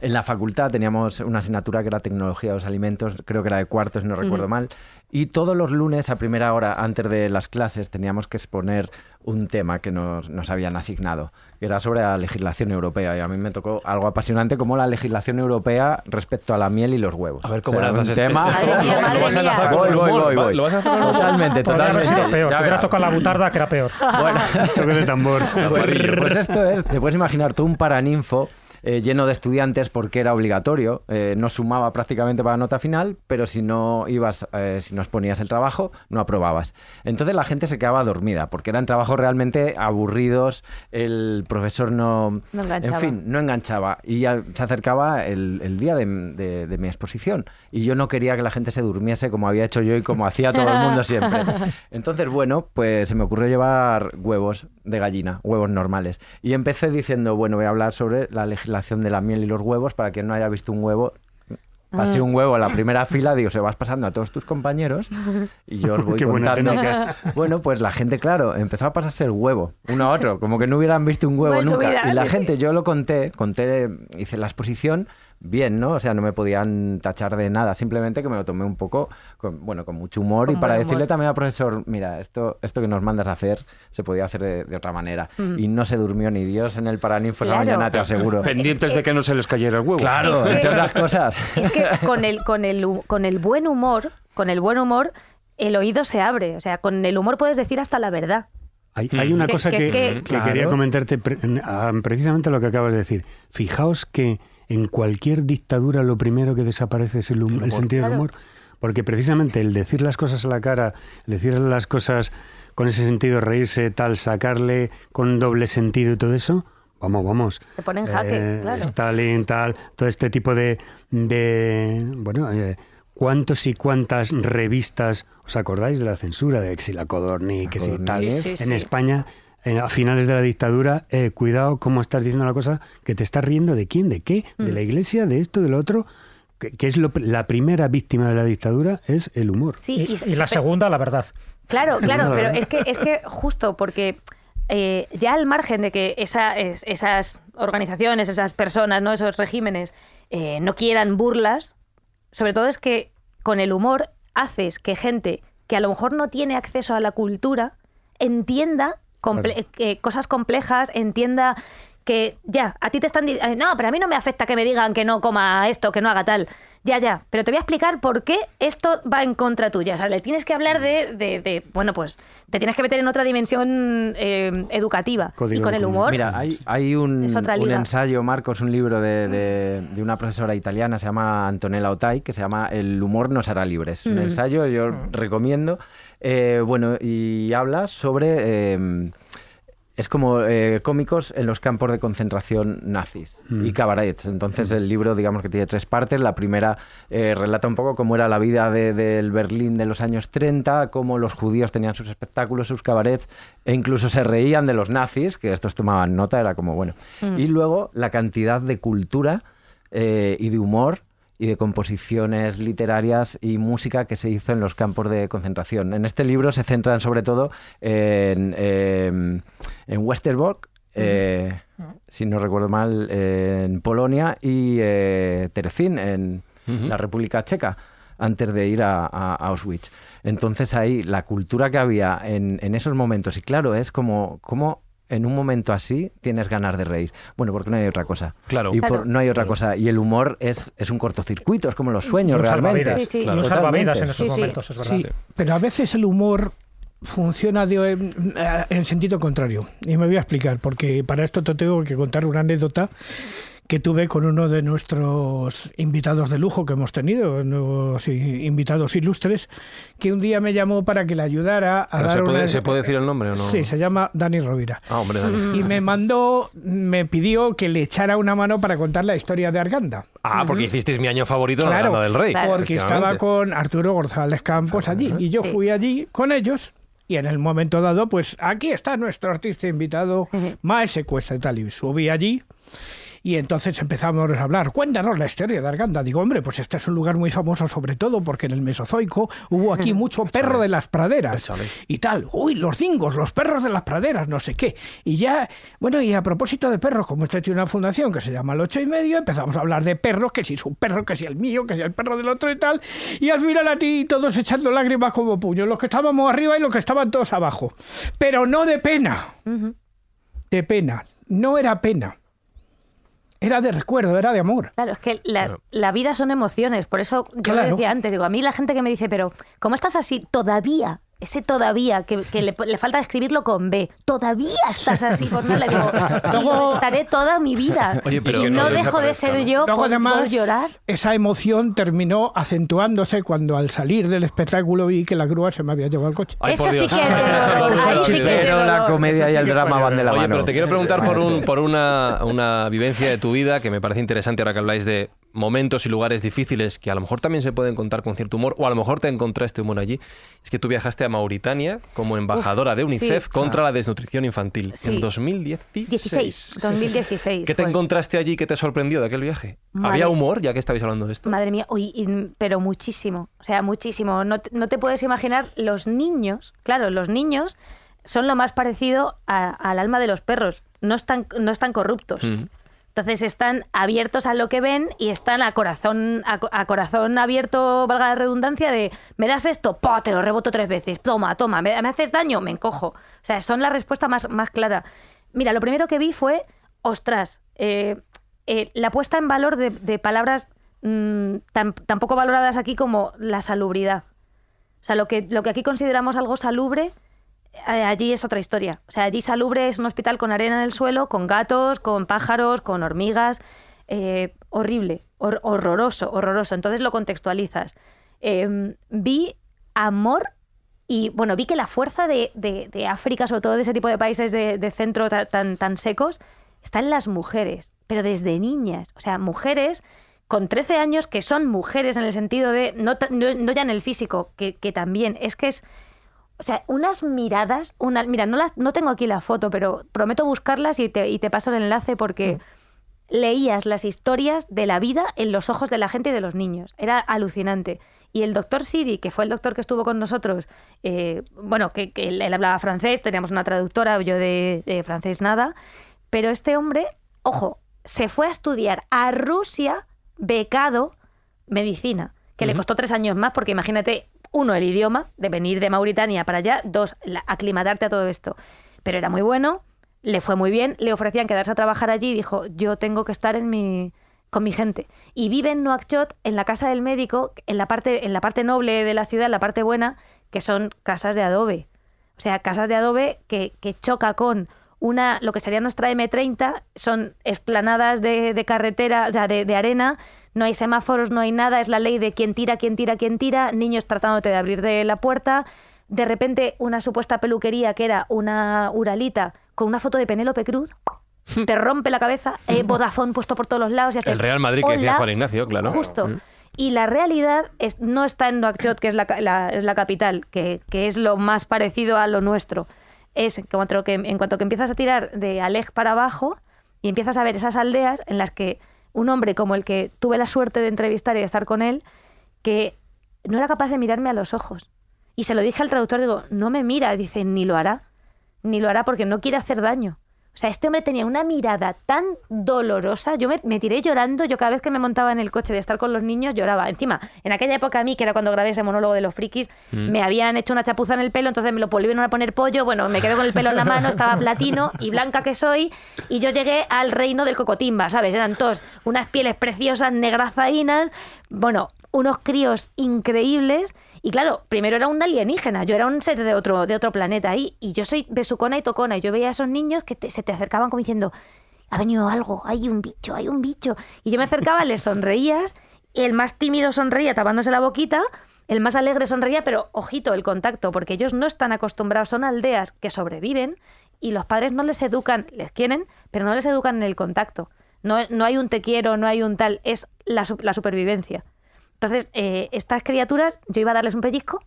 en la facultad teníamos una asignatura que era tecnología de los alimentos, creo que era de cuarto, si no recuerdo mal, y todos los lunes a primera hora antes de las clases teníamos que exponer un tema que nos, nos habían asignado, que era sobre la legislación europea, y a mí me tocó algo apasionante como la legislación europea respecto a la miel y los huevos. A ver cómo O sea, lanzas un tema... Madre mía, ¿Lo madre vas a mía. enlazar con Voy, voy, voy, voy. ¿Lo vas a hacer? Totalmente, haber totalmente. sido peor. Ya Te hubiera tocado la butarda, que era peor. Bueno, Toque de tambor. pues, pues esto es, te puedes imaginar tú un paraninfo eh, lleno de estudiantes porque era obligatorio. Eh, no sumaba prácticamente para la nota final, pero si no ibas, eh, si no exponías el trabajo, no aprobabas. Entonces la gente se quedaba dormida porque eran trabajos realmente aburridos. El profesor no, No enganchaba. en fin, no enganchaba. Y ya se acercaba el, el día de, de- de mi exposición. Y yo no quería que la gente se durmiese como había hecho yo y como hacía todo el mundo siempre. Entonces, bueno, pues se me ocurrió llevar huevos de gallina, huevos normales. Y empecé diciendo, bueno, voy a hablar sobre la legislación de la miel y los huevos para quien no haya visto un huevo. Pasé Ah. un huevo en la primera fila, digo, se vas pasando a todos tus compañeros y yo os voy Qué contando. Bueno, pues la gente, claro, empezó a pasarse el huevo, uno a otro, como que no hubieran visto un huevo Bueno, nunca. vida, Y la sí. gente, yo lo conté, conté, hice la exposición bien, ¿no? O sea, no me podían tachar de nada, simplemente que me lo tomé un poco, con, bueno, con mucho humor Con y para decirle también al profesor, mira, esto, esto que nos mandas a hacer se podía hacer de, de otra manera. Mm. Y no se durmió ni Dios en el Paraninfo esa Claro. mañana, te aseguro. Pendientes de que no se les cayera el huevo. Claro, Es que- entre otras cosas. Es que con el, con, el, con el buen humor, con el buen humor, el oído se abre. O sea, con el humor puedes decir hasta la verdad. Hay, hay una Que- cosa que- que, que- que Claro. quería comentarte pre- ah, precisamente lo que acabas de decir. Fijaos que en cualquier dictadura lo primero que desaparece es el, hum- el sentido del humor. Porque precisamente el decir las cosas a la cara, el decir las cosas con ese sentido, reírse, tal, sacarle con doble sentido y todo eso, vamos, vamos. Te pone en jaque, claro. Stalin, tal, todo este tipo de, de bueno, eh, cuántos y cuántas revistas, ¿os acordáis de la censura de Exila Codorni, que sí, tal, Sí, sí, en sí. España? A finales de la dictadura, eh, cuidado cómo estás diciendo la cosa, que te estás riendo de quién, de qué, de Mm. la iglesia, de esto, de lo otro, que, que es lo, la primera víctima de la dictadura, es el humor. Sí, Y, y- y la segunda, la verdad. Claro, claro, la pero es que, es que justo porque eh, ya al margen de que esa, es- esas organizaciones, esas personas, ¿no? esos regímenes eh, no quieran burlas, sobre todo es que con el humor haces que gente que a lo mejor no tiene acceso a la cultura entienda comple- eh, cosas complejas, entienda que ya, a ti te están diciendo, no, pero a mí no me afecta que me digan que no coma esto, que no haga tal. Ya, ya, pero te voy a explicar por qué esto va en contra tuya. O sea, le tienes que hablar de, de- de- bueno, pues te tienes que meter en otra dimensión eh, educativa. Código y con el humor, Mira, hay, hay un, ensayo, Marcos, un libro de, de- de una profesora italiana, se llama Antonella Otay, que se llama El humor nos hará libres. Es un Mm. ensayo, yo recomiendo. Eh, bueno, y habla sobre... eh, es como eh, cómicos en los campos de concentración nazis Mm. y cabarets. Entonces el libro, digamos que tiene tres partes. La primera eh, relata un poco cómo era la vida de- del Berlín de los años 30, cómo los judíos tenían sus espectáculos, sus cabarets, e incluso se reían de los nazis, que estos tomaban nota, era como bueno. Mm. Y luego la cantidad de cultura eh, y de humor y de composiciones literarias y música que se hizo en los campos de concentración. En este libro se centran sobre todo en, em, en Westerbork, eh, si no recuerdo mal, en Polonia y eh, Terezín, en la República Checa, antes de ir a, a Auschwitz. Entonces ahí la cultura que había en, en esos momentos, y claro, es como, como en un momento así tienes ganas de reír. Bueno, porque no hay otra cosa. Claro. Y por- Claro. no hay otra cosa. Y el humor es, es un cortocircuito, es como los sueños un realmente. salvavidas. Sí, sí. Y un salvavidas en esos Sí, sí. momentos, es verdad. Sí, pero a veces el humor funciona de, eh, en sentido contrario. Y me voy a explicar, porque para esto te tengo que contar una anécdota que tuve con uno de nuestros invitados de lujo que hemos tenido, nuevos invitados ilustres, que un día me llamó para que le ayudara a Pero dar ¿se, puede, una... ¿Se puede decir el nombre o no? Sí, se llama Dani Rovira. Ah, hombre, Dani. Y me mandó, me pidió que le echara una mano para contar la historia de Arganda. Ah, porque hicisteis mi año favorito en la Claro, del Rey. Claro. Porque estaba con Arturo González Campos allí. Y yo Sí. fui allí con ellos. Y en el momento dado, pues aquí está nuestro artista invitado, Ujú. Maese Cuesta y tal. Y subí allí. Y entonces empezamos a hablar, cuéntanos la historia de Arganda. Digo, hombre, pues este es un lugar muy famoso sobre todo porque en el Mesozoico hubo aquí mucho perro de las praderas y tal. Uy, los dingos, los perros de las praderas, no sé qué. Y ya, bueno, y a propósito de perros, como usted tiene una fundación que se llama El Ocho y Medio, empezamos a hablar de perros, que si su perro, que si el mío, que si el perro del otro y tal. Y al final a ti todos echando lágrimas como puños, los que estábamos arriba y los que estaban todos abajo. Pero no de pena, de pena. No era pena. Era de recuerdo, era de amor. Claro, es que las- la vida son emociones. Por eso yo lo decía antes. Digo, a mí la gente que me dice, pero ¿cómo estás así todavía? Ese todavía, que, que le, le falta escribirlo con B, todavía estás así por no le digo, Luego- estaré toda mi vida. Oye, pero y no, no dejo de ser yo Luego, por, además, por llorar. esa emoción terminó acentuándose cuando al salir del espectáculo vi que la grúa se me había llevado el coche. Ay, Eso sí que sí Pero la comedia y el drama van de la Oye, mano. pero te quiero preguntar por, un, Sí. por una, una vivencia de tu vida que me parece interesante ahora que habláis de momentos y lugares difíciles que a lo mejor también se pueden contar con cierto humor o a lo mejor te encontraste humor allí. Es que tú viajaste a Mauritania como embajadora de UNICEF sí. contra la desnutrición infantil Sí. en 2016. 16, 2016. ¿Qué te encontraste allí que te sorprendió de aquel viaje? Madre- ¿Había humor, ya que estabais hablando de esto? Madre mía, uy, pero muchísimo, o sea, muchísimo. No, te- no te puedes imaginar los niños, claro, los niños son lo más parecido a- al alma de los perros, no están, no están corruptos. Mm. Entonces están abiertos a lo que ven y están a corazón, a, a corazón abierto, valga la redundancia, de me das esto, ¡pah! te lo reboto tres veces, toma, toma, me, me haces daño, me encojo. O sea, son la respuesta más, más clara. Mira, lo primero que vi fue, ostras, eh, eh, la puesta en valor de, de palabras mm, tan, tan poco valoradas aquí como la salubridad. O sea, lo que, lo que aquí consideramos algo salubre, allí es otra historia. O sea, allí salubre es un hospital con arena en el suelo, con gatos, con pájaros, con hormigas. eh, horrible, hor- horroroso, horroroso. Entonces lo contextualizas. Eh, vi amor y, bueno, vi que la fuerza de, de- África, sobre todo de ese tipo de países de, de centro ta- tan, tan secos, está en las mujeres, pero desde niñas. O sea, mujeres con 13 años que son mujeres en el sentido de, no- no ya en el físico, que, que también, es que es, o sea, unas miradas, una, mira, no, las, no tengo aquí la foto, pero prometo buscarlas y te, y te paso el enlace porque leías las historias de la vida en los ojos de la gente y de los niños. Era alucinante. Y el doctor Sidi, que fue el doctor que estuvo con nosotros, eh, bueno, que, que él, él hablaba francés, teníamos una traductora, yo de, de francés nada, pero este hombre, ojo, se fue a estudiar a Rusia becado medicina, que le costó tres años más, porque imagínate, uno, el idioma, de venir de Mauritania para allá, dos, la- aclimatarte a todo esto. Pero era muy bueno, le fue muy bien, le ofrecían quedarse a trabajar allí y dijo, yo tengo que estar en mi, con mi gente. Y vive en Nouakchott, en la casa del médico, en la parte, en la parte noble de la ciudad, en la parte buena, que son casas de adobe. O sea, casas de adobe que, que choca con una, lo que sería nuestra M30, son esplanadas de, de carretera, o sea, de, de arena, no hay semáforos, no hay nada, es la ley de quién tira, quién tira, quién tira, niños tratándote de abrir de la puerta, de repente una supuesta peluquería que era una uralita con una foto de Penélope Cruz, te rompe la cabeza, eh, Vodafone puesto por todos los lados y haces, El Real Madrid que decía. Juan Ignacio, claro. Justo. Mm. Y la realidad es, no está en Nouakchott, que es la, la- es la capital, que, que es lo más parecido a lo nuestro. Es en cuanto, que, en cuanto que empiezas a tirar de Alej para abajo y empiezas a ver esas aldeas en las que un hombre como el que tuve la suerte de entrevistar y de estar con él, que no era capaz de mirarme a los ojos. Y se lo dije al traductor, digo, no me mira, dice, ni lo hará, ni lo hará porque no quiere hacer daño. O sea, este hombre tenía una mirada tan dolorosa. Yo me, me tiré llorando. Yo cada vez que me montaba en el coche de estar con los niños lloraba. Encima, en aquella época a mí, que era cuando grabé ese monólogo de los frikis, Mm. me habían hecho una chapuza en el pelo, entonces me lo volvieron a poner pollo. Bueno, me quedé con el pelo en la mano, estaba platino y blanca que soy. Y yo llegué al reino del cocotimba, ¿sabes? Eran todos unas pieles preciosas, negrazainas. Bueno, unos críos increíbles. Y claro, primero era un alienígena, yo era un ser de otro, de otro planeta ahí, y yo soy besucona y tocona, y yo veía a esos niños que te- se te acercaban como diciendo, ha venido algo, hay un bicho, hay un bicho. Y yo me acercaba, les sonreías, y el más tímido sonreía tapándose la boquita, el más alegre sonreía, pero ojito, el contacto, porque ellos no están acostumbrados, son aldeas que sobreviven, y los padres no les educan, les quieren, pero no les educan en el contacto. No, no hay un te quiero, no hay un tal, es la, la supervivencia. Entonces, eh, estas criaturas, yo iba a darles un pellizco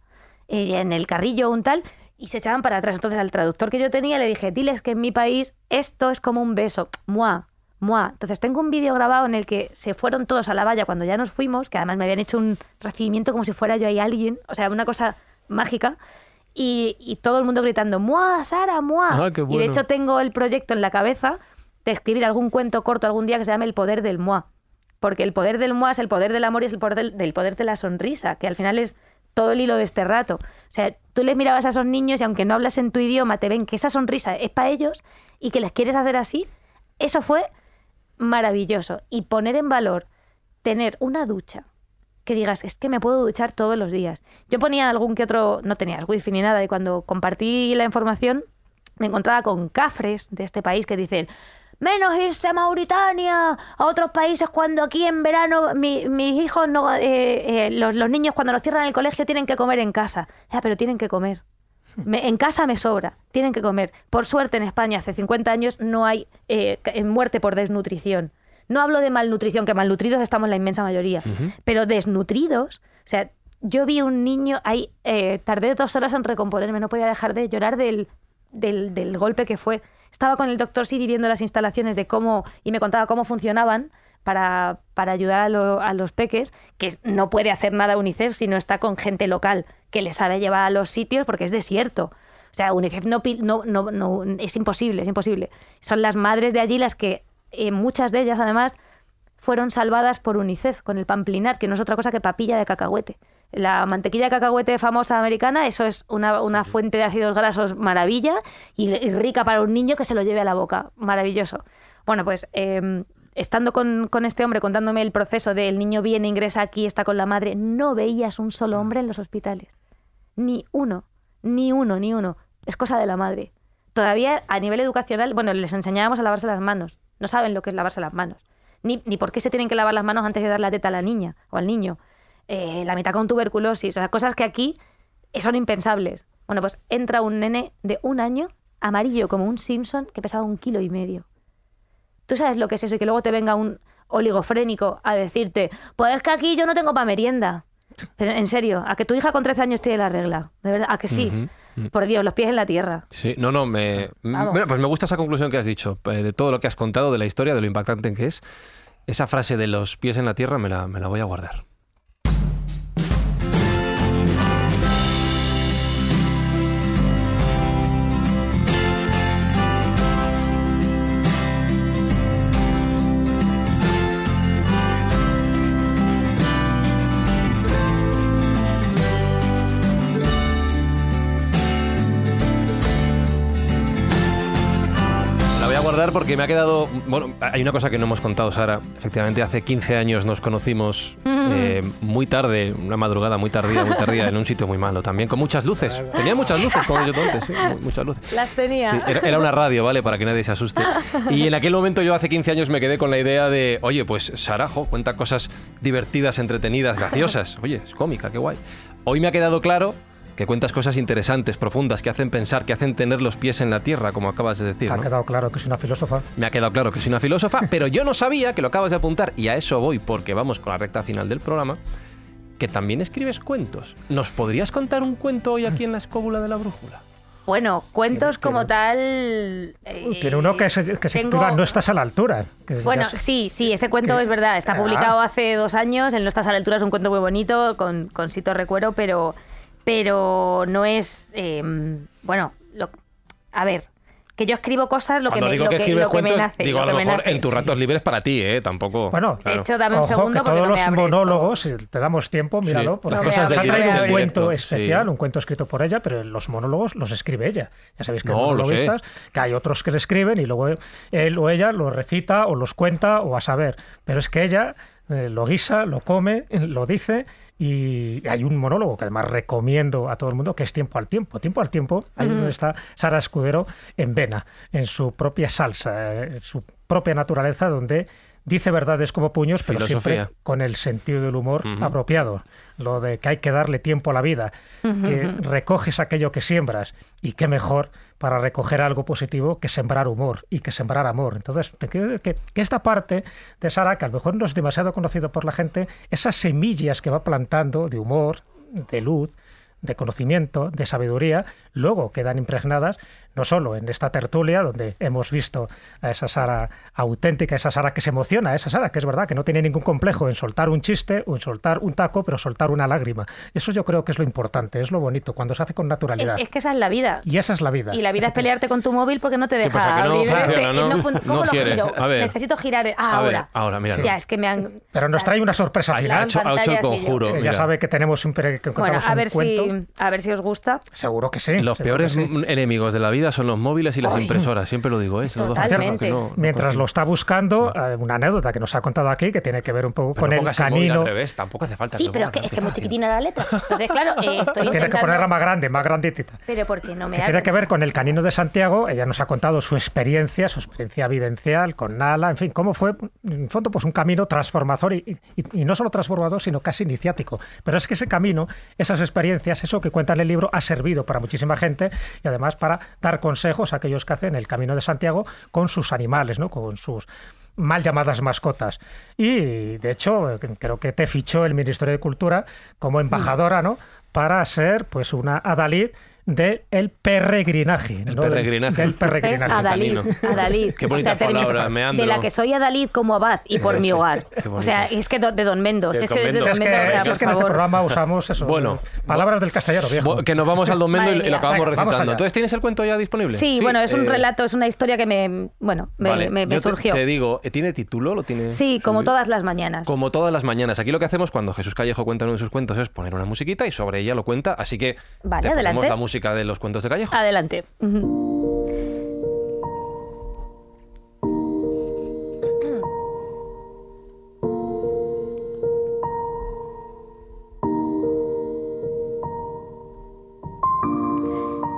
eh, en el carrillo un tal y se echaban para atrás. Entonces, al traductor que yo tenía le dije, diles que en mi país esto es como un beso, muah, muah. Entonces, tengo un vídeo grabado en el que se fueron todos a la valla cuando ya nos fuimos, que además me habían hecho un recibimiento como si fuera yo ahí alguien, o sea, una cosa mágica. Y, y todo el mundo gritando, ¡Muah, Sara, muah! Ah, Y de hecho tengo el proyecto en la cabeza de escribir algún cuento corto algún día que se llame El poder del muah. Porque el poder del muah es el poder del amor y es el poder del, del poder de la sonrisa, que al final es todo el hilo de este rato. O sea, tú les mirabas a esos niños y aunque no hablas en tu idioma, te ven que esa sonrisa es para ellos y que les quieres hacer así. Eso fue maravilloso. Y poner en valor tener una ducha que digas, es que me puedo duchar todos los días. Yo ponía algún que otro, no tenías wifi ni nada, y cuando compartí la información me encontraba con cafres de este país que dicen, menos irse a Mauritania, a otros países cuando aquí en verano mi- mis hijos, no, eh, eh, los, los niños cuando nos cierran el colegio tienen que comer en casa. Ya, pero tienen que comer. Me- en casa me sobra, tienen que comer. Por suerte en España hace 50 años no hay eh, ca- muerte por desnutrición. No hablo de malnutrición, que malnutridos estamos la inmensa mayoría, pero desnutridos, o sea, yo vi un niño ahí, eh, tardé dos horas en recomponerme, no podía dejar de llorar del, del, del golpe que fue. Estaba con el doctor Sidi viendo las instalaciones de cómo, y me contaba cómo funcionaban para, para ayudar a, lo- a los peques, que no puede hacer nada UNICEF si no está con gente local que les sabe llevar a los sitios porque es desierto. O sea, UNICEF no, es imposible, es imposible. Son las madres de allí las que, eh, muchas de ellas además, fueron salvadas por UNICEF con el pamplinar, que no es otra cosa que papilla de cacahuete. La mantequilla de cacahuete famosa americana, eso es una, una fuente de ácidos grasos maravilla y, y rica para un niño que se lo lleve a la boca. Maravilloso. Bueno, pues eh, estando con, con este hombre contándome el proceso de el niño viene, ingresa aquí, está con la madre, no veías un solo hombre en los hospitales. Ni uno, ni uno, ni uno. Es cosa de la madre. Todavía a nivel educacional, bueno, les enseñábamos a lavarse las manos. No saben lo que es lavarse las manos. Ni, ni por qué se tienen que lavar las manos antes de dar la teta a la niña o al niño. Eh, la mitad con tuberculosis. O sea, cosas que aquí son impensables. Bueno, pues entra un nene de un año, amarillo como un Simpson, que pesaba un kilo y medio. ¿Tú sabes lo que es eso? Y que luego te venga un oligofrénico a decirte, pues es que aquí yo no tengo para merienda. Pero en serio, a que tu hija con 13 años tiene la regla. De verdad, a que sí. Ujú. Por Dios, los pies en la tierra. Sí, no, no, me, bueno, pues me gusta esa conclusión que has dicho, eh, de todo lo que has contado, de la historia, de lo impactante que es. Esa frase de los pies en la tierra me la, me la voy a guardar. Porque me ha quedado. Bueno, hay una cosa que no hemos contado, Sara. Efectivamente, hace 15 años nos conocimos eh, muy tarde, una madrugada muy tardía, muy tardía, en un sitio muy malo también, con muchas luces. Tenía muchas luces, como yo antes, sí, muchas luces. Las tenía. Sí, era, era una radio, ¿vale? Para que nadie se asuste. Y en aquel momento yo hace 15 años me quedé con la idea de, oye, pues Sarajo cuenta cosas divertidas, entretenidas, graciosas. Oye, es cómica, qué guay. Hoy me ha quedado claro que cuentas cosas interesantes, profundas, que hacen pensar, que hacen tener los pies en la tierra, como acabas de decir. Ha ¿no? quedado claro que es una filósofa. Me ha quedado claro que soy una filósofa, pero yo no sabía, que lo acabas de apuntar, y a eso voy porque vamos con la recta final del programa, que también escribes cuentos. ¿Nos podrías contar un cuento hoy aquí en la escóbula de la brújula? Bueno, cuentos Tiene- como tal. eh, Tiene uno que se, que se tengo- titula No estás a la altura. que Bueno, sí, sí, ese cuento que- es verdad. Está Ah. publicado hace dos años. En No estás a la altura es un cuento muy bonito, con, con Sito Recuero, pero, pero no es. eh, bueno, lo- a ver, que yo escribo cosas lo que Cuando me, digo lo que que, lo que me cuentos, nace. digo a lo lo que me mejor nace, en tus sí. ratos libres para ti, ¿eh? Tampoco... Bueno, claro. De hecho, dame un Ojo, segundo que porque todos no los esto. monólogos, si te damos tiempo, míralo, porque No me nos abres, ha traído un cuento Directo, especial, sí. un cuento escrito por ella, pero los monólogos los escribe ella. Ya sabéis que hay No, lo sé. monologuistas, que hay otros que le escriben y luego él o ella los recita o los cuenta o a saber. Pero es que ella eh, lo guisa, lo come, lo dice y hay un monólogo que además recomiendo a todo el mundo que es Tiempo al Tiempo. Tiempo al Tiempo, ahí es donde está Sara Escudero en vena, en su propia salsa, eh, en su propia naturaleza, donde dice verdades como puños, pero siempre con el sentido del humor apropiado. Lo de que hay que darle tiempo a la vida, que recoges aquello que siembras y qué mejor para recoger algo positivo que sembrar humor y que sembrar amor. Entonces, te quiero decir que, que esta parte de Sara, que a lo mejor no es demasiado conocido por la gente, esas semillas que va plantando de humor, de luz, de conocimiento, de sabiduría, luego quedan impregnadas no solo en esta tertulia donde hemos visto a esa Sara auténtica, esa Sara que se emociona, esa Sara que es verdad que no tiene ningún complejo en soltar un chiste o en soltar un taco, pero soltar una lágrima. Eso yo creo que es lo importante, es lo bonito, cuando se hace con naturalidad. Es, es que esa es la vida. Y esa es la vida. Y la vida es pelearte con tu móvil porque no te deja pasa, que no funciona, este- no? fun- ¿Cómo No lo quiere. giro? A ver. Necesito girar. Ah, A ver, ahora. ahora, mira. Ya, es que me han. Pero nos trae una sorpresa Ha final. hecho, ha hecho el conjuro. Mira. ya sabe que tenemos un, que Bueno, a un ver, cuento. si, a ver si os gusta. Seguro que sí. Los peores que sí. enemigos de la vida vida son los móviles y las impresoras, siempre lo digo, ¿eh? Totalmente. no- no Mientras lo está buscando, eh, una anécdota que nos ha contado aquí, que tiene que ver un poco Pero con no el canino. al revés, tampoco hace falta. Sí, pero es que, es que muy chiquitina la letra. Entonces, claro, eh, estoy Tiene que ponerla más grande, más granditita. Pero porque no me que tiene que ver con el Canino de Santiago. Ella nos ha contado su experiencia, su experiencia vivencial con Nala, en fin, cómo fue, en fondo, pues un camino transformador y, y- y no solo transformador, sino casi iniciático. Pero es que ese camino, esas experiencias, eso que cuenta en el libro, ha servido para muchísima gente y además para dar consejos a aquellos que hacen el Camino de Santiago con sus animales, ¿no? con sus mal llamadas mascotas. Y de hecho, creo que te fichó el Ministerio de Cultura como embajadora, ¿no? Para ser pues una adalid del el peregrinaje. El peregrinaje. Del peregrinaje. Adalid. Adalid. Qué bonita termina- palabra, meandro. De la que soy Adalid como abad y por Sí, mi hogar. O sea, es que de Don Mendo. De si es que de Mendo. Es que, Mendo, o sea, si es que en este programa usamos eso. Bueno, palabras del castellano viejo. Que nos vamos al Don Mendo y, lo acabamos Venga, recitando. Entonces, ¿tienes el cuento ya disponible? Sí, bueno, es un eh, relato, es una historia que me, bueno, me, vale, me- me yo te- surgió. Te, digo, ¿eh, ¿tiene título? ¿Lo tiene? Sí, como todas las mañanas. Como todas las mañanas. Aquí lo que hacemos cuando Jesús Callejo cuenta uno de sus cuentos es poner una musiquita y sobre ella lo cuenta. Así que Vale, adelante. la música de los cuentos de Callejo. Adelante.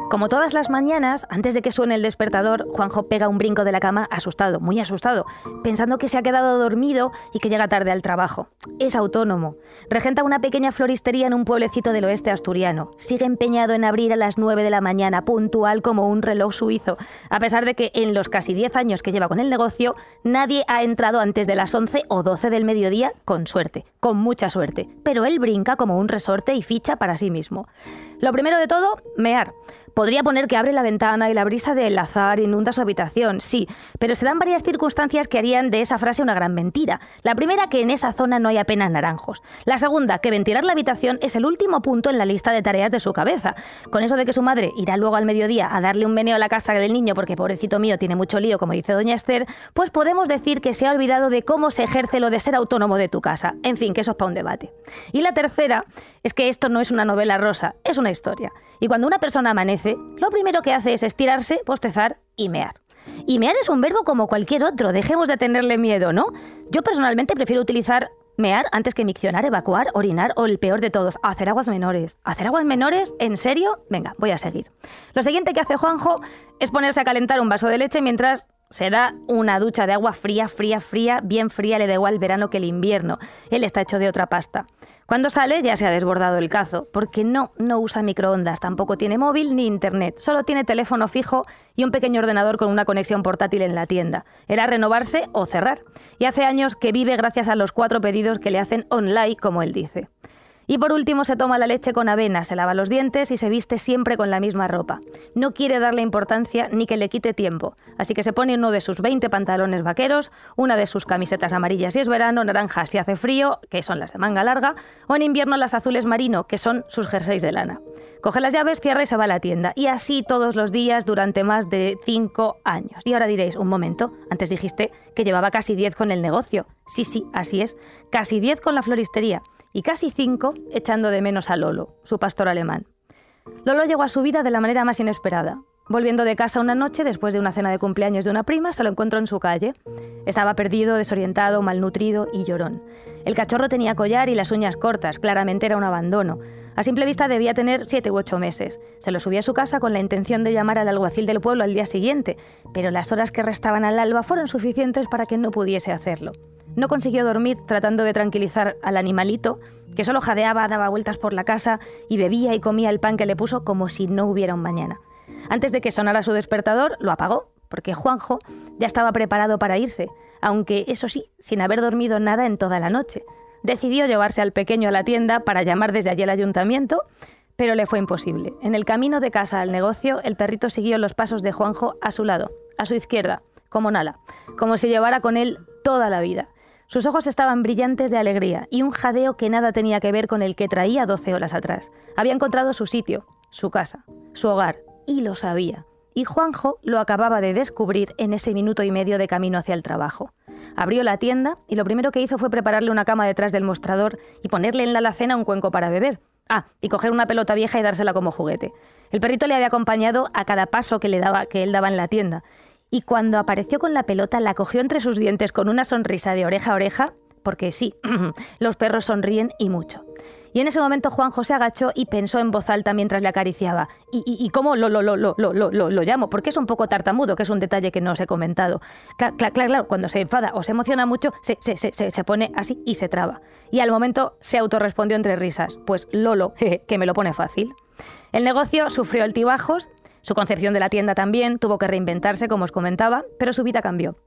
Como todas las mañanas, antes de que suene el despertador, Juanjo pega un brinco de la cama asustado, muy asustado, pensando que se ha quedado dormido y que llega tarde al trabajo. Es autónomo. Regenta una pequeña floristería en un pueblecito del oeste asturiano. Sigue empeñado en abrir a las 9 de la mañana, puntual como un reloj suizo, a pesar de que en los casi 10 años que lleva con el negocio, nadie ha entrado antes de las 11 o 12 del mediodía con suerte, con mucha suerte. Pero él brinca como un resorte y ficha para sí mismo. Lo primero de todo, mear. Podría poner que abre la ventana y la brisa del azar inunda su habitación, sí, pero se dan varias circunstancias que harían de esa frase una gran mentira. La primera, que en esa zona no hay apenas naranjos. La segunda, que ventilar la habitación es el último punto en la lista de tareas de su cabeza. Con eso de que su madre irá luego al mediodía a darle un meneo a la casa del niño porque pobrecito mío tiene mucho lío, como dice doña Esther, pues podemos decir que se ha olvidado de cómo se ejerce lo de ser autónomo de tu casa. En fin, que eso es para un debate. Y la tercera es que esto no es una novela rosa, es una historia. Y cuando una persona amanece, lo primero que hace es estirarse, postezar y mear. Y mear es un verbo como cualquier otro, dejemos de tenerle miedo, ¿no? Yo personalmente prefiero utilizar mear antes que miccionar, evacuar, orinar o el peor de todos, hacer aguas menores. ¿Hacer aguas menores? ¿En serio? Venga, voy a seguir. Lo siguiente que hace Juanjo es ponerse a calentar un vaso de leche mientras se da una ducha de agua fría, fría, fría, bien fría, le da igual el verano que el invierno. Él está hecho de otra pasta. Cuando sale ya se ha desbordado el cazo, porque no, no usa microondas, tampoco tiene móvil ni internet, solo tiene teléfono fijo y un pequeño ordenador con una conexión portátil en la tienda. Era renovarse o cerrar. Y hace años que vive gracias a los cuatro pedidos que le hacen online, como él dice. Y por último se toma la leche con avena, se lava los dientes y se viste siempre con la misma ropa. No quiere darle importancia ni que le quite tiempo, así que se pone uno de sus 20 pantalones vaqueros, una de sus camisetas amarillas si es verano, naranjas si hace frío, que son las de manga larga, o en invierno las azules marino, que son sus jerseys de lana. Coge las llaves, cierra y se va a la tienda. Y así todos los días durante más de 5 años. Y ahora diréis, un momento, antes dijiste que llevaba casi 10 con el negocio. Sí, sí, así es. Casi 10 con la floristería y casi cinco echando de menos a Lolo, su pastor alemán. Lolo llegó a su vida de la manera más inesperada. Volviendo de casa una noche, después de una cena de cumpleaños de una prima, se lo encontró en su calle. Estaba perdido, desorientado, malnutrido y llorón. El cachorro tenía collar y las uñas cortas, claramente era un abandono. A simple vista debía tener siete u ocho meses. Se lo subí a su casa con la intención de llamar al alguacil del pueblo al día siguiente, pero las horas que restaban al alba fueron suficientes para que no pudiese hacerlo. No consiguió dormir tratando de tranquilizar al animalito, que solo jadeaba, daba vueltas por la casa y bebía y comía el pan que le puso como si no hubiera un mañana. Antes de que sonara su despertador, lo apagó, porque Juanjo ya estaba preparado para irse, aunque eso sí, sin haber dormido nada en toda la noche. Decidió llevarse al pequeño a la tienda para llamar desde allí al ayuntamiento, pero le fue imposible. En el camino de casa al negocio, el perrito siguió los pasos de Juanjo a su lado, a su izquierda, como Nala, como si llevara con él toda la vida. Sus ojos estaban brillantes de alegría y un jadeo que nada tenía que ver con el que traía 12 horas atrás. Había encontrado su sitio, su casa, su hogar, y lo sabía. Y Juanjo lo acababa de descubrir en ese minuto y medio de camino hacia el trabajo. Abrió la tienda y lo primero que hizo fue prepararle una cama detrás del mostrador y ponerle en la alacena un cuenco para beber. Ah, y coger una pelota vieja y dársela como juguete. El perrito le había acompañado a cada paso que, que él daba en la tienda. Y cuando apareció con la pelota, la cogió entre sus dientes con una sonrisa de oreja a oreja, porque sí, los perros sonríen y mucho. Y en ese momento Juanjo se agachó y pensó en voz alta mientras le acariciaba. ¿Y, y- cómo lo, lo, lo, lo, llamo? Porque es un poco tartamudo, que es un detalle que no os he comentado. Claro, claro, claro, cuando se enfada o se emociona mucho, se, se, se, se- pone así y se traba. Y al momento se autorrespondió entre risas. Pues Lolo, que me lo pone fácil. El negocio sufrió altibajos, su concepción de la tienda también, tuvo que reinventarse, como os comentaba, pero su vida cambió.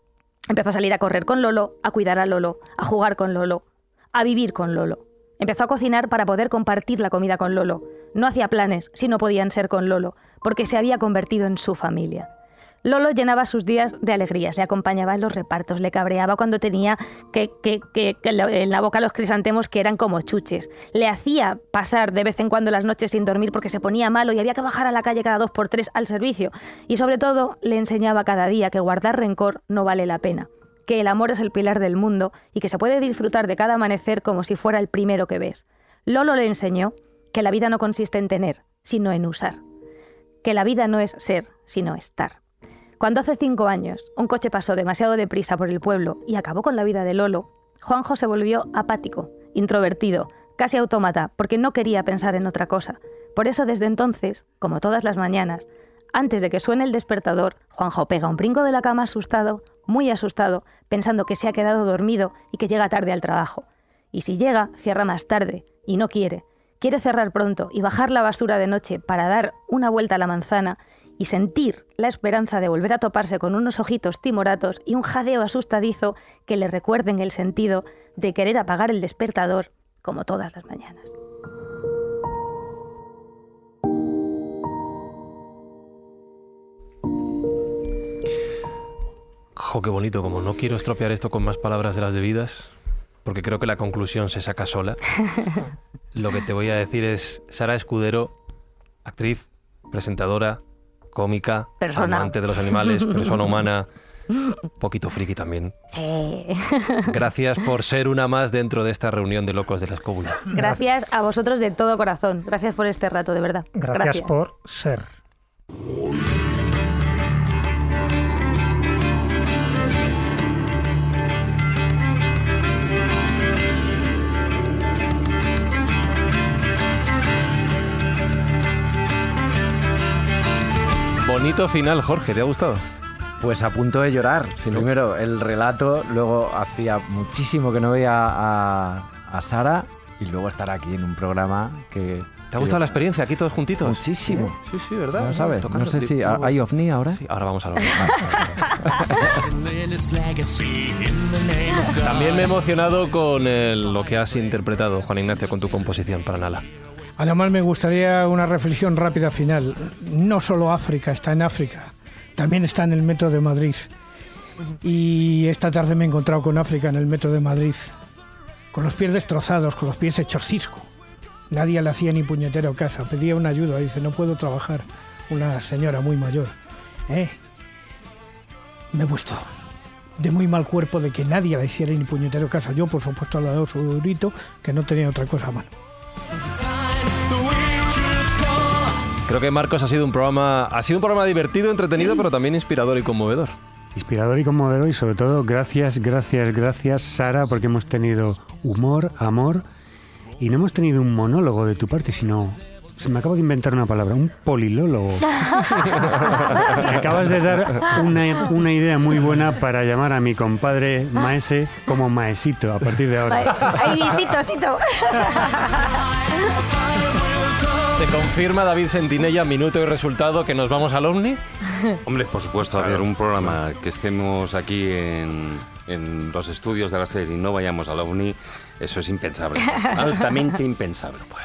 Empezó a salir a correr con Lolo, a cuidar a Lolo, a jugar con Lolo, a vivir con Lolo. Empezó a cocinar para poder compartir la comida con Lolo. No hacía planes si no podían ser con Lolo, porque se había convertido en su familia. Lolo llenaba sus días de alegrías, le acompañaba en los repartos, le cabreaba cuando tenía que, en la boca los crisantemos que eran como chuches. Le hacía pasar de vez en cuando las noches sin dormir porque se ponía malo y había que bajar a la calle cada dos por tres al servicio. Y sobre todo le enseñaba cada día que guardar rencor no vale la pena, que el amor es el pilar del mundo y que se puede disfrutar de cada amanecer como si fuera el primero que ves. Lolo le enseñó que la vida no consiste en tener, sino en usar. Que la vida no es ser, sino estar. Cuando hace cinco años un coche pasó demasiado deprisa por el pueblo y acabó con la vida de Lolo, Juanjo se volvió apático, introvertido, casi autómata, porque no quería pensar en otra cosa. Por eso desde entonces, como todas las mañanas, antes de que suene el despertador, Juanjo pega un brinco de la cama asustado, muy asustado, pensando que se ha quedado dormido y que llega tarde al trabajo. Y si llega, cierra más tarde, y no quiere. Quiere cerrar pronto y bajar la basura de noche para dar una vuelta a la manzana y sentir la esperanza de volver a toparse con unos ojitos timoratos y un jadeo asustadizo que le recuerden el sentido de querer apagar el despertador como todas las mañanas. Jo, qué bonito. Como no quiero estropear esto con más palabras de las debidas, porque creo que la conclusión se saca sola. Lo que te voy a decir es Sara Escudero, actriz, presentadora, cómica, Persona. amante de los animales, persona humana, poquito friki también. Sí. Gracias por ser una más dentro de esta reunión de locos de la escóbula. Gracias a vosotros de todo corazón. Gracias por este rato, de verdad. Gracias, por ser. Bonito final, Jorge, ¿te ha gustado? Pues a punto de llorar. Primero el relato, luego hacía muchísimo que no veía a, a Sara y luego estar aquí en un programa que... ¿Te ha gustado la experiencia aquí todos juntitos? Muchísimo. Sí, sí, ¿verdad? No sabes, no sé si hay ovni ahora. Sí, ahora vamos a hablar. También me he emocionado con el- lo que has interpretado, Juan Ignacio, con tu composición para Nala. Además me gustaría una reflexión rápida final. No solo África está en África, también está en el metro de Madrid. Y esta tarde me he encontrado con África en el metro de Madrid, con los pies destrozados, con los pies hechos cisco. Nadie le hacía ni puñetero casa, pedía una ayuda, dice, no puedo trabajar. Una señora muy mayor. ¿Eh? Me he puesto de muy mal cuerpo de que nadie le hiciera ni puñetero casa. Yo, por supuesto, le he dado su grito, que no tenía otra cosa a mano. Creo que Marcos ha sido un programa, ha sido un programa divertido, entretenido, pero también inspirador y conmovedor. Inspirador y conmovedor y sobre todo gracias, gracias, gracias Sara porque hemos tenido humor, amor y no hemos tenido un monólogo de tu parte, sino... Se me acabo de inventar una palabra, un polilólogo. Me acabas de dar una, una idea muy buena para llamar a mi compadre Maese como Maesito a partir de ahora. Ay, visito, visito. Se confirma David Sentinella, minuto y resultado, que nos vamos al OVNI. Hombre, por supuesto, a ver, un programa que estemos aquí en, en los estudios de la serie y no vayamos a la uni, eso es impensable. Altamente impensable. Pues.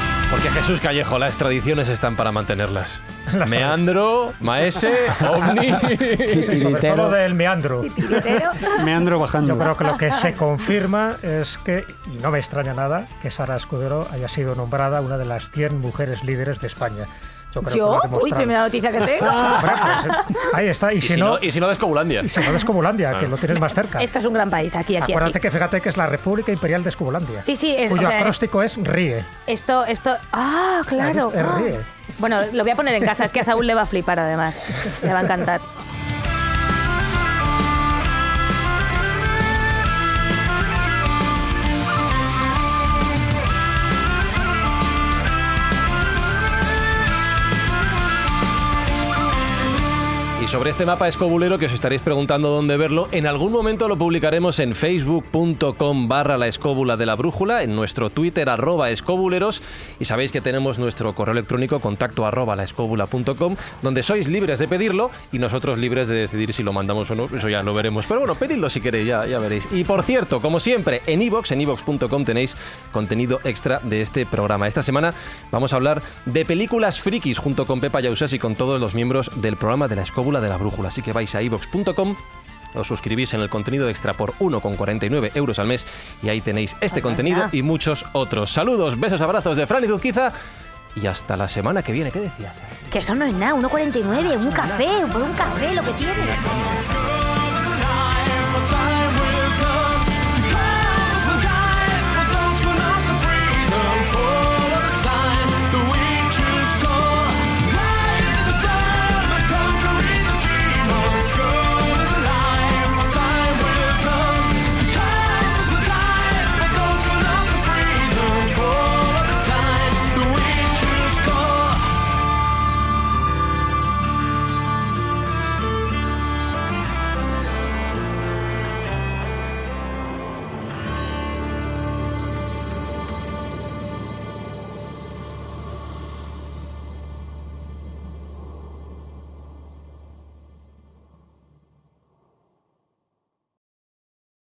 Porque Jesús Callejo, las tradiciones están para mantenerlas. Meandro, Maese, OVNI. Sí, sobre todo lo del meandro. Meandro bajando. Yo creo que lo que se confirma es que, y no me extraña nada, que Sara Escudero haya sido nombrada una de las 100 mujeres líderes de España. Yo creo ¿Yo? que lo ha Uy, primera noticia que tengo. Pues, ahí está. Y, Y si, no, y si no, de Escobulandia. y si no de Escobulandia, que lo tienes más cerca. Esto es un gran país, aquí, aquí, Acuérdate aquí. que fíjate que es la República Imperial de Escobulandia. Sí, sí, es, cuyo o sea, acróstico es ríe. Esto, esto. Ah, claro. Es- es ah. ríe. Bueno, lo voy a poner en casa, es que a Saúl le va a flipar además. Le va a encantar. Sobre este mapa escobulero que os estaréis preguntando dónde verlo, en algún momento lo publicaremos en facebook.com barra la escóbula de la brújula, en nuestro Twitter arroba escobuleros y sabéis que tenemos nuestro correo electrónico contacto arroba laescóbula.com donde sois libres de pedirlo y nosotros libres de decidir si lo mandamos o no, eso ya lo veremos. Pero bueno, pedidlo si queréis, ya, ya veréis. Y por cierto, como siempre, en iVoox, en iVoox.com tenéis contenido extra de este programa. Esta semana vamos a hablar de películas frikis junto con Pepa Yausas y con todos los miembros del programa de la escóbula de la brújula. Así que vais a iVoox.com os suscribís en el contenido extra por 1,49 euros al mes y ahí tenéis este contenido y muchos otros. Saludos, besos, abrazos de Fran y Zuzquiza y hasta la semana que viene. ¿Qué decías? Que eso no es nada, 1,49, un café, por un café, lo que tiene.